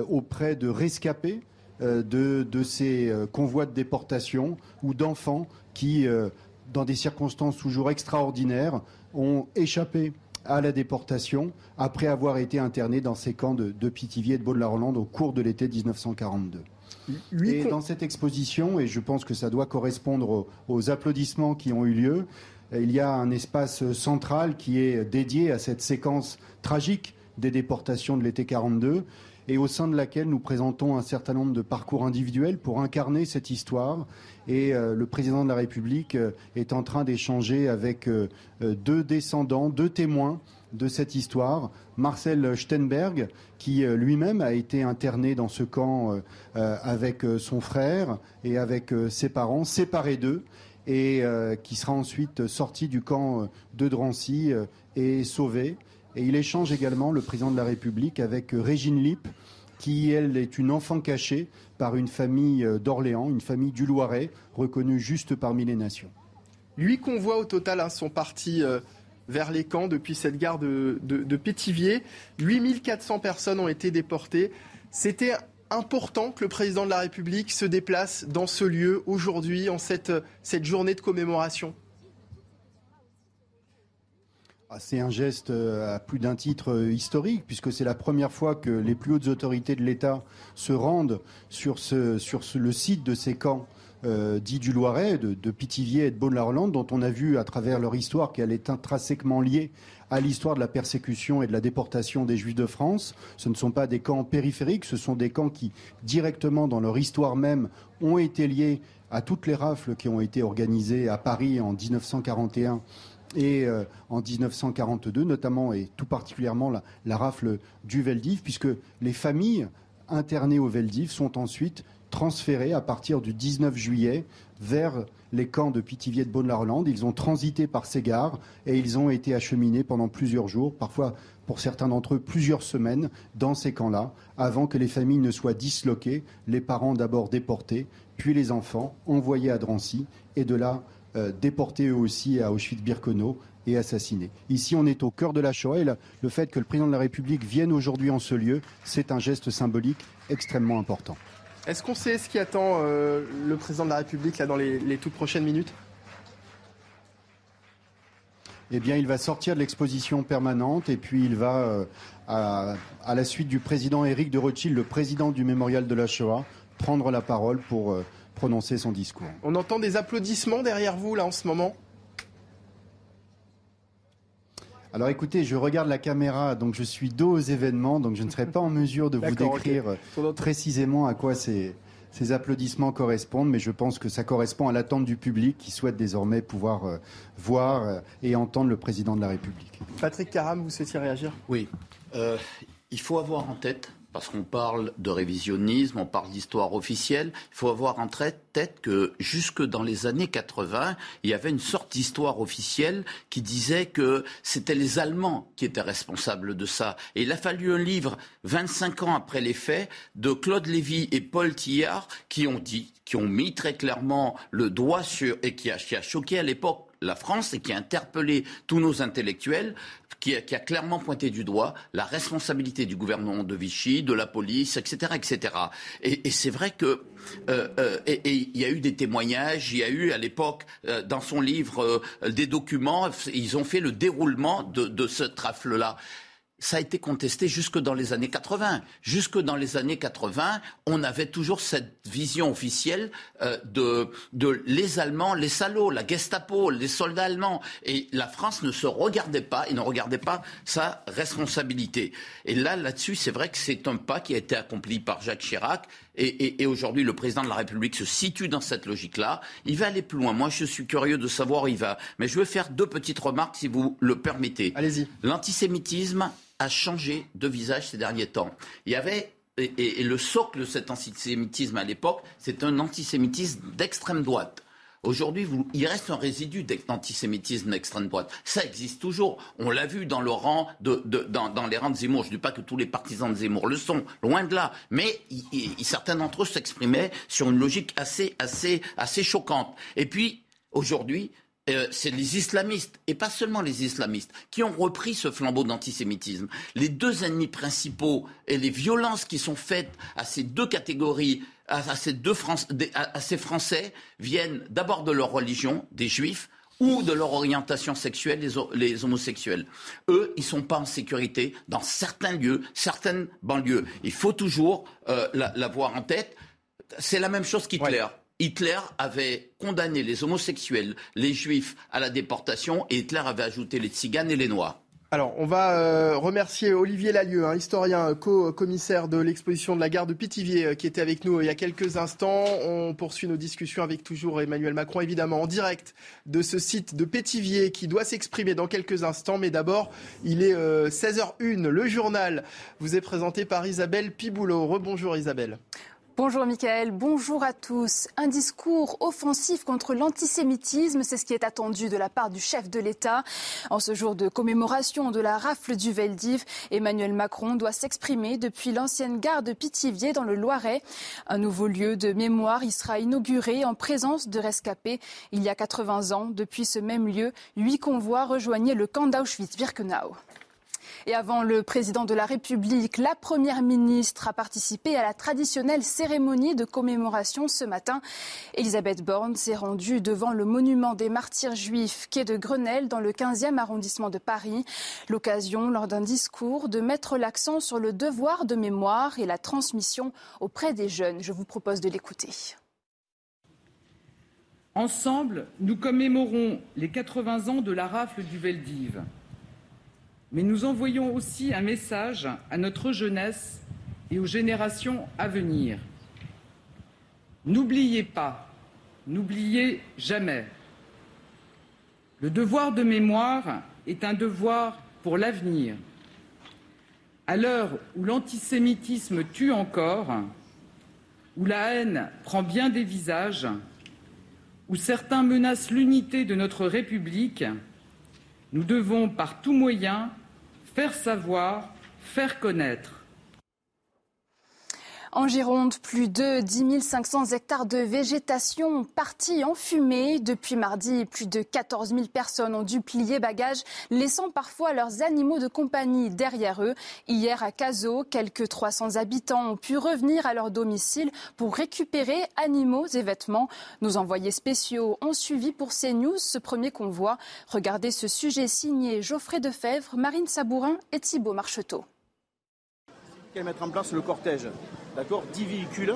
auprès de rescapés de, ces convois de déportation ou d'enfants qui dans des circonstances toujours extraordinaires, ont échappé à la déportation après avoir été internés dans ces camps de, de Pithiviers et de Baudelaire-Hollande au cours de l'été 1942. et dans cette exposition, et je pense que ça doit correspondre aux, applaudissements qui ont eu lieu, il y a un espace central qui est dédié à cette séquence tragique des déportations de l'été 42 et au sein de laquelle nous présentons un certain nombre de parcours individuels pour incarner cette histoire. Et euh, le président de la République euh, est en train d'échanger avec euh, deux descendants, deux témoins de cette histoire. Marcel Steinberg, qui lui-même a été interné dans ce camp avec son frère et avec ses parents, séparés d'eux, et qui sera ensuite sorti du camp de Drancy et sauvé. Et il échange également, le président de la République, avec Régine Lippe, qui, elle, est une enfant cachée par une famille euh, d'Orléans, une famille du Loiret, reconnue juste parmi les nations. Huit convois au total hein, sont partis euh, vers les camps depuis cette gare de, de, Pétivier. 8400 personnes ont été déportées. C'était important que le président de la République se déplace dans ce lieu aujourd'hui, en cette, journée de commémoration c'est un geste euh, à plus d'un titre euh, historique, puisque c'est la première fois que les plus hautes autorités de l'État se rendent sur, le site de ces camps euh, dits du Loiret, de, de Pithiviers et de Beaune-la-Rolande, dont on a vu à travers leur histoire qu'elle est intrinsèquement liée à l'histoire de la persécution et de la déportation des Juifs de France. Ce ne sont pas des camps périphériques, ce sont des camps qui, directement dans leur histoire même, ont été liés à toutes les rafles qui ont été organisées à Paris en 1941 et euh, en 1942 notamment et tout particulièrement la, rafle du Veldiv puisque les familles internées au Veldiv sont ensuite transférées à partir du 19 juillet vers les camps de Pithiviers de Beaune-la-Rolande. Ils ont transité par ces gares et ils ont été acheminés pendant plusieurs jours, parfois pour certains d'entre eux plusieurs semaines, dans ces camps-là, avant que les familles ne soient disloquées, les parents d'abord déportés, puis les enfants envoyés à Drancy et de là euh, déportés eux aussi à Auschwitz-Birkenau et assassinés. Ici, on est au cœur de la Shoah et le fait que le président de la République vienne aujourd'hui en ce lieu, c'est un geste symbolique extrêmement important. Est-ce qu'on sait ce qui attend euh, le président de la République là, dans les, toutes prochaines minutes? Eh bien, il va sortir de l'exposition permanente et puis il va, euh, à, à, la suite du président Éric de Rothschild, le président du mémorial de la Shoah, prendre la parole pour prononcer son discours. On entend des applaudissements derrière vous, là, en ce moment Alors écoutez, je regarde la caméra, donc je suis dos aux événements, donc je ne serai pas en mesure de vous décrire précisément à quoi ces, ces, applaudissements correspondent, mais je pense que ça correspond à l'attente du public qui souhaite désormais pouvoir euh, voir euh, et entendre le président de la République. Patrick Caram, vous souhaitiez réagir? Oui. Euh, il faut avoir en tête parce qu'on parle de révisionnisme, on parle d'histoire officielle. Il faut avoir en tête que jusque dans les années 80, il y avait une sorte d'histoire officielle qui disait que c'était les Allemands qui étaient responsables de ça. Et il a fallu un livre, 25 ans après les faits, de Claude Lévy et Paul Tillard, qui ont dit, qui ont mis très clairement le doigt sur, et qui qui a choqué à l'époque la France et qui a interpellé tous nos intellectuels qui a, clairement pointé du doigt la responsabilité du gouvernement de Vichy, de la police, etc., etc. Et, c'est vrai que euh, euh, et il y a eu des témoignages, il y a eu à l'époque dans son livre des documents, ils ont fait le déroulement de, de ce trafle-là ça a été contesté jusque dans les années 80. Jusque dans les années 80, on avait toujours cette vision officielle euh, de, de les Allemands, les salauds, la Gestapo, les soldats allemands. Et la France ne se regardait pas et ne regardait pas sa responsabilité. Et là, là-dessus, c'est vrai que c'est un pas qui a été accompli par Jacques Chirac. Et, et, et aujourd'hui, le président de la République se situe dans cette logique-là. Il va aller plus loin. Moi, je suis curieux de savoir où il va. Mais je veux faire deux petites remarques, si vous le permettez. Allez-y. L'antisémitisme a changé de visage ces derniers temps. Il y avait et, le socle de cet antisémitisme à l'époque, c'est un antisémitisme d'extrême droite. Aujourd'hui, il reste un résidu d'antisémitisme d'extrême droite. Ça existe toujours. On l'a vu dans, de, les rangs de Zemmour. Je ne dis pas que tous les partisans de Zemmour le sont, loin de là. Mais certains d'entre eux s'exprimaient sur une logique assez, assez, assez choquante. Et puis, aujourd'hui, euh, c'est les islamistes, et pas seulement les islamistes, qui ont repris ce flambeau d'antisémitisme. Les deux ennemis principaux et les violences qui sont faites à ces deux catégories, à, ces, deux à, ces Français, viennent d'abord de leur religion, des juifs, ou de leur orientation sexuelle, les, homosexuels. Eux, ils ne sont pas en sécurité dans certains lieux, certaines banlieues. Il faut toujours euh, l'avoir en tête. C'est la même chose qu'Hitler. Hitler avait condamné les homosexuels, les juifs à la déportation et Hitler avait ajouté les tziganes et les noirs. Alors, on va euh, remercier Olivier Lalieu, un historien co-commissaire de l'exposition de la gare de Pithiviers, euh, qui était avec nous euh, il y a quelques instants. On poursuit nos discussions avec toujours Emmanuel Macron, évidemment, en direct de ce site de Pithiviers qui doit s'exprimer dans quelques instants. Mais d'abord, il est 16h01. Le journal vous est présenté par Isabelle Piboulot. Rebonjour Isabelle. Bonjour Michael, bonjour à tous. Un discours offensif contre l'antisémitisme, c'est ce qui est attendu de la part du chef de l'État. En ce jour de commémoration de la rafle du Veldiv, Emmanuel Macron doit s'exprimer depuis l'ancienne gare de Pithiviers dans le Loiret. Un nouveau lieu de mémoire y sera inauguré en présence de rescapés. Il y a 80 ans, depuis ce même lieu, huit convois rejoignaient le camp d'Auschwitz-Birkenau. Et avant le président de la République, la première ministre a participé à la traditionnelle cérémonie de commémoration ce matin. Elisabeth Borne s'est rendue devant le monument des martyrs juifs quai de Grenelle dans le 15e arrondissement de Paris. L'occasion, lors d'un discours, de mettre l'accent sur le devoir de mémoire et la transmission auprès des jeunes. Je vous propose de l'écouter. Ensemble, nous commémorons les 80 ans de la rafle du Veldiv mais nous envoyons aussi un message à notre jeunesse et aux générations à venir. N'oubliez pas, n'oubliez jamais. Le devoir de mémoire est un devoir pour l'avenir. À l'heure où l'antisémitisme tue encore, où la haine prend bien des visages, où certains menacent l'unité de notre République, nous devons par tous moyens faire savoir, faire connaître en Gironde, plus de 10 500 hectares de végétation partis en fumée. Depuis mardi, plus de 14 000 personnes ont dû plier bagages, laissant parfois leurs animaux de compagnie derrière eux. Hier, à Cazaux, quelques 300 habitants ont pu revenir à leur domicile pour récupérer animaux et vêtements. Nos envoyés spéciaux ont suivi pour CNews ce premier convoi. Regardez ce sujet signé Geoffrey Defebvre, Marine Sabourin et Thibault Marcheteau. Mettre en place le cortège D'accord? 10 véhicules.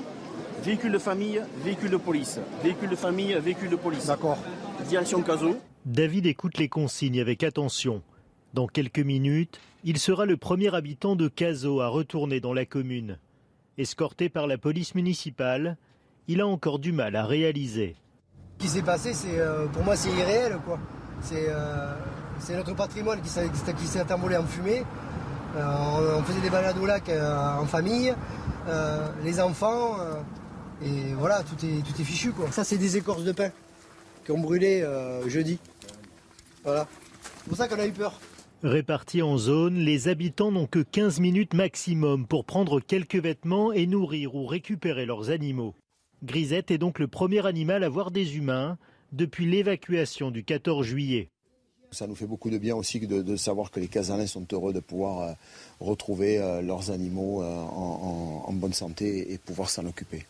Véhicules de famille, véhicules de police. Véhicules de famille, véhicules de police. D'accord. Direction Caso. David écoute les consignes avec attention. Dans quelques minutes, il sera le premier habitant de Caso à retourner dans la commune. Escorté par la police municipale, il a encore du mal à réaliser. Ce qui s'est passé, c'est euh, pour moi, c'est irréel. quoi. C'est euh, notre patrimoine qui s'est envolé en fumée. Euh, on faisait des balades au lac en famille. Euh, les enfants. Euh, et voilà, tout est, tout est fichu quoi. Ça c'est des écorces de pain qui ont brûlé euh, jeudi. Voilà. C'est pour ça qu'on a eu peur. Répartis en zone, les habitants n'ont que 15 minutes maximum pour prendre quelques vêtements et nourrir ou récupérer leurs animaux. Grisette est donc le premier animal à voir des humains depuis l'évacuation du 14 juillet. Ça nous fait beaucoup de bien aussi de, savoir que les Casalins sont heureux de pouvoir retrouver leurs animaux en, en bonne santé et pouvoir s'en occuper.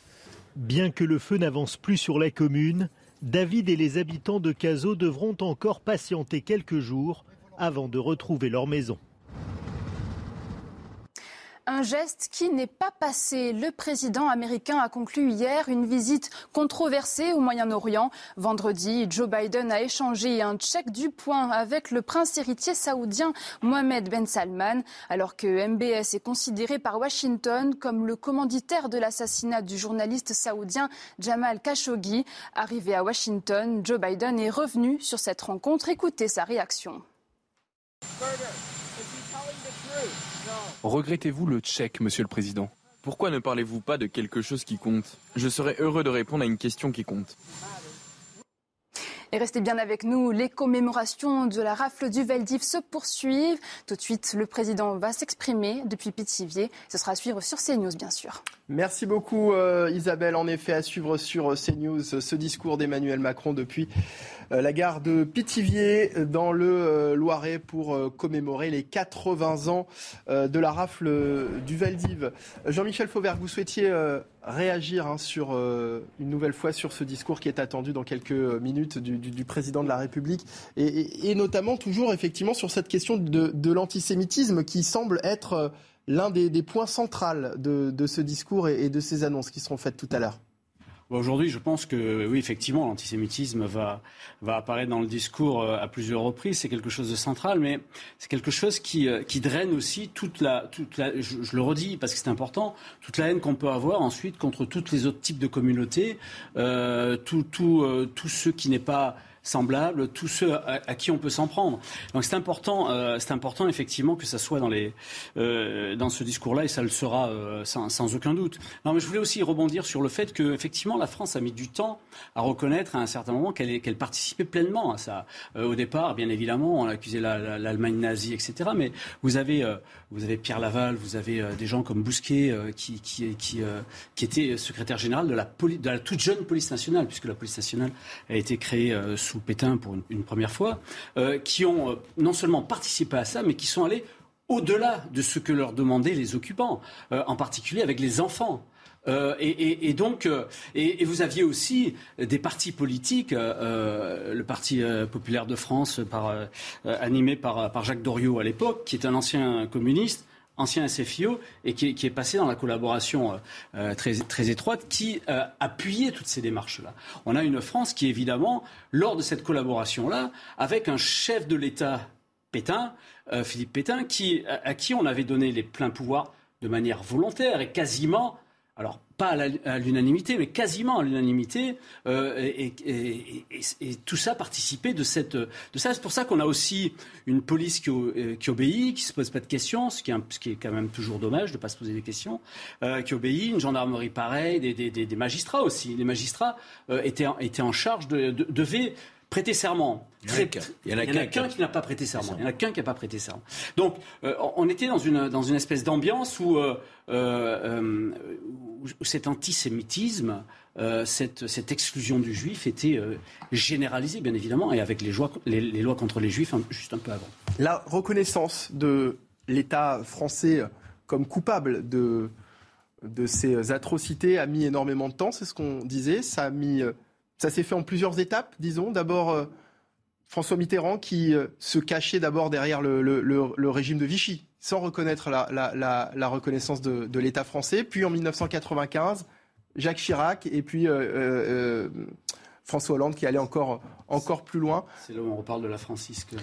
Bien que le feu n'avance plus sur la commune, David et les habitants de Cazaux devront encore patienter quelques jours avant de retrouver leur maison. Un geste qui n'est pas passé. Le président américain a conclu hier une visite controversée au Moyen-Orient. Vendredi, Joe Biden a échangé un chèque du point avec le prince héritier saoudien Mohamed Ben Salman, alors que MBS est considéré par Washington comme le commanditaire de l'assassinat du journaliste saoudien Jamal Khashoggi. Arrivé à Washington, Joe Biden est revenu sur cette rencontre. Écoutez sa réaction. Regrettez-vous le tchèque, Monsieur le Président? Pourquoi ne parlez-vous pas de quelque chose qui compte? Je serais heureux de répondre à une question qui compte. Et restez bien avec nous, les commémorations de la rafle du Veldiv se poursuivent. Tout de suite, le président va s'exprimer depuis Pithiviers. Ce sera à suivre sur CNews, bien sûr. Merci beaucoup, euh, Isabelle. En effet, à suivre sur CNews ce discours d'Emmanuel Macron depuis euh, la gare de Pithiviers dans le euh, Loiret pour commémorer les 80 ans de la rafle du Veldiv. Jean-Michel Fauvert, vous souhaitiez réagir hein, sur, une nouvelle fois sur ce discours qui est attendu dans quelques minutes du, président de la République et, notamment toujours effectivement sur cette question de, l'antisémitisme qui semble être l'un des, points centraux de, ce discours et de ces annonces qui seront faites tout à l'heure. Aujourd'hui, je pense que oui, effectivement, l'antisémitisme va, apparaître dans le discours euh, à plusieurs reprises. C'est quelque chose de central, mais c'est quelque chose qui, euh, draine aussi toute la, je, le redis parce que c'est important, toute la haine qu'on peut avoir ensuite contre tous les autres types de communautés, euh, tout, euh, ce qui n'est pas semblables, tous ceux à, qui on peut s'en prendre. Donc c'est important, euh, c'est important effectivement que ça soit dans, les, euh, dans ce discours-là et ça le sera euh, sans, sans, aucun doute. Non, mais je voulais aussi rebondir sur le fait que effectivement la France a mis du temps à reconnaître à un certain moment qu'elle qu'elle participait pleinement à ça. au départ, bien évidemment, on accusait l'Allemagne nazie, etc. Mais vous avez, vous avez Pierre Laval, vous avez des gens comme Bousquet qui, qui, qui, était secrétaire général de la, toute jeune police nationale, puisque la police nationale a été créée sous Pétain pour une, première fois, euh, qui ont euh, non seulement participé à ça, mais qui sont allés au-delà de ce que leur demandaient les occupants, euh, en particulier avec les enfants. Et, donc, et, vous aviez aussi des partis politiques, le Parti populaire de France, animé par, Jacques Doriot à l'époque, qui est un ancien communiste, ancien SFIO, et qui, est passé dans la collaboration euh, euh, très, étroite, qui euh, appuyait toutes ces démarches-là. On a une France qui, évidemment, lors de cette collaboration-là, avec un chef de l'État, Pétain, Philippe Pétain, à qui on avait donné les pleins pouvoirs de manière volontaire et quasiment alors pas à l'unanimité, mais quasiment à l'unanimité, euh, et, tout ça participait de cette, de ça. C'est pour ça qu'on a aussi une police qui, euh, obéit, qui se pose pas de questions, ce qui est, quand même toujours dommage de pas se poser des questions, euh, qui obéit, une gendarmerie pareille, des, magistrats aussi. Les magistrats étaient, étaient en charge de, de devaient prêter serment. Il y en a qu'un qui n'a pas prêté serment. Il y en a qu'un qui n'a pas prêté serment. Donc, euh, on était dans une, dans une espèce d'ambiance où, euh, euh, cet antisémitisme, cette, cette, exclusion du juif était généralisée, bien évidemment, et avec les, les, les, lois contre les juifs juste un peu avant. La reconnaissance de l'État français comme coupable de, de ces atrocités a mis énormément de temps, c'est ce qu'on disait. Ça a mis ça s'est fait en plusieurs étapes, disons. D'abord, euh, François Mitterrand qui euh, se cachait d'abord derrière le, régime de Vichy, sans reconnaître la, reconnaissance de, l'État français. Puis en 1995, Jacques Chirac et puis euh, François Hollande qui allait encore, encore plus loin. C'est là où on reparle de la francisque.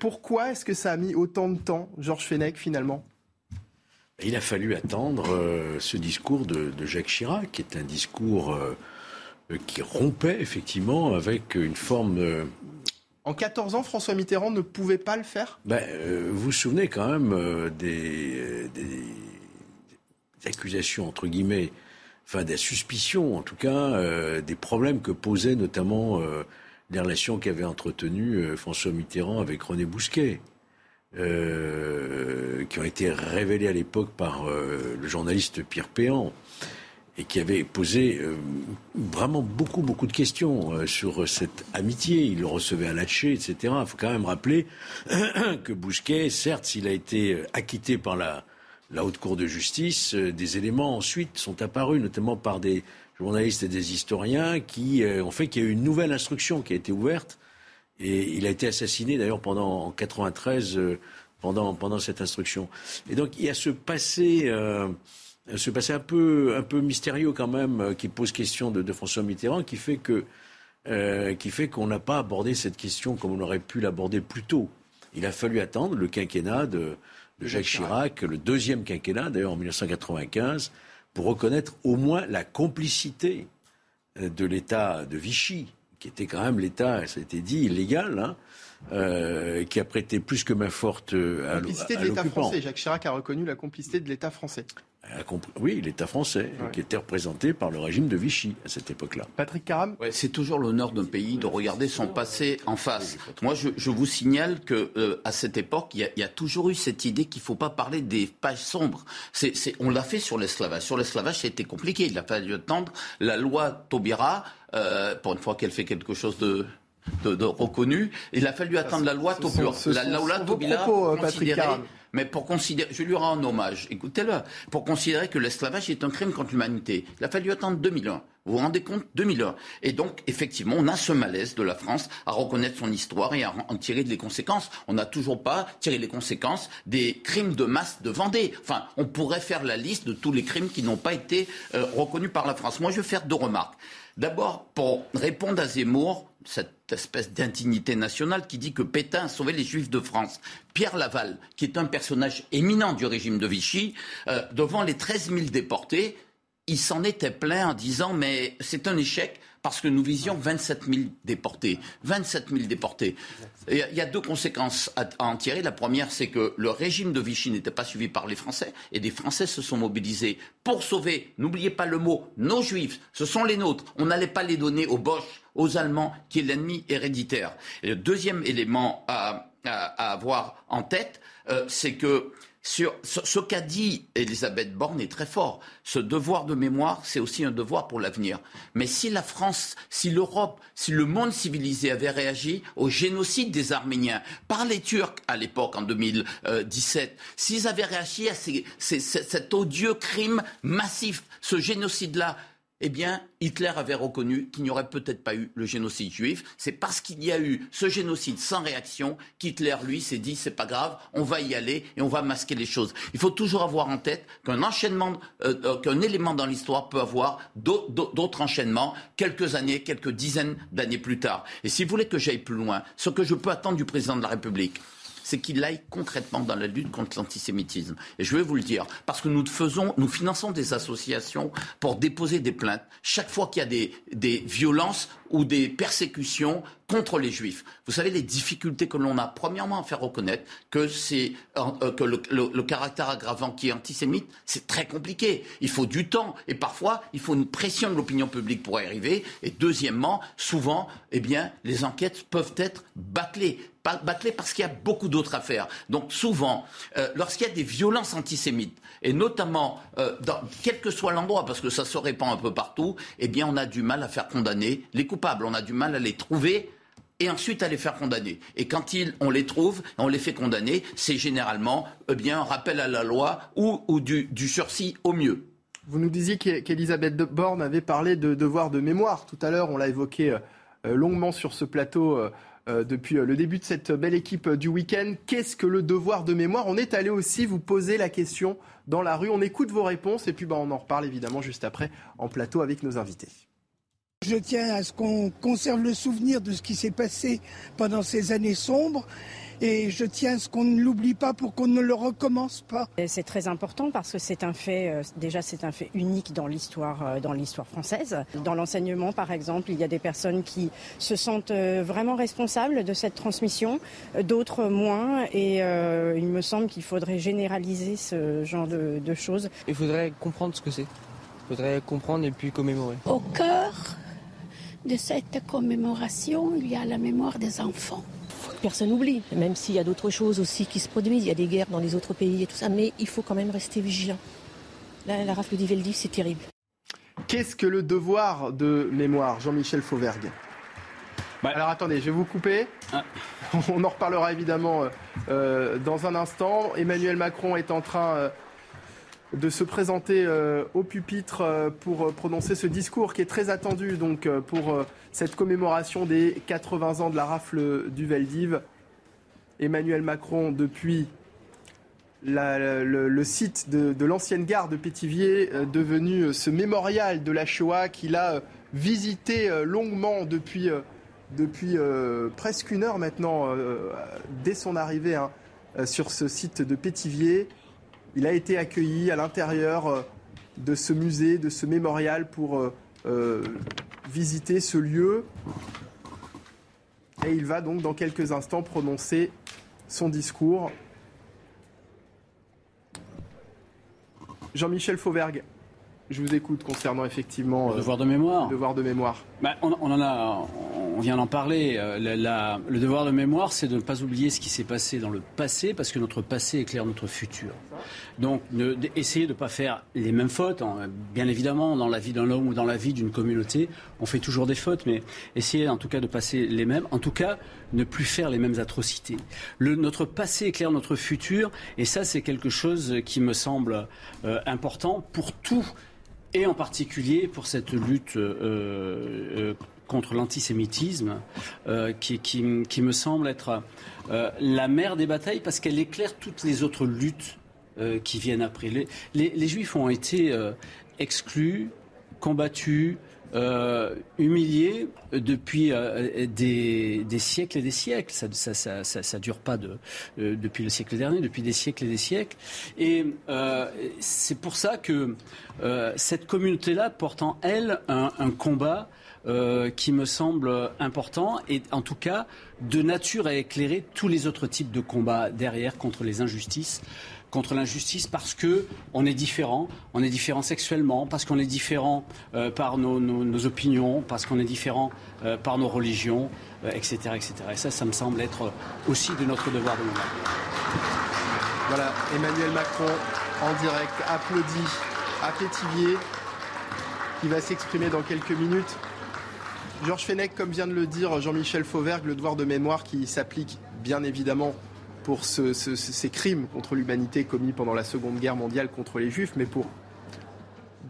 pourquoi est-ce que ça a mis autant de temps, Georges Fenech, finalement? Il a fallu attendre euh, ce discours de, Jacques Chirac, qui est un discours euh, qui rompait effectivement avec une forme... En 14 ans, François Mitterrand ne pouvait pas le faire? Ben, euh, Vous vous souvenez quand même des, accusations, entre guillemets, enfin des suspicions en tout cas, des problèmes que posaient notamment les relations qu'avait entretenues François Mitterrand avec René Bousquet. Euh, qui ont été révélés à l'époque par euh, le journaliste Pierre Péan. et qui avait posé euh, vraiment beaucoup, beaucoup de questions sur cette amitié. Il le recevait à Latché, etc. Il faut quand même rappeler que Bousquet, certes, s'il a été acquitté par la Haute Cour de justice, des éléments ensuite sont apparus, notamment par des journalistes et des historiens, qui ont fait qu'il y a eu une nouvelle instruction qui a été ouverte. Et il a été assassiné d'ailleurs pendant en 93 pendant, pendant cette instruction. Et donc il y a ce passé ce passé un peu, un peu mystérieux quand même, euh, qui pose question de, François Mitterrand, qui fait que euh, qui fait qu'on n'a pas abordé cette question comme on aurait pu l'aborder plus tôt. Il a fallu attendre le quinquennat de, Jacques Chirac, le deuxième quinquennat d'ailleurs en 1995, pour reconnaître au moins la complicité euh, de l'État de Vichy, qui était quand même l'État, ça a été dit, illégal, hein, qui a prêté plus que main forte à La complicité de l'État français. Jacques Chirac a reconnu la complicité de l'État français. Oui, l'État français, qui était représenté par le régime de Vichy à cette époque-là. Patrick Caram C'est toujours l'honneur d'un pays de regarder son passé en face. Moi, je, vous signale que euh, à cette époque, il y, a toujours eu cette idée qu'il ne faut pas parler des pages sombres. on l'a fait sur l'esclavage. Sur l'esclavage, c'était compliqué. Il a fallu attendre la loi Taubira, euh, pour une fois qu'elle fait quelque chose de, de, reconnu. Il a fallu attendre la loi Taubira. La, loi Taubira, Patrick mais pour considérer, je lui rends hommage, écoutez-le, pour considérer que l'esclavage est un crime contre l'humanité, il a fallu attendre 2001. Vous vous rendez compte? 2001. Et donc, effectivement, on a ce malaise de la France à reconnaître son histoire et à en tirer des conséquences. On n'a toujours pas tiré les conséquences des crimes de masse de Vendée. Enfin, on pourrait faire la liste de tous les crimes qui n'ont pas été euh, reconnus par la France. Moi, je vais faire deux remarques. D'abord, pour répondre à Zemmour, cette espèce d'indignité nationale qui dit que Pétain a sauvé les Juifs de France. Pierre Laval, qui est un personnage éminent du régime de Vichy, euh, devant les 13 000 déportés, il s'en était plein en disant mais c'est un échec parce que nous visions 27 000 déportés. 27 000 déportés. il y a deux conséquences à, en tirer. La première, c'est que le régime de Vichy n'était pas suivi par les Français et des Français se sont mobilisés pour sauver, n'oubliez pas le mot, nos Juifs. Ce sont les nôtres. On n'allait pas les donner aux Boches, aux Allemands, qui est l'ennemi héréditaire. Le deuxième élément à, avoir en tête, euh, c'est que sur ce, qu'a dit Elisabeth Borne est très fort. Ce devoir de mémoire, c'est aussi un devoir pour l'avenir. Mais si la France, si l'Europe, si le monde civilisé avait réagi au génocide des Arméniens par les Turcs à l'époque, en 2017, s'ils avaient réagi à cet odieux crime massif, ce génocide-là, eh bien, Hitler avait reconnu qu'il n'y aurait peut-être pas eu le génocide juif. C'est parce qu'il y a eu ce génocide sans réaction qu'Hitler, lui, s'est dit c'est pas grave, on va y aller et on va masquer les choses. Il faut toujours avoir en tête qu'un enchaînement, euh, euh, qu'un élément dans l'histoire peut avoir d'autres enchaînements quelques années, quelques dizaines d'années plus tard. Et si vous voulez que j'aille plus loin, ce que je peux attendre du président de la République, c'est qu'il aille concrètement dans la lutte contre l'antisémitisme. Et je vais vous le dire, parce que nous faisons, nous finançons des associations pour déposer des plaintes chaque fois qu'il y a des, des violences ou des persécutions contre les juifs. Vous savez les difficultés que l'on a, premièrement, à faire reconnaître que, c'est, euh, que le, caractère aggravant qui est antisémite, c'est très compliqué. Il faut du temps et parfois il faut une pression de l'opinion publique pour y arriver. Et deuxièmement, souvent, eh bien, les enquêtes peuvent être bâclées bâclées parce qu'il y a beaucoup d'autres affaires. Donc souvent, euh, lorsqu'il y a des violences antisémites, et notamment euh, dans quel que soit l'endroit, parce que ça se répand un peu partout, eh bien on a du mal à faire condamner les coupables, on a du mal à les trouver et ensuite à les faire condamner. Et quand on les trouve, on les fait condamner, c'est généralement eh bien, un rappel à la loi ou, du, sursis au mieux. Vous nous disiez qu'Elisabeth Borne avait parlé de devoir de mémoire. Tout à l'heure, on l'a évoqué euh, euh, longuement sur ce plateau euh, depuis le début de cette belle équipe du week-end. Qu'est-ce que le devoir de mémoire? On est allé aussi vous poser la question dans la rue. On écoute vos réponses et puis bah, on en reparle évidemment juste après en plateau avec nos invités. Je tiens à ce qu'on conserve le souvenir de ce qui s'est passé pendant ces années sombres. Et je tiens à ce qu'on ne l'oublie pas pour qu'on ne le recommence pas. C'est très important parce que c'est un fait, euh, déjà c'est un fait unique dans l'histoire, euh, dans l'histoire française. Dans l'enseignement, par exemple, il y a des personnes qui se sentent euh, vraiment responsables de cette transmission, d'autres moins. Et il me semble qu'il faudrait généraliser ce genre de, de choses. Il faudrait comprendre ce que c'est. Il faudrait comprendre et puis commémorer. Au cœur de cette commémoration, il y a la mémoire des enfants. Personne n'oublie, même s'il y a d'autres choses aussi qui se produisent, il y a des guerres dans les autres pays et tout ça, mais il faut quand même rester vigilant. Là, la rafle d'Iveldi, c'est terrible. Qu'est-ce que le devoir de mémoire, Jean-Michel Fauvergue? Bah. Alors attendez, je vais vous couper. Ah. On en reparlera évidemment euh, dans un instant. Emmanuel Macron est en train euh, de se présenter euh, au pupitre pour prononcer ce discours qui est très attendu donc pour cette commémoration des 80 ans de la rafle du Veldiv. Emmanuel Macron depuis le, site de, l'ancienne gare de Pétivier, devenu ce mémorial de la Shoah qu'il a visité longuement depuis euh, presque une heure maintenant, euh, dès son arrivée hein, euh, sur ce site de Pétivier. Il a été accueilli à l'intérieur de ce musée, de ce mémorial pour visiter ce lieu. Et il va donc dans quelques instants prononcer son discours. Jean-Michel Fauvergue, je vous écoute concernant effectivement le devoir de mémoire. Le devoir de mémoire. Bah, on, en a, on vient d'en parler. Euh, le devoir de mémoire, c'est de ne pas oublier ce qui s'est passé dans le passé, parce que notre passé éclaire notre futur. Donc, essayer de ne pas faire les mêmes fautes. Hein. Bien évidemment, dans la vie d'un homme ou dans la vie d'une communauté, on fait toujours des fautes, mais essayer en tout cas de passer les mêmes. En tout cas, ne plus faire les mêmes atrocités. notre passé éclaire notre futur, et ça, c'est quelque chose qui me semble euh, important pour tout et en particulier pour cette lutte euh, contre l'antisémitisme, euh, qui, me semble être euh, la mère des batailles parce qu'elle éclaire toutes les autres luttes euh, qui viennent après. Les, Juifs ont été exclus, combattus, humiliés depuis des, des, siècles et des siècles. Ça ne ça, dure pas de, depuis le siècle dernier, depuis des siècles et des siècles. Et c'est pour ça que cette communauté-là porte en elle un, un combat euh, qui me semble important et en tout cas de nature à éclairer tous les autres types de combats derrière contre les injustices contre l'injustice parce que on est différent, on est différent sexuellement, parce qu'on est différent euh, par nos, opinions, parce qu'on est différent euh, par nos religions, etc., etc. Et ça, ça me semble être aussi de notre devoir de mémoire. Voilà, Emmanuel Macron en direct, applaudi à Pétivier, qui va s'exprimer dans quelques minutes. Georges Fenech, comme vient de le dire Jean-Michel Fauvergue, le devoir de mémoire qui s'applique bien évidemment pour ces crimes contre l'humanité commis pendant la Seconde Guerre mondiale contre les Juifs, mais pour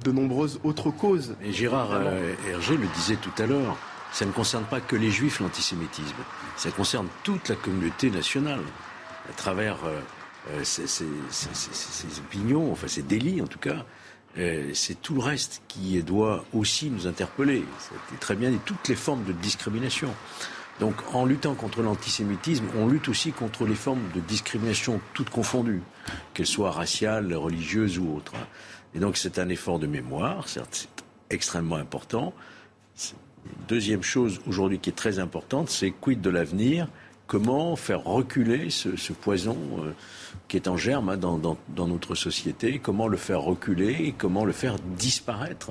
de nombreuses autres causes. Et Gérard euh, Hergé le disait tout à l'heure, ça ne concerne pas que les Juifs l'antisémitisme, ça concerne toute la communauté nationale, à travers euh, euh, ces, opinions, enfin ces délits en tout cas, euh, c'est tout le reste qui doit aussi nous interpeller. C'est très bien dit, toutes les formes de discrimination. Donc en luttant contre l'antisémitisme, on lutte aussi contre les formes de discrimination toutes confondues, qu'elles soient raciales, religieuses ou autres. Et donc c'est un effort de mémoire, c'est extrêmement important. Deuxième chose aujourd'hui qui est très importante, c'est quid de l'avenir? Comment faire reculer ce, poison euh, qui est en germe hein, dans, notre société, comment le faire reculer comment le faire disparaître?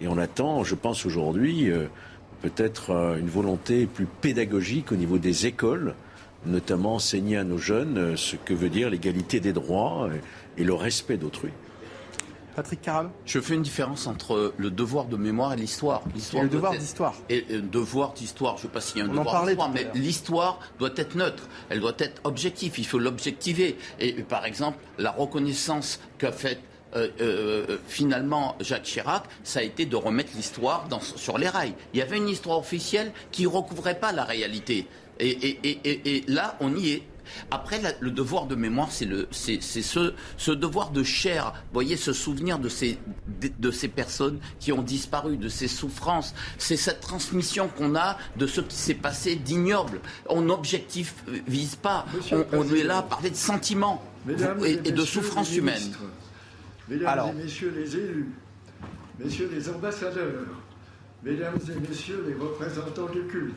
Et on attend, je pense aujourd'hui, euh, peut-être euh, une volonté plus pédagogique au niveau des écoles, notamment enseigner à nos jeunes euh, ce que veut dire l'égalité des droits et le respect d'autrui. Patrick Caram Je fais une différence entre le devoir de mémoire et l'histoire. L'histoire le devoir d'histoire. Et le devoir d'histoire, je ne sais pas s'il y a un devoir d'histoire, mais l'histoire doit être neutre, elle doit être objective, il faut l'objectiver. Et par exemple, la reconnaissance qu'a faite euh, euh, finalement Jacques Chirac, ça a été de remettre l'histoire sur les rails. Il y avait une histoire officielle qui ne recouvrait pas la réalité. et, là, on y est. Après, le devoir de mémoire, c'est ce, ce devoir de chair, vous voyez, ce souvenir de ces, de, ces personnes qui ont disparu, de ces souffrances. C'est cette transmission qu'on a de ce qui s'est passé d'ignoble. On n'objectivise pas. On, est là à parler de sentiments et, de souffrances humaines. Mesdames et messieurs les élus, messieurs les ambassadeurs, mesdames et messieurs les représentants du culte,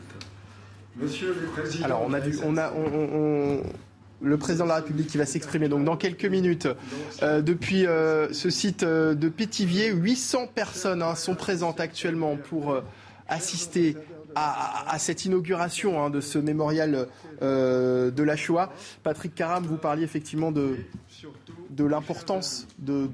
Monsieur le Président. Alors, on a vu, on a, le président de la République qui va s'exprimer donc dans quelques minutes. Euh, depuis euh, ce site euh, de Pétivier, 800 personnes hein, sont présentes actuellement pour assister à, cette inauguration hein, de ce mémorial de la Shoah. Patrick Caram, vous parliez effectivement de, de l'importance de,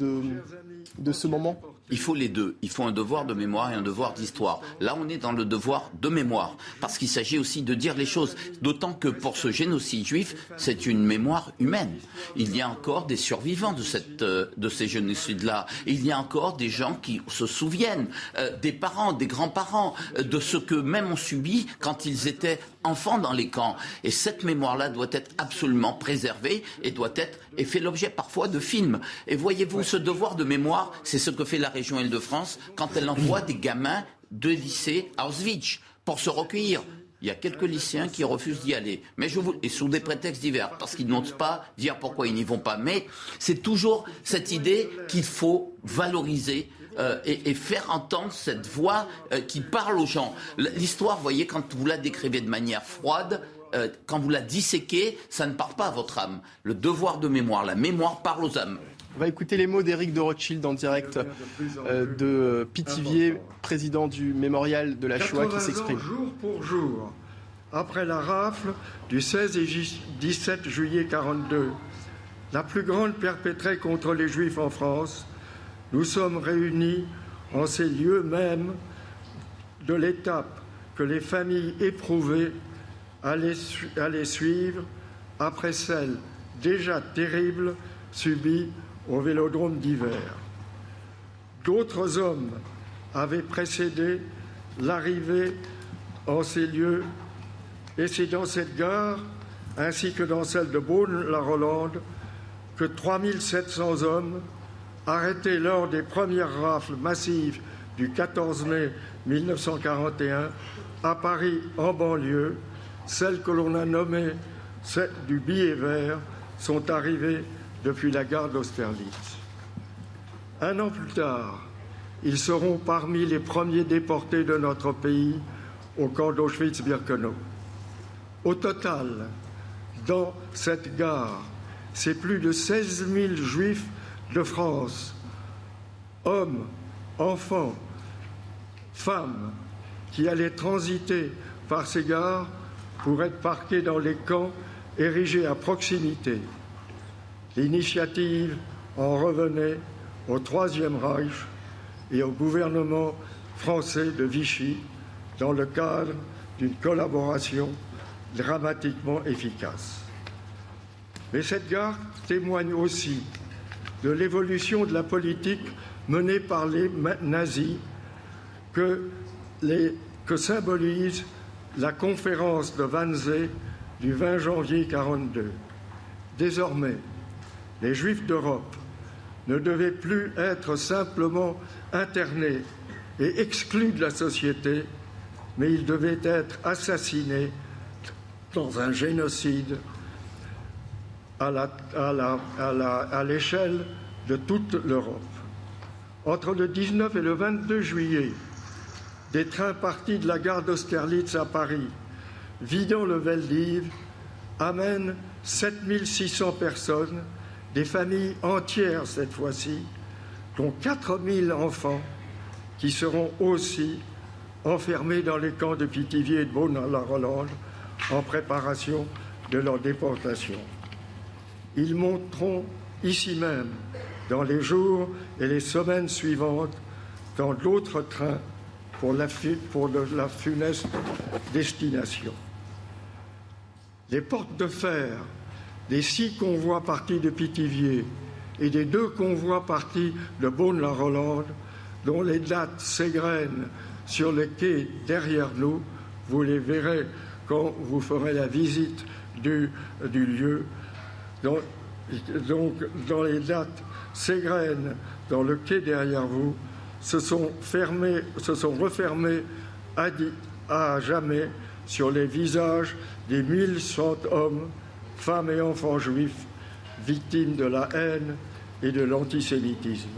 de ce moment. Il faut les deux. Il faut un devoir de mémoire et un devoir d'histoire. Là, on est dans le devoir de mémoire, parce qu'il s'agit aussi de dire les choses. D'autant que pour ce génocide juif, c'est une mémoire humaine. Il y a encore des survivants de, cette, euh, de ces génocides-là. Il y a encore des gens qui se souviennent, euh, des parents, des grands-parents, euh, de ce que même ont subi quand ils étaient enfants dans les camps. Et cette mémoire-là doit être absolument préservée et doit être et fait l'objet parfois de films. Et voyez-vous, ce devoir de mémoire, c'est ce que fait la région Île-de-France quand elle envoie des gamins de lycée Auschwitz pour se recueillir. Il y a quelques lycéens qui refusent d'y aller, mais je vous et sous des prétextes divers, parce qu'ils n'osent pas dire pourquoi ils n'y vont pas. Mais c'est toujours cette idée qu'il faut valoriser euh, et, faire entendre cette voix euh, qui parle aux gens. L'histoire, vous voyez, quand vous la décrivez de manière froide, euh, quand vous la disséquez, ça ne parle pas à votre âme. Le devoir de mémoire, la mémoire parle aux âmes. On va écouter les mots d'Éric de Rothschild en direct de Pithiviers, président du mémorial de la Shoah, qui s'exprime. Jour pour jour, après la rafle du 16 et 17 juillet 42, la plus grande perpétrée contre les Juifs en France, nous sommes réunis en ces lieux mêmes de l'étape que les familles éprouvées allaient, suivre après celle déjà terrible subie au vélodrome d'hiver. D'autres hommes avaient précédé l'arrivée en ces lieux et c'est dans cette gare, ainsi que dans celle de Beaune-la-Rolande, que 3700 hommes arrêté lors des premières rafles massives du 14 mai 1941 à Paris en banlieue, celles que l'on a nommées celles du billet vert, sont arrivées depuis la gare d'Austerlitz. Un an plus tard, ils seront parmi les premiers déportés de notre pays au camp d'Auschwitz-Birkenau. Au total, dans cette gare, c'est plus de 16 000 juifs de France, hommes, enfants, femmes, qui allaient transiter par ces gares pour être parqués dans les camps érigés à proximité. L'initiative en revenait au Troisième Reich et au gouvernement français de Vichy dans le cadre d'une collaboration dramatiquement efficace. Mais cette gare témoigne aussi de l'évolution de la politique menée par les nazis que, symbolise la conférence de Wannsee du 20 janvier 1942. Désormais, les Juifs d'Europe ne devaient plus être simplement internés et exclus de la société, mais ils devaient être assassinés dans un génocide à l'échelle de toute l'Europe. Entre le 19 et le 22 juillet, des trains partis de la gare d'Austerlitz à Paris, vidant le Veldiv, amènent 7600 personnes, des familles entières cette fois-ci, dont 4000 enfants, qui seront aussi enfermés dans les camps de Pithiviers et de Beaune-la-Rolande en préparation de leur déportation. Ils monteront ici même, dans les jours et les semaines suivantes, dans d'autres trains pour la, la funeste destination. Les portes de fer des six convois partis de Pithiviers et des deux convois partis de Beaune-la-Rolande, dont les dates s'égrènent sur les quais derrière nous, vous les verrez quand vous ferez la visite du lieu, donc, dans les dates s'égrènent dans le quai derrière vous, se sont, fermés, se sont refermés à, à jamais sur les visages des 1100 hommes, femmes et enfants juifs victimes de la haine et de l'antisémitisme.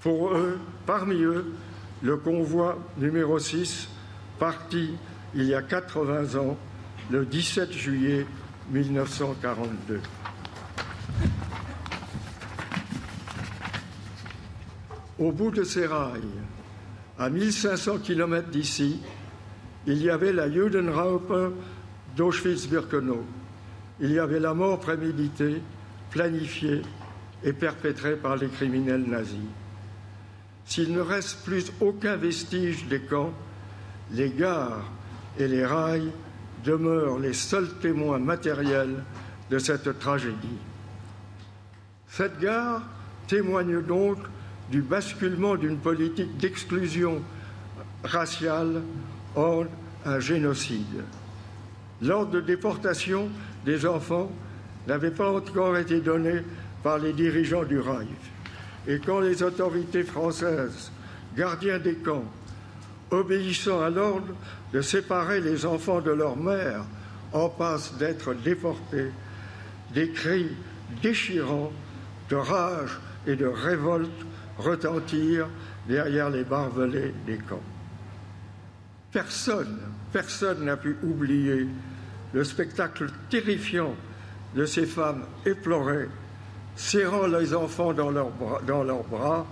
Pour eux, parmi eux, le convoi numéro 6, parti il y a 80 ans, le 17 juillet 1942. Au bout de ces rails, à 1500 km d'ici, il y avait la Judenraupe d'Auschwitz-Birkenau. Il y avait la mort préméditée, planifiée et perpétrée par les criminels nazis. S'il ne reste plus aucun vestige des camps, les gares et les rails demeurent les seuls témoins matériels de cette tragédie. Cette gare témoigne donc du basculement d'une politique d'exclusion raciale en un génocide. L'ordre de déportation des enfants n'avait pas encore été donné par les dirigeants du Reich. Et quand les autorités françaises, gardiens des camps, obéissant à l'ordre de séparer les enfants de leur mère, en passe d'être déportés, des cris déchirants de rage et de révolte retentirent derrière les barbelés des camps. Personne, personne n'a pu oublier le spectacle terrifiant de ces femmes éplorées, serrant les enfants dans leurs bras, dans leurs bras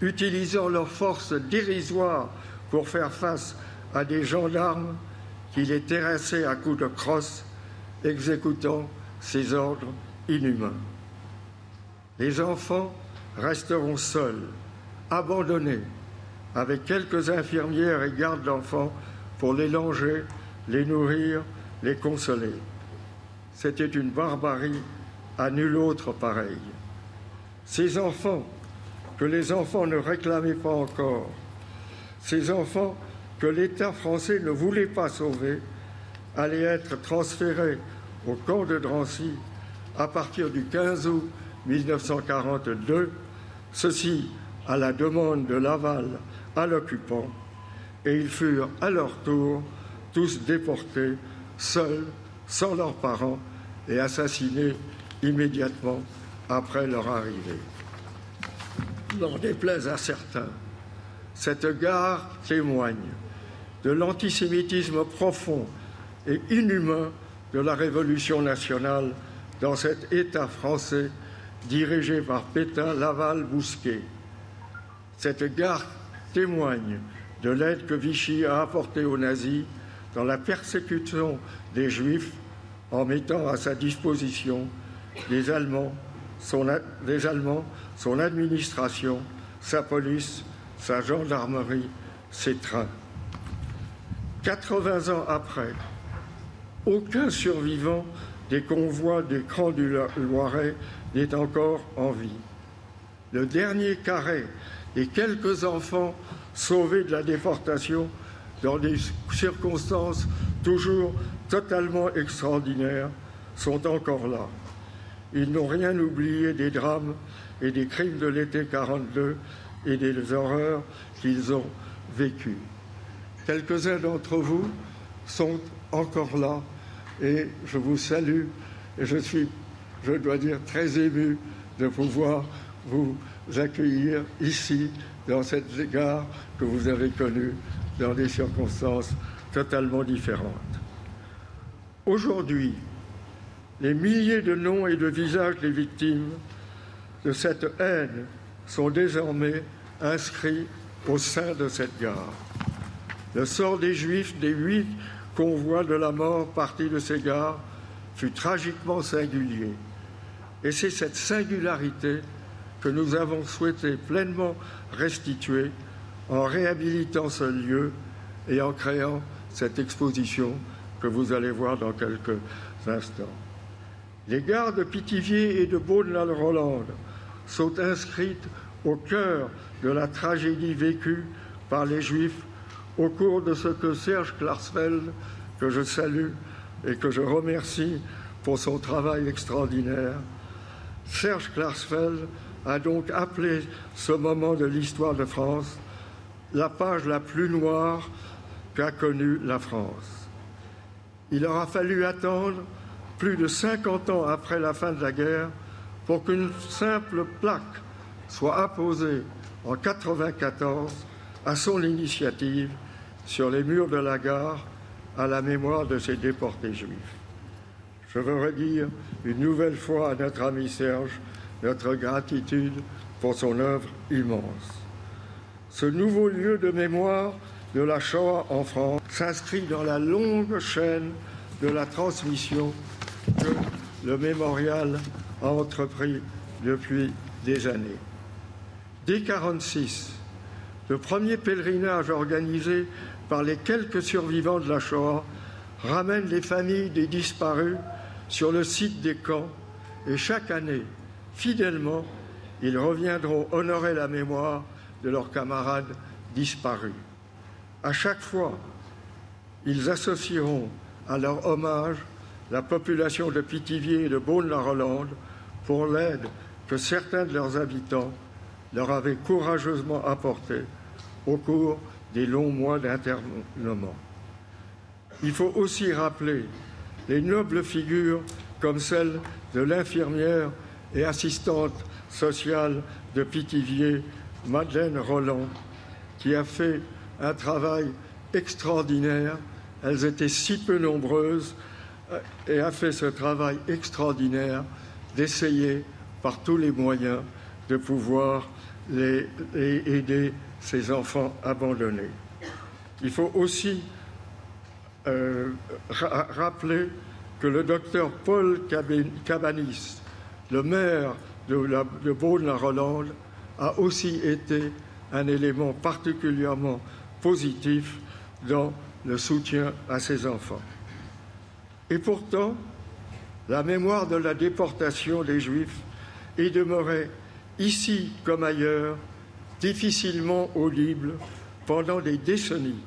utilisant leur force dérisoire pour faire face à des gendarmes qui les terrassaient à coups de crosse, exécutant ces ordres inhumains. Les enfants resteront seuls, abandonnés, avec quelques infirmières et gardes d'enfants pour les longer, les nourrir, les consoler. C'était une barbarie à nul autre pareille. Ces enfants que les enfants ne réclamaient pas encore, ces enfants que l'État français ne voulait pas sauver, allaient être transférés au camp de Drancy à partir du 15 août 1942, ceci à la demande de Laval à l'occupant, et ils furent à leur tour tous déportés, seuls, sans leurs parents, et assassinés immédiatement après leur arrivée. N'en déplaise à certains, cette gare témoigne de l'antisémitisme profond et inhumain de la Révolution nationale dans cet État français dirigé par Pétain, Laval, Bousquet. Cette gare témoigne de l'aide que Vichy a apportée aux nazis dans la persécution des Juifs en mettant à sa disposition les Allemands, son, Allemands, son administration, sa police, sa gendarmerie, ses trains. 80 ans après, aucun survivant des convois des crans du Loiret n'est encore en vie. Le dernier carré et quelques enfants sauvés de la déportation dans des circonstances toujours totalement extraordinaires sont encore là. Ils n'ont rien oublié des drames et des crimes de l'été 42 et des horreurs qu'ils ont vécues. Quelques-uns d'entre vous sont encore là et je vous salue et je suis, je dois dire, très ému de pouvoir vous accueillir ici, dans cette gare que vous avez connue, dans des circonstances totalement différentes. Aujourd'hui, les milliers de noms et de visages des victimes de cette haine sont désormais inscrits au sein de cette gare. Le sort des Juifs des huit convois de la mort partis de ces gares fut tragiquement singulier. Et c'est cette singularité que nous avons souhaité pleinement restituer en réhabilitant ce lieu et en créant cette exposition que vous allez voir dans quelques instants. Les gares de Pithiviers et de Beaune-la-Rolande sont inscrites au cœur de la tragédie vécue par les Juifs au cours de ce que Serge Klarsfeld, que je salue et que je remercie pour son travail extraordinaire, Serge Klarsfeld a donc appelé ce moment de l'histoire de France la page la plus noire qu'a connue la France. Il aura fallu attendre plus de 50 ans après la fin de la guerre pour qu'une simple plaque soit apposée en 1994 à son initiative sur les murs de la gare à la mémoire de ces déportés juifs. Je veux redire une nouvelle fois à notre ami Serge notre gratitude pour son œuvre immense. Ce nouveau lieu de mémoire de la Shoah en France s'inscrit dans la longue chaîne de la transmission que le mémorial a entrepris depuis des années. Dès 1946, le premier pèlerinage organisé par les quelques survivants de la Shoah ramène les familles des disparus sur le site des camps et chaque année, fidèlement, ils reviendront honorer la mémoire de leurs camarades disparus. À chaque fois, ils associeront à leur hommage la population de Pithiviers et de Beaune-la-Rolande pour l'aide que certains de leurs habitants leur avaient courageusement apportée au cours des longs mois d'internement. Il faut aussi rappeler les nobles figures comme celle de l'infirmière et assistante sociale de Pithiviers, Madeleine Roland, qui a fait un travail extraordinaire. Elles étaient si peu nombreuses euh, et a fait ce travail extraordinaire d'essayer par tous les moyens de pouvoir les, aider ces enfants abandonnés. Il faut aussi euh, rappeler que le docteur Paul Cabanis, le maire de, de Beaune-la-Rolande, a aussi été un élément particulièrement positif dans le soutien à ces enfants. Et pourtant, la mémoire de la déportation des Juifs est demeurée, ici comme ailleurs, difficilement audible pendant des décennies,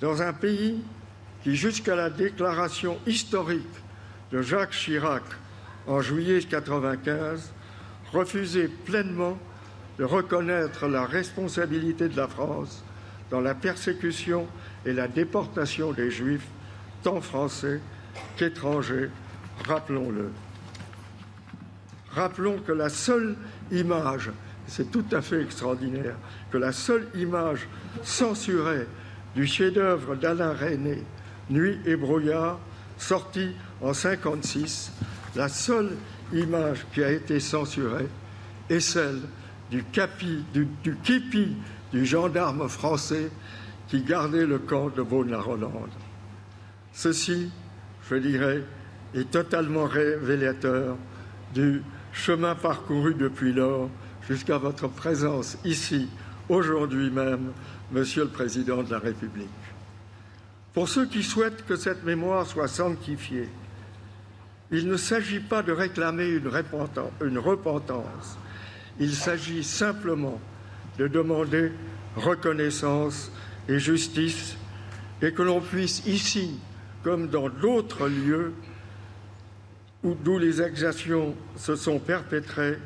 dans un pays qui, jusqu'à la déclaration historique de Jacques Chirac en juillet 1995, refusait pleinement de reconnaître la responsabilité de la France dans la persécution et la déportation des Juifs, tant français qu'étrangers, rappelons-le. Rappelons que la seule image, c'est tout à fait extraordinaire, que la seule image censurée du chef-d'œuvre d'Alain René, Nuit et brouillard, sorti en 1956, la seule image qui a été censurée est celle du, capi, du, du képi du gendarme français qui gardait le camp de Beaune-la-Rolande. Ceci, je dirais, est totalement révélateur du chemin parcouru depuis lors jusqu'à votre présence ici, aujourd'hui même, Monsieur le Président de la République. Pour ceux qui souhaitent que cette mémoire soit sanctifiée, il ne s'agit pas de réclamer une repentance, il s'agit simplement de demander reconnaissance et justice et que l'on puisse ici, comme dans d'autres lieux d'où les exactions se sont perpétrées,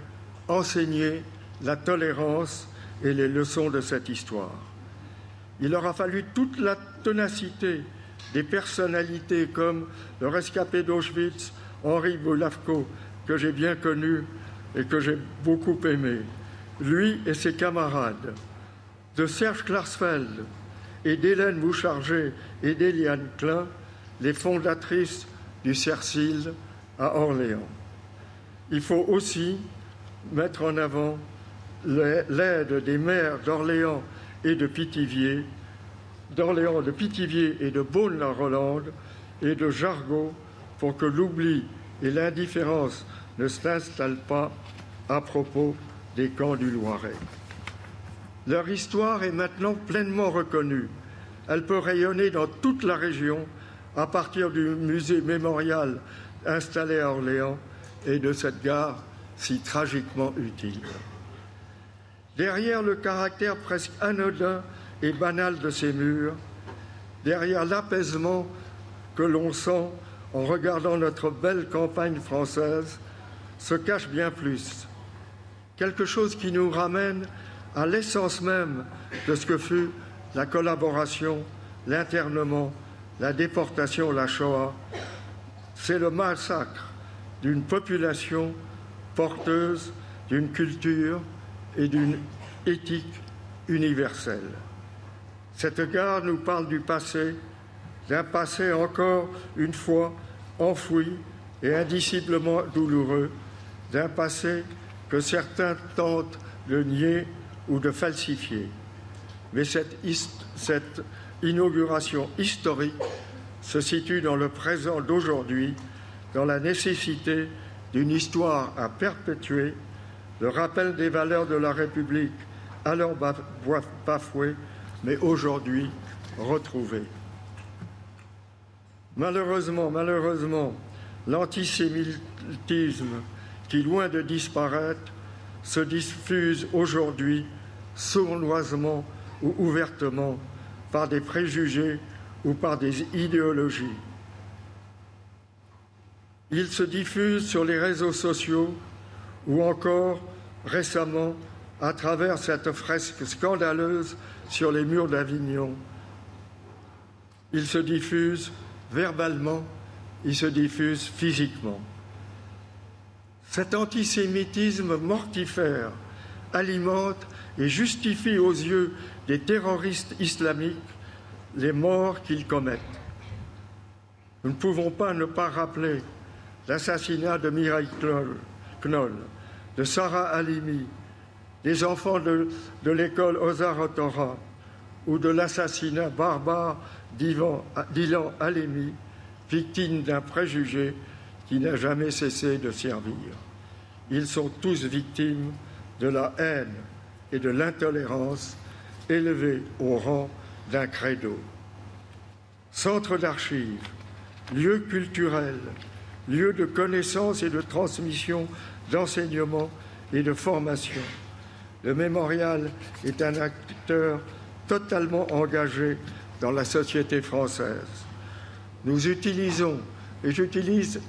enseigner la tolérance et les leçons de cette histoire. Il aura fallu toute la ténacité des personnalités comme le rescapé d'Auschwitz, Henri Boulavko, que j'ai bien connu et que j'ai beaucoup aimé, lui et ses camarades, de Serge Klarsfeld et d'Hélène Boucharger et d'Eliane Klein, les fondatrices du CERCIL à Orléans. Il faut aussi mettre en avant l'aide des maires d'Orléans et de Pithiviers, d'Orléans, de Pithiviers et de Beaune-la-Rolande et de Jargeau pour que l'oubli et l'indifférence ne s'installent pas à propos des camps du Loiret. Leur histoire est maintenant pleinement reconnue. Elle peut rayonner dans toute la région à partir du musée mémorial installé à Orléans et de cette gare si tragiquement utile. Derrière le caractère presque anodin et banal de ces murs, derrière l'apaisement que l'on sent en regardant notre belle campagne française, se cache bien plus. Quelque chose qui nous ramène à l'essence même de ce que fut la collaboration, l'internement, la déportation, la Shoah. C'est le massacre d'une population porteuse d'une culture et d'une éthique universelle. Cette gare nous parle du passé, d'un passé encore une fois enfoui et indiciblement douloureux, d'un passé que certains tentent de nier ou de falsifier. Mais cette, cette inauguration historique se situe dans le présent d'aujourd'hui, dans la nécessité d'une histoire à perpétuer, le rappel des valeurs de la République alors bafoués, mais aujourd'hui retrouvés. Malheureusement, malheureusement, l'antisémitisme qui, loin de disparaître, se diffuse aujourd'hui sournoisement ou ouvertement par des préjugés ou par des idéologies. Il se diffuse sur les réseaux sociaux ou encore récemment à travers cette fresque scandaleuse sur les murs d'Avignon. Il se diffuse verbalement, il se diffuse physiquement. Cet antisémitisme mortifère alimente et justifie aux yeux des terroristes islamiques les morts qu'ils commettent. Nous ne pouvons pas ne pas rappeler l'assassinat de Mireille Knoll, de Sarah Halimi, des enfants de, l'école Ozar Torah ou de l'assassinat barbare d'Ilan Halimi, victime d'un préjugé qui n'a jamais cessé de servir. Ils sont tous victimes de la haine et de l'intolérance élevés au rang d'un credo. Centre d'archives, lieu culturel, lieu de connaissance et de transmission d'enseignement et de formation. Le mémorial est un acteur totalement engagé dans la société française. Nous utilisons, et j'utilise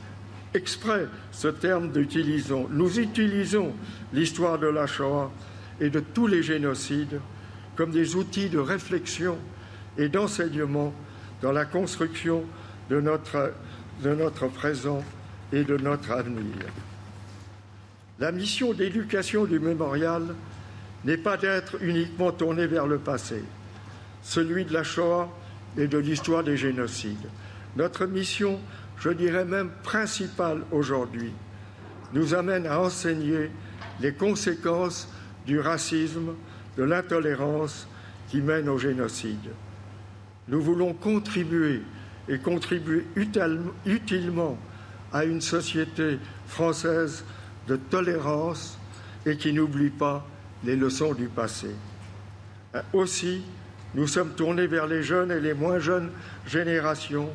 exprès ce terme d'utilisons, nous utilisons l'histoire de la Shoah et de tous les génocides comme des outils de réflexion et d'enseignement dans la construction de notre, de notre présent et de notre avenir. La mission d'éducation du mémorial n'est pas d'être uniquement tournée vers le passé, celui de la Shoah et de l'histoire des génocides. Notre mission, je dirais même principale aujourd'hui, nous amène à enseigner les conséquences du racisme, de l'intolérance qui mène au génocide. Nous voulons contribuer et contribuer utilement à une société française de tolérance et qui n'oublie pas les leçons du passé. Aussi, nous sommes tournés vers les jeunes et les moins jeunes générations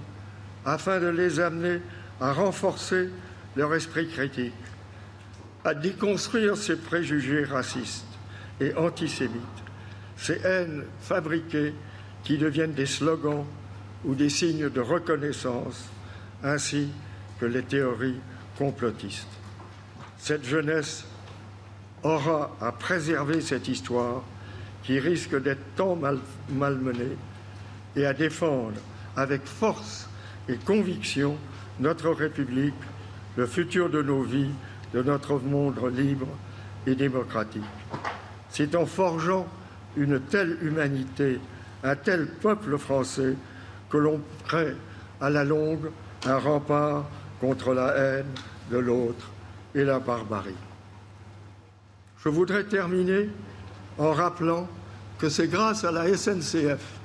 afin de les amener à renforcer leur esprit critique, à déconstruire ces préjugés racistes et antisémites, ces haines fabriquées qui deviennent des slogans ou des signes de reconnaissance, ainsi que les théories complotistes. Cette jeunesse aura à préserver cette histoire qui risque d'être tant mal, malmenée et à défendre avec force et conviction notre République, le futur de nos vies, de notre monde libre et démocratique. C'est en forgeant une telle humanité, un tel peuple français, que l'on crée à la longue un rempart contre la haine de l'autre et la barbarie. Je voudrais terminer en rappelant que c'est grâce à la SNCF,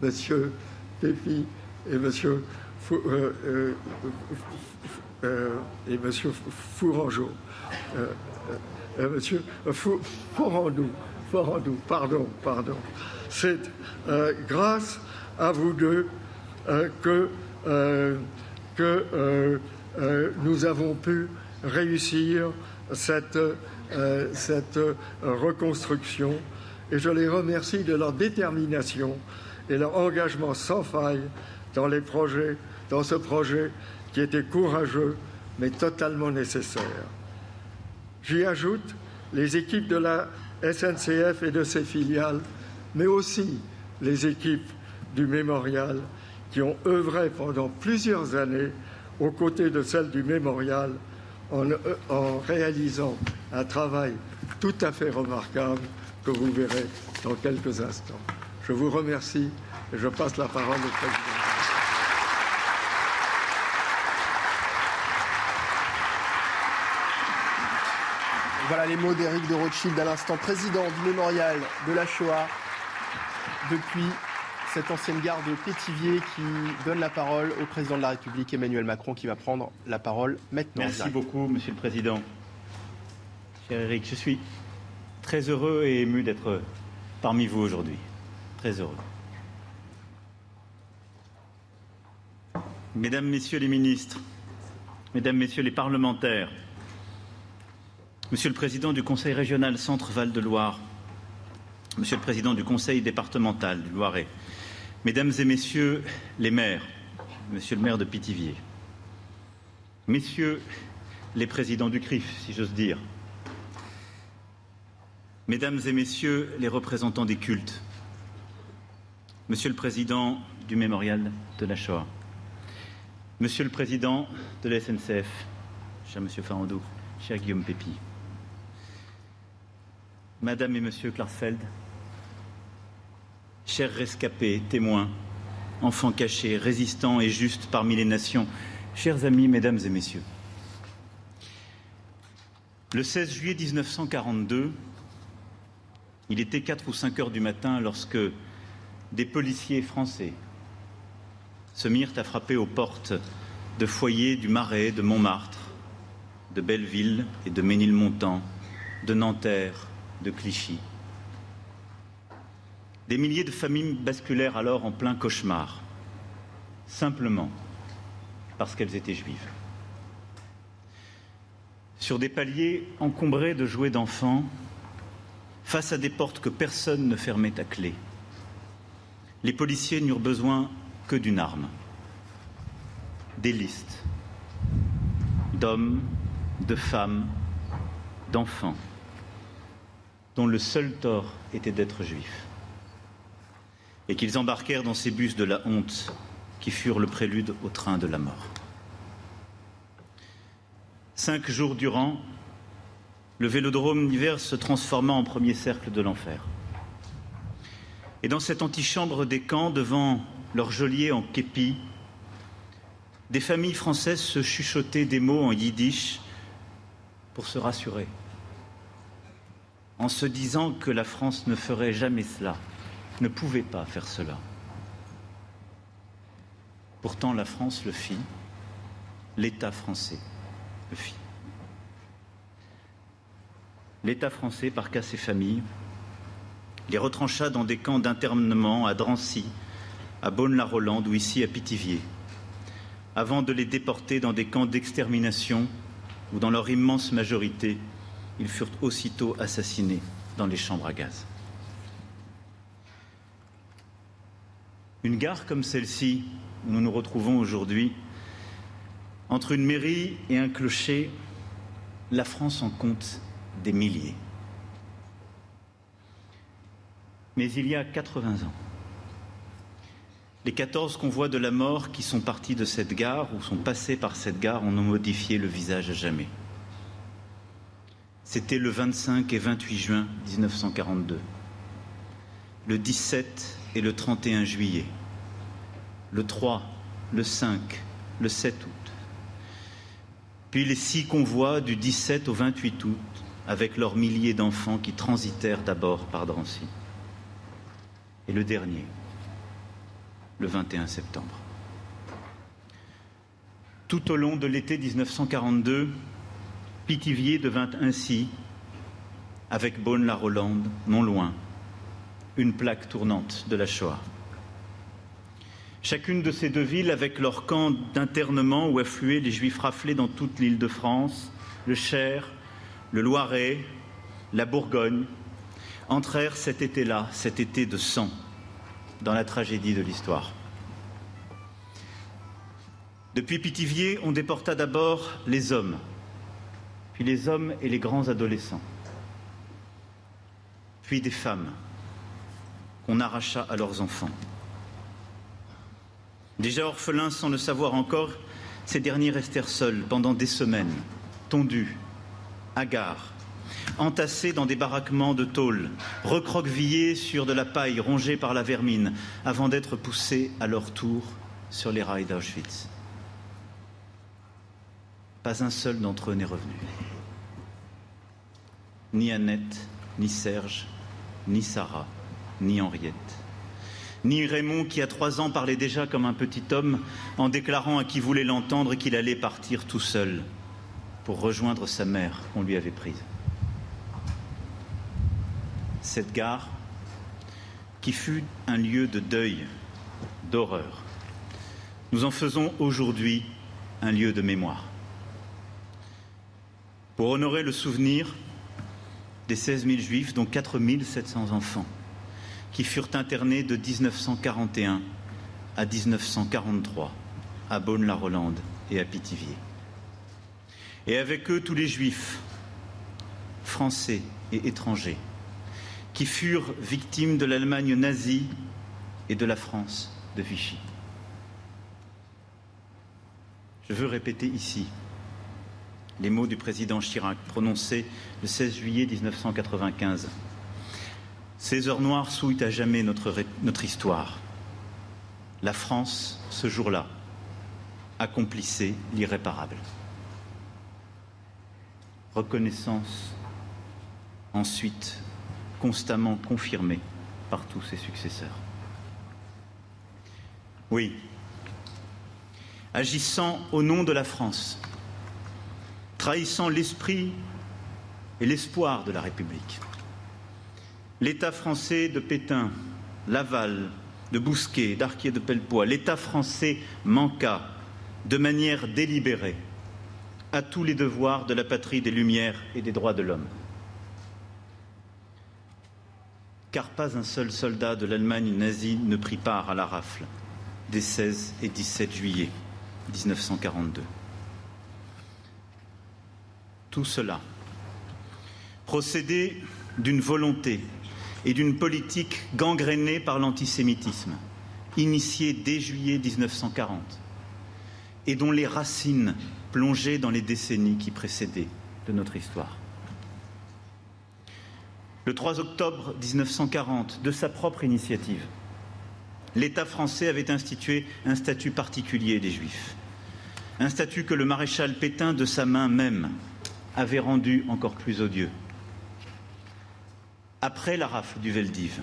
Monsieur Pépi et Monsieur, euh, euh, euh, et Monsieur Fourangeau, Monsieur Forandou, Forandou, pardon, pardon. C'est grâce à vous deux que, que nous avons pu réussir cette euh, cette reconstruction et je les remercie de leur détermination et leur engagement sans faille dans les projets, dans ce projet qui était courageux mais totalement nécessaire. J'y ajoute les équipes de la SNCF et de ses filiales, mais aussi les équipes du mémorial qui ont œuvré pendant plusieurs années aux côtés de celles du mémorial en, en réalisant un travail tout à fait remarquable que vous verrez dans quelques instants. Je vous remercie et je passe la parole au président. Voilà les mots d'Éric de Rothschild à l'instant, président du mémorial de la Shoah depuis cette ancienne gare de Pétivier qui donne la parole au président de la République Emmanuel Macron qui va prendre la parole maintenant. Merci beaucoup, Monsieur le Président. Cher Eric, je suis très heureux et ému d'être parmi vous aujourd'hui. Très heureux. Mesdames, Messieurs les ministres, Mesdames, Messieurs les parlementaires, Monsieur le Président du Conseil régional Centre-Val de Loire, Monsieur le Président du Conseil départemental du Loiret, Mesdames et Messieurs les maires, Monsieur le maire de Pithiviers, Messieurs les présidents du CRIF, si j'ose dire, Mesdames et Messieurs les représentants des cultes, Monsieur le Président du Mémorial de la Shoah, Monsieur le Président de la SNCF, cher Monsieur Farandou, cher Guillaume Pépi, Madame et Monsieur Klarsfeld, chers rescapés, témoins, enfants cachés, résistants et justes parmi les nations, chers amis, Mesdames et Messieurs. Le 16 juillet 1942, il était 4 ou 5 heures du matin lorsque des policiers français se mirent à frapper aux portes de foyers du Marais, de Montmartre, de Belleville et de Ménilmontant, de Nanterre, de Clichy. Des milliers de familles basculèrent alors en plein cauchemar, simplement parce qu'elles étaient juives. Sur des paliers encombrés de jouets d'enfants, face à des portes que personne ne fermait à clé, les policiers n'eurent besoin que d'une arme, des listes d'hommes, de femmes, d'enfants, dont le seul tort était d'être juifs et qu'ils embarquèrent dans ces bus de la honte qui furent le prélude au train de la mort. Cinq jours durant, le vélodrome d'hiver se transforma en premier cercle de l'enfer. Et dans cette antichambre des camps, devant leur geôlier en képi, des familles françaises se chuchotaient des mots en yiddish pour se rassurer, en se disant que la France ne ferait jamais cela ne pouvait pas faire cela. Pourtant, la France le fit, l'État français le fit. L'État français parqua ses familles, les retrancha dans des camps d'internement à Drancy, à Beaune-la-Rolande ou ici à Pithiviers, avant de les déporter dans des camps d'extermination où, dans leur immense majorité, ils furent aussitôt assassinés dans les chambres à gaz. Une gare comme celle-ci, où nous nous retrouvons aujourd'hui, entre une mairie et un clocher, la France en compte des milliers. Mais il y a 80 ans, les 14 convois de la mort qui sont partis de cette gare ou sont passés par cette gare ont modifié le visage à jamais. C'était le 25 et 28 juin 1942. Le 17 et le 31 juillet, le 3, le 5, le 7 août. Puis les six convois du 17 au 28 août, avec leurs milliers d'enfants qui transitèrent d'abord par Drancy. Et le dernier, le 21 septembre. Tout au long de l'été 1942, Pithiviers devint ainsi, avec Beaune-la-Rolande, non loin, une plaque tournante de la Shoah. Chacune de ces deux villes, avec leur camp d'internement où affluaient les Juifs raflés dans toute l'île de France, le Cher, le Loiret, la Bourgogne, entrèrent cet été-là, cet été de sang, dans la tragédie de l'histoire. Depuis Pithiviers, on déporta d'abord les hommes, puis les hommes et les grands adolescents, puis des femmes, on arracha à leurs enfants. Déjà orphelins sans le savoir encore, ces derniers restèrent seuls pendant des semaines, tondus, hagards, entassés dans des baraquements de tôle, recroquevillés sur de la paille rongée par la vermine, avant d'être poussés à leur tour sur les rails d'Auschwitz. Pas un seul d'entre eux n'est revenu. Ni Annette, ni Serge, ni Sarah, ni Henriette, ni Raymond qui à trois ans parlait déjà comme un petit homme en déclarant à qui voulait l'entendre qu'il allait partir tout seul pour rejoindre sa mère qu'on lui avait prise. cette gare qui fut un lieu de deuil, d'horreur. Nous en faisons aujourd'hui un lieu de mémoire. Pour honorer le souvenir des 16 000 juifs, dont 4 700 enfants, qui furent internés de 1941 à 1943 à Beaune-la-Rolande et à Pithiviers. Et avec eux tous les juifs, français et étrangers, qui furent victimes de l'Allemagne nazie et de la France de Vichy. Je veux répéter ici les mots du président Chirac prononcés le 16 juillet 1995. Ces heures noires souillent à jamais notre, notre histoire. La France, ce jour-là, accomplissait l'irréparable. Reconnaissance ensuite constamment confirmée par tous ses successeurs. Oui, agissant au nom de la France, trahissant l'esprit et l'espoir de la République. L'État français de Pétain, Laval, de Bousquet, d'Arquier de Pellepoix, l'État français manqua de manière délibérée à tous les devoirs de la patrie des Lumières et des droits de l'homme. Car pas un seul soldat de l'Allemagne nazie ne prit part à la rafle des 16 et 17 juillet 1942. Tout cela procédait d'une volonté et d'une politique gangrénée par l'antisémitisme, initiée dès juillet 1940, et dont les racines plongeaient dans les décennies qui précédaient de notre histoire. Le 3 octobre 1940, de sa propre initiative, l'État français avait institué un statut particulier des Juifs, un statut que le maréchal Pétain, de sa main même, avait rendu encore plus odieux. Après la rafle du Veldiv,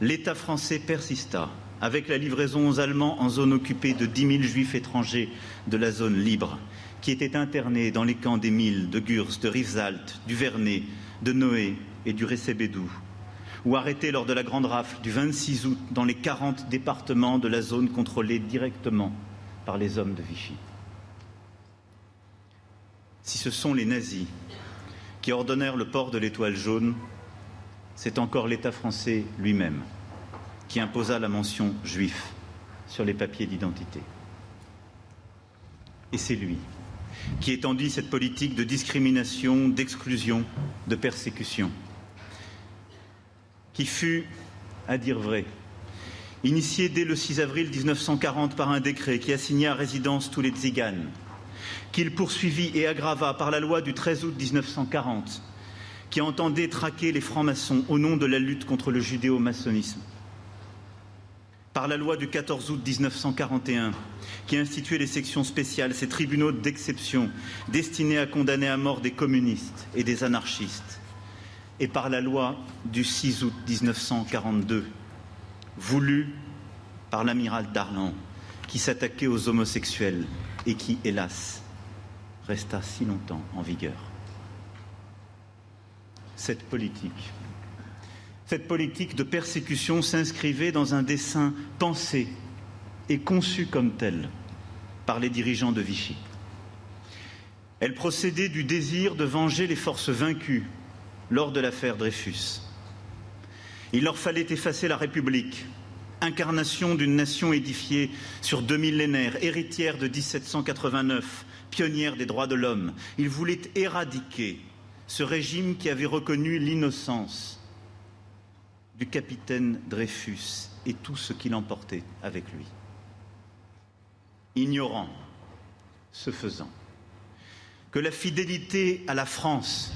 l'État français persista avec la livraison aux Allemands en zone occupée de 10 000 juifs étrangers de la zone libre, qui étaient internés dans les camps d'Émile, de Gurs, de Rivesaltes, du Vernet, de Noé et du Récébédou, ou arrêtés lors de la grande rafle du 26 août dans les 40 départements de la zone contrôlée directement par les hommes de Vichy. Si ce sont les nazis qui ordonnèrent le port de l'étoile jaune, c'est encore l'État français lui-même qui imposa la mention juif sur les papiers d'identité. Et c'est lui qui étendit cette politique de discrimination, d'exclusion, de persécution, qui fut, à dire vrai, initié dès le 6 avril 1940 par un décret qui assigna à résidence tous les tziganes, qu'il poursuivit et aggrava par la loi du 13 août 1940 qui entendait traquer les francs-maçons au nom de la lutte contre le judéo-maçonnisme. Par la loi du 14 août 1941, qui instituait les sections spéciales, ces tribunaux d'exception destinés à condamner à mort des communistes et des anarchistes. Et par la loi du 6 août 1942, voulue par l'amiral Darlan, qui s'attaquait aux homosexuels et qui, hélas, resta si longtemps en vigueur cette politique. Cette politique de persécution s'inscrivait dans un dessein pensé et conçu comme tel par les dirigeants de Vichy. Elle procédait du désir de venger les forces vaincues lors de l'affaire Dreyfus. Il leur fallait effacer la République, incarnation d'une nation édifiée sur deux millénaires, héritière de 1789, pionnière des droits de l'homme. Ils voulaient éradiquer ce régime qui avait reconnu l'innocence du capitaine Dreyfus et tout ce qu'il emportait avec lui. Ignorant, ce faisant, que la fidélité à la France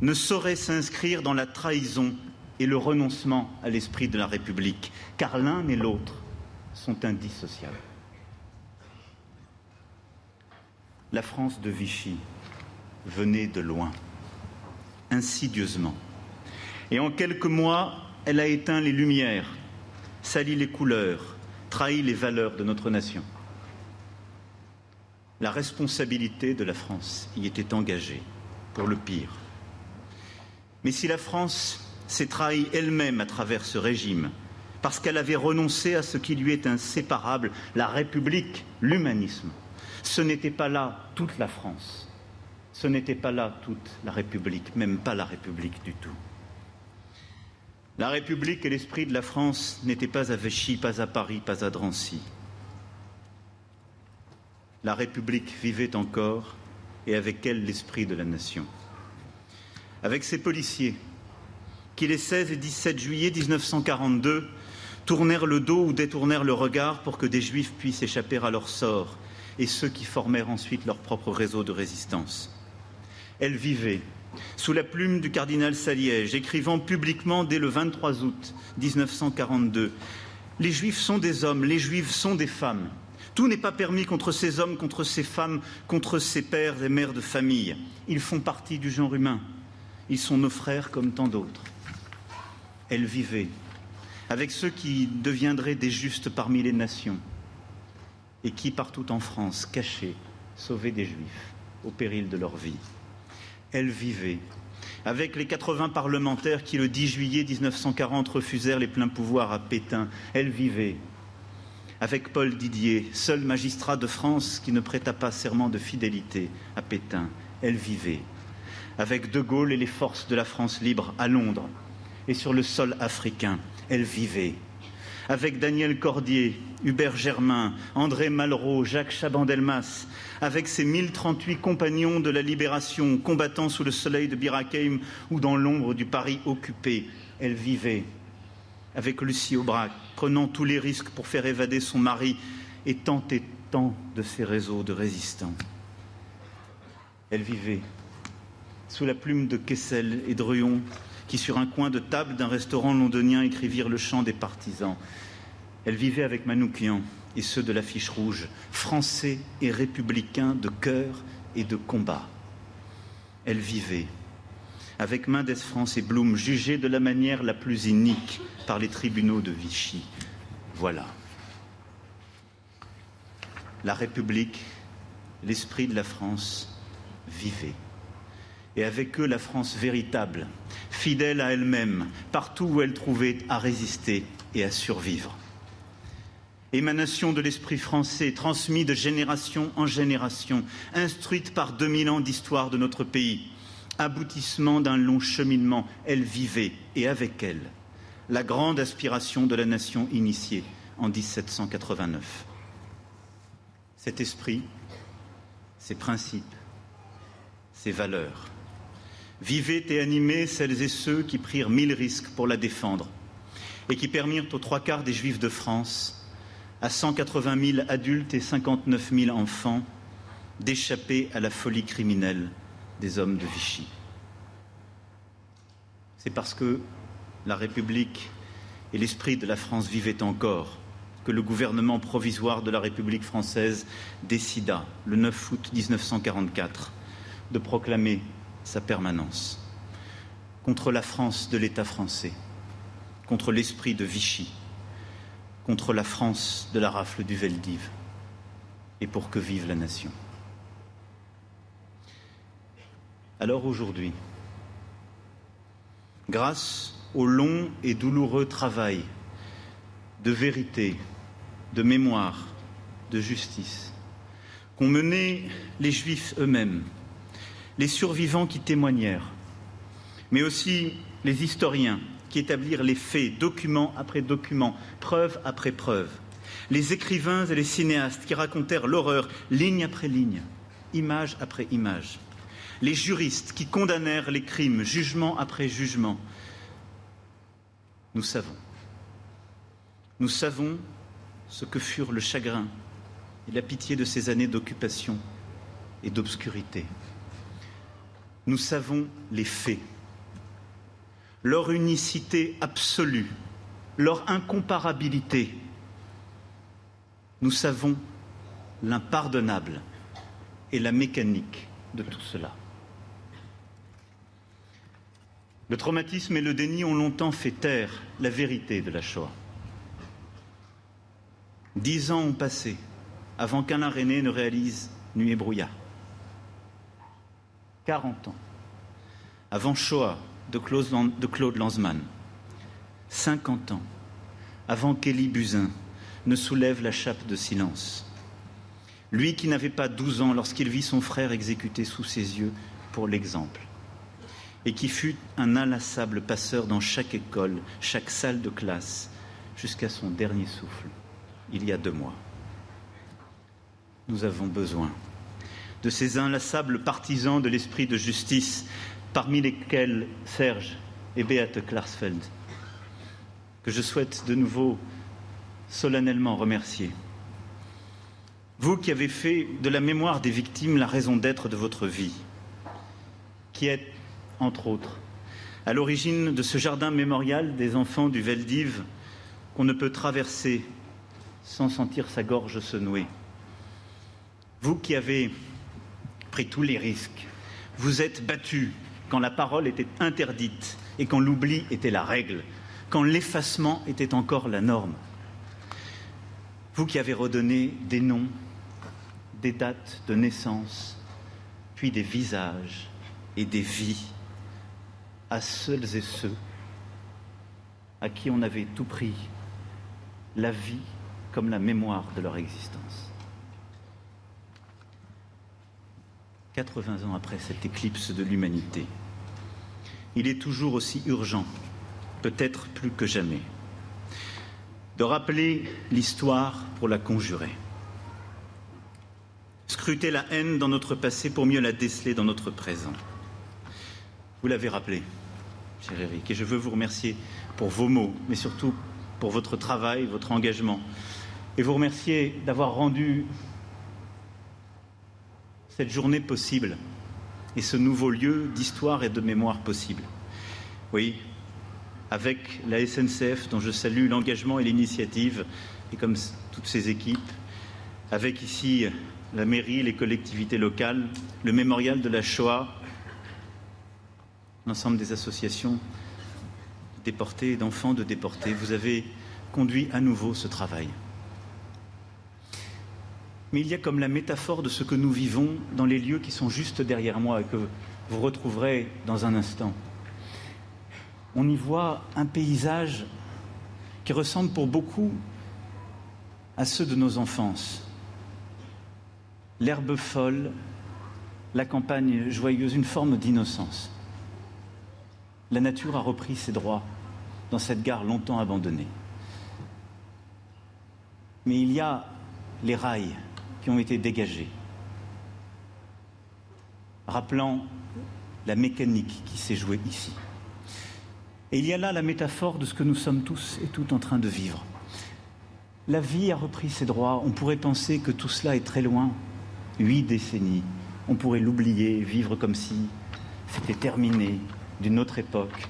ne saurait s'inscrire dans la trahison et le renoncement à l'esprit de la République, car l'un et l'autre sont indissociables. La France de Vichy venait de loin insidieusement. Et en quelques mois, elle a éteint les lumières, sali les couleurs, trahi les valeurs de notre nation. La responsabilité de la France y était engagée, pour le pire. Mais si la France s'est trahie elle-même à travers ce régime, parce qu'elle avait renoncé à ce qui lui est inséparable, la République, l'humanisme. Ce n'était pas là toute la France, ce n'était pas là toute la République, même pas la République du tout. La République et l'esprit de la France n'étaient pas à Vichy, pas à Paris, pas à Drancy. La République vivait encore et avec elle l'esprit de la nation. Avec ses policiers, qui les 16 et 17 juillet 1942 tournèrent le dos ou détournèrent le regard pour que des juifs puissent échapper à leur sort, et ceux qui formèrent ensuite leur propre réseau de résistance. Elle vivait sous la plume du cardinal Saliège, écrivant publiquement dès le 23 août 1942 Les Juifs sont des hommes, les Juifs sont des femmes. Tout n'est pas permis contre ces hommes, contre ces femmes, contre ces pères et mères de famille. Ils font partie du genre humain. Ils sont nos frères comme tant d'autres elle vivait avec ceux qui deviendraient des justes parmi les nations et qui, partout en France, cachés, sauvaient des juifs au péril de leur vie. Elle vivait avec les 80 parlementaires qui, le 10 juillet 1940, refusèrent les pleins pouvoirs à Pétain. Elle vivait avec Paul Didier, seul magistrat de France qui ne prêta pas serment de fidélité à Pétain. Elle vivait avec De Gaulle et les forces de la France libre à Londres et sur le sol africain. Elle vivait. Avec Daniel Cordier, Hubert Germain, André Malraux, Jacques Chabandelmas, avec ses 1038 compagnons de la libération, combattant sous le soleil de Birakeim ou dans l'ombre du Paris occupé, elle vivait. Avec Lucie Aubrac, prenant tous les risques pour faire évader son mari et tant tant de ses réseaux de résistants. Elle vivait sous la plume de Kessel et de Ruon, qui, sur un coin de table d'un restaurant londonien, écrivirent le chant des partisans. Elle vivait avec Manoukian et ceux de l'affiche rouge, français et républicains de cœur et de combat. Elle vivait avec Mendes France et Blum, jugés de la manière la plus inique par les tribunaux de Vichy. Voilà. La République, l'esprit de la France, vivait et avec eux la France véritable, fidèle à elle-même, partout où elle trouvait à résister et à survivre. Émanation de l'esprit français, transmis de génération en génération, instruite par deux mille ans d'histoire de notre pays, aboutissement d'un long cheminement, elle vivait, et avec elle, la grande aspiration de la nation initiée en 1789. Cet esprit, ses principes, ses valeurs, vivaient et animaient celles et ceux qui prirent mille risques pour la défendre et qui permirent aux trois quarts des Juifs de France, à 180 000 adultes et 59 000 enfants, d'échapper à la folie criminelle des hommes de Vichy. C'est parce que la République et l'esprit de la France vivaient encore que le gouvernement provisoire de la République française décida, le 9 août 1944, de proclamer sa permanence, contre la France de l'État français, contre l'esprit de Vichy, contre la France de la rafle du Veldiv, et pour que vive la nation. Alors aujourd'hui, grâce au long et douloureux travail de vérité, de mémoire, de justice qu'ont mené les Juifs eux-mêmes, les survivants qui témoignèrent, mais aussi les historiens qui établirent les faits, document après document, preuve après preuve, les écrivains et les cinéastes qui racontèrent l'horreur ligne après ligne, image après image, les juristes qui condamnèrent les crimes, jugement après jugement. Nous savons. Nous savons ce que furent le chagrin et la pitié de ces années d'occupation et d'obscurité nous savons les faits, leur unicité absolue, leur incomparabilité. Nous savons l'impardonnable et la mécanique de tout cela. Le traumatisme et le déni ont longtemps fait taire la vérité de la Shoah. Dix ans ont passé avant qu'Alain René ne réalise Nuit et brouillard. 40 ans. Avant Shoah, de Claude Lanzmann. 50 ans avant qu'Élie Buzyn ne soulève la chape de silence. Lui qui n'avait pas 12 ans lorsqu'il vit son frère exécuté sous ses yeux pour l'exemple, et qui fut un inlassable passeur dans chaque école, chaque salle de classe, jusqu'à son dernier souffle, il y a deux mois. Nous avons besoin de ces inlassables partisans de l'esprit de justice, parmi lesquels Serge et Beate Klarsfeld, que je souhaite de nouveau solennellement remercier. Vous qui avez fait de la mémoire des victimes la raison d'être de votre vie, qui êtes, entre autres, à l'origine de ce jardin mémorial des enfants du Veldiv qu'on ne peut traverser sans sentir sa gorge se nouer. Vous qui avez pris tous les risques, vous êtes battus quand la parole était interdite et quand l'oubli était la règle, quand l'effacement était encore la norme. Vous qui avez redonné des noms, des dates de naissance, puis des visages et des vies à celles et ceux à qui on avait tout pris, la vie comme la mémoire de leur existence. 80 ans après cette éclipse de l'humanité, il est toujours aussi urgent, peut-être plus que jamais, de rappeler l'histoire pour la conjurer. Scruter la haine dans notre passé pour mieux la déceler dans notre présent. Vous l'avez rappelé, cher Eric, et je veux vous remercier pour vos mots, mais surtout pour votre travail, votre engagement, et vous remercier d'avoir rendu cette journée possible et ce nouveau lieu d'histoire et de mémoire possible. Oui, avec la SNCF dont je salue l'engagement et l'initiative, et comme toutes ses équipes, avec ici la mairie, les collectivités locales, le mémorial de la Shoah, l'ensemble des associations déportés, d'enfants de déportés, vous avez conduit à nouveau ce travail mais il y a comme la métaphore de ce que nous vivons dans les lieux qui sont juste derrière moi et que vous retrouverez dans un instant. On y voit un paysage qui ressemble pour beaucoup à ceux de nos enfances. L'herbe folle, la campagne joyeuse, une forme d'innocence. La nature a repris ses droits dans cette gare longtemps abandonnée. Mais il y a les rails ont été dégagés, rappelant la mécanique qui s'est jouée ici. Et il y a là la métaphore de ce que nous sommes tous et toutes en train de vivre. La vie a repris ses droits. On pourrait penser que tout cela est très loin. Huit décennies. On pourrait l'oublier, vivre comme si c'était terminé, d'une autre époque.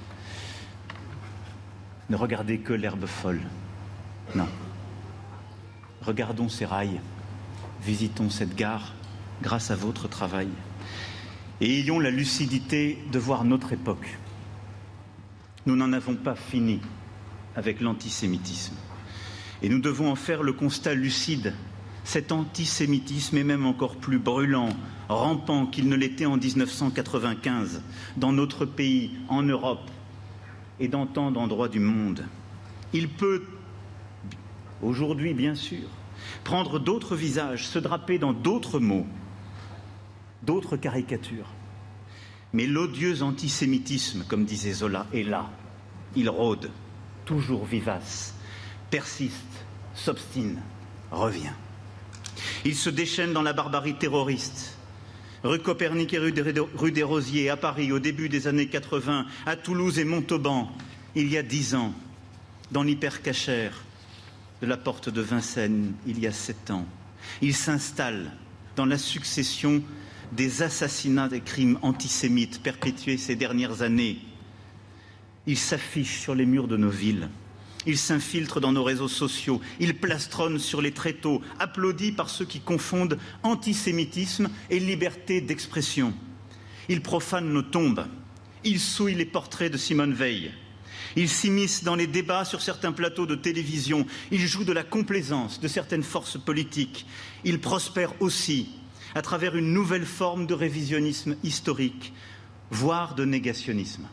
Ne regardez que l'herbe folle. Non. Regardons ces rails visitons cette gare grâce à votre travail et ayons la lucidité de voir notre époque. Nous n'en avons pas fini avec l'antisémitisme et nous devons en faire le constat lucide. Cet antisémitisme est même encore plus brûlant, rampant qu'il ne l'était en 1995 dans notre pays, en Europe et dans tant d'endroits du monde. Il peut, aujourd'hui bien sûr, prendre d'autres visages, se draper dans d'autres mots, d'autres caricatures. Mais l'odieux antisémitisme, comme disait Zola, est là. Il rôde, toujours vivace, persiste, s'obstine, revient. Il se déchaîne dans la barbarie terroriste. Rue Copernic et rue des Rosiers, à Paris, au début des années 80, à Toulouse et Montauban, il y a dix ans, dans l'hypercachère, de la porte de Vincennes il y a sept ans. Il s'installe dans la succession des assassinats et crimes antisémites perpétués ces dernières années. Il s'affiche sur les murs de nos villes. Il s'infiltre dans nos réseaux sociaux. Il plastronne sur les tréteaux, applaudi par ceux qui confondent antisémitisme et liberté d'expression. Il profane nos tombes. Il souille les portraits de Simone Veil. Il s'immisce dans les débats sur certains plateaux de télévision. Il joue de la complaisance de certaines forces politiques. Il prospère aussi à travers une nouvelle forme de révisionnisme historique, voire de négationnisme.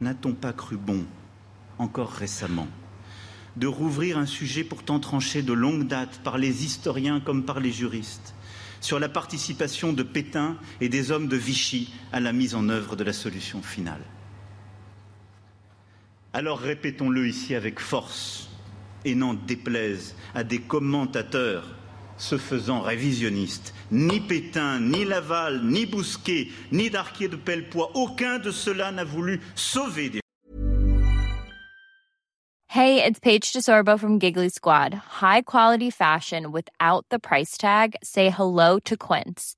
n'a-t-on pas cru bon, encore récemment, de rouvrir un sujet pourtant tranché de longue date par les historiens comme par les juristes sur la participation de Pétain et des hommes de Vichy à la mise en œuvre de la solution finale? Alors répétons-le ici avec force et n'en déplaise à des commentateurs se faisant révisionnistes. Ni Pétain, ni Laval, ni Bousquet, ni Darquier de Pellepoix, aucun de ceux-là n'a voulu sauver des Hey, it's Paige DeSorbo from Giggly Squad. High quality fashion without the price tag. Say hello to Quince.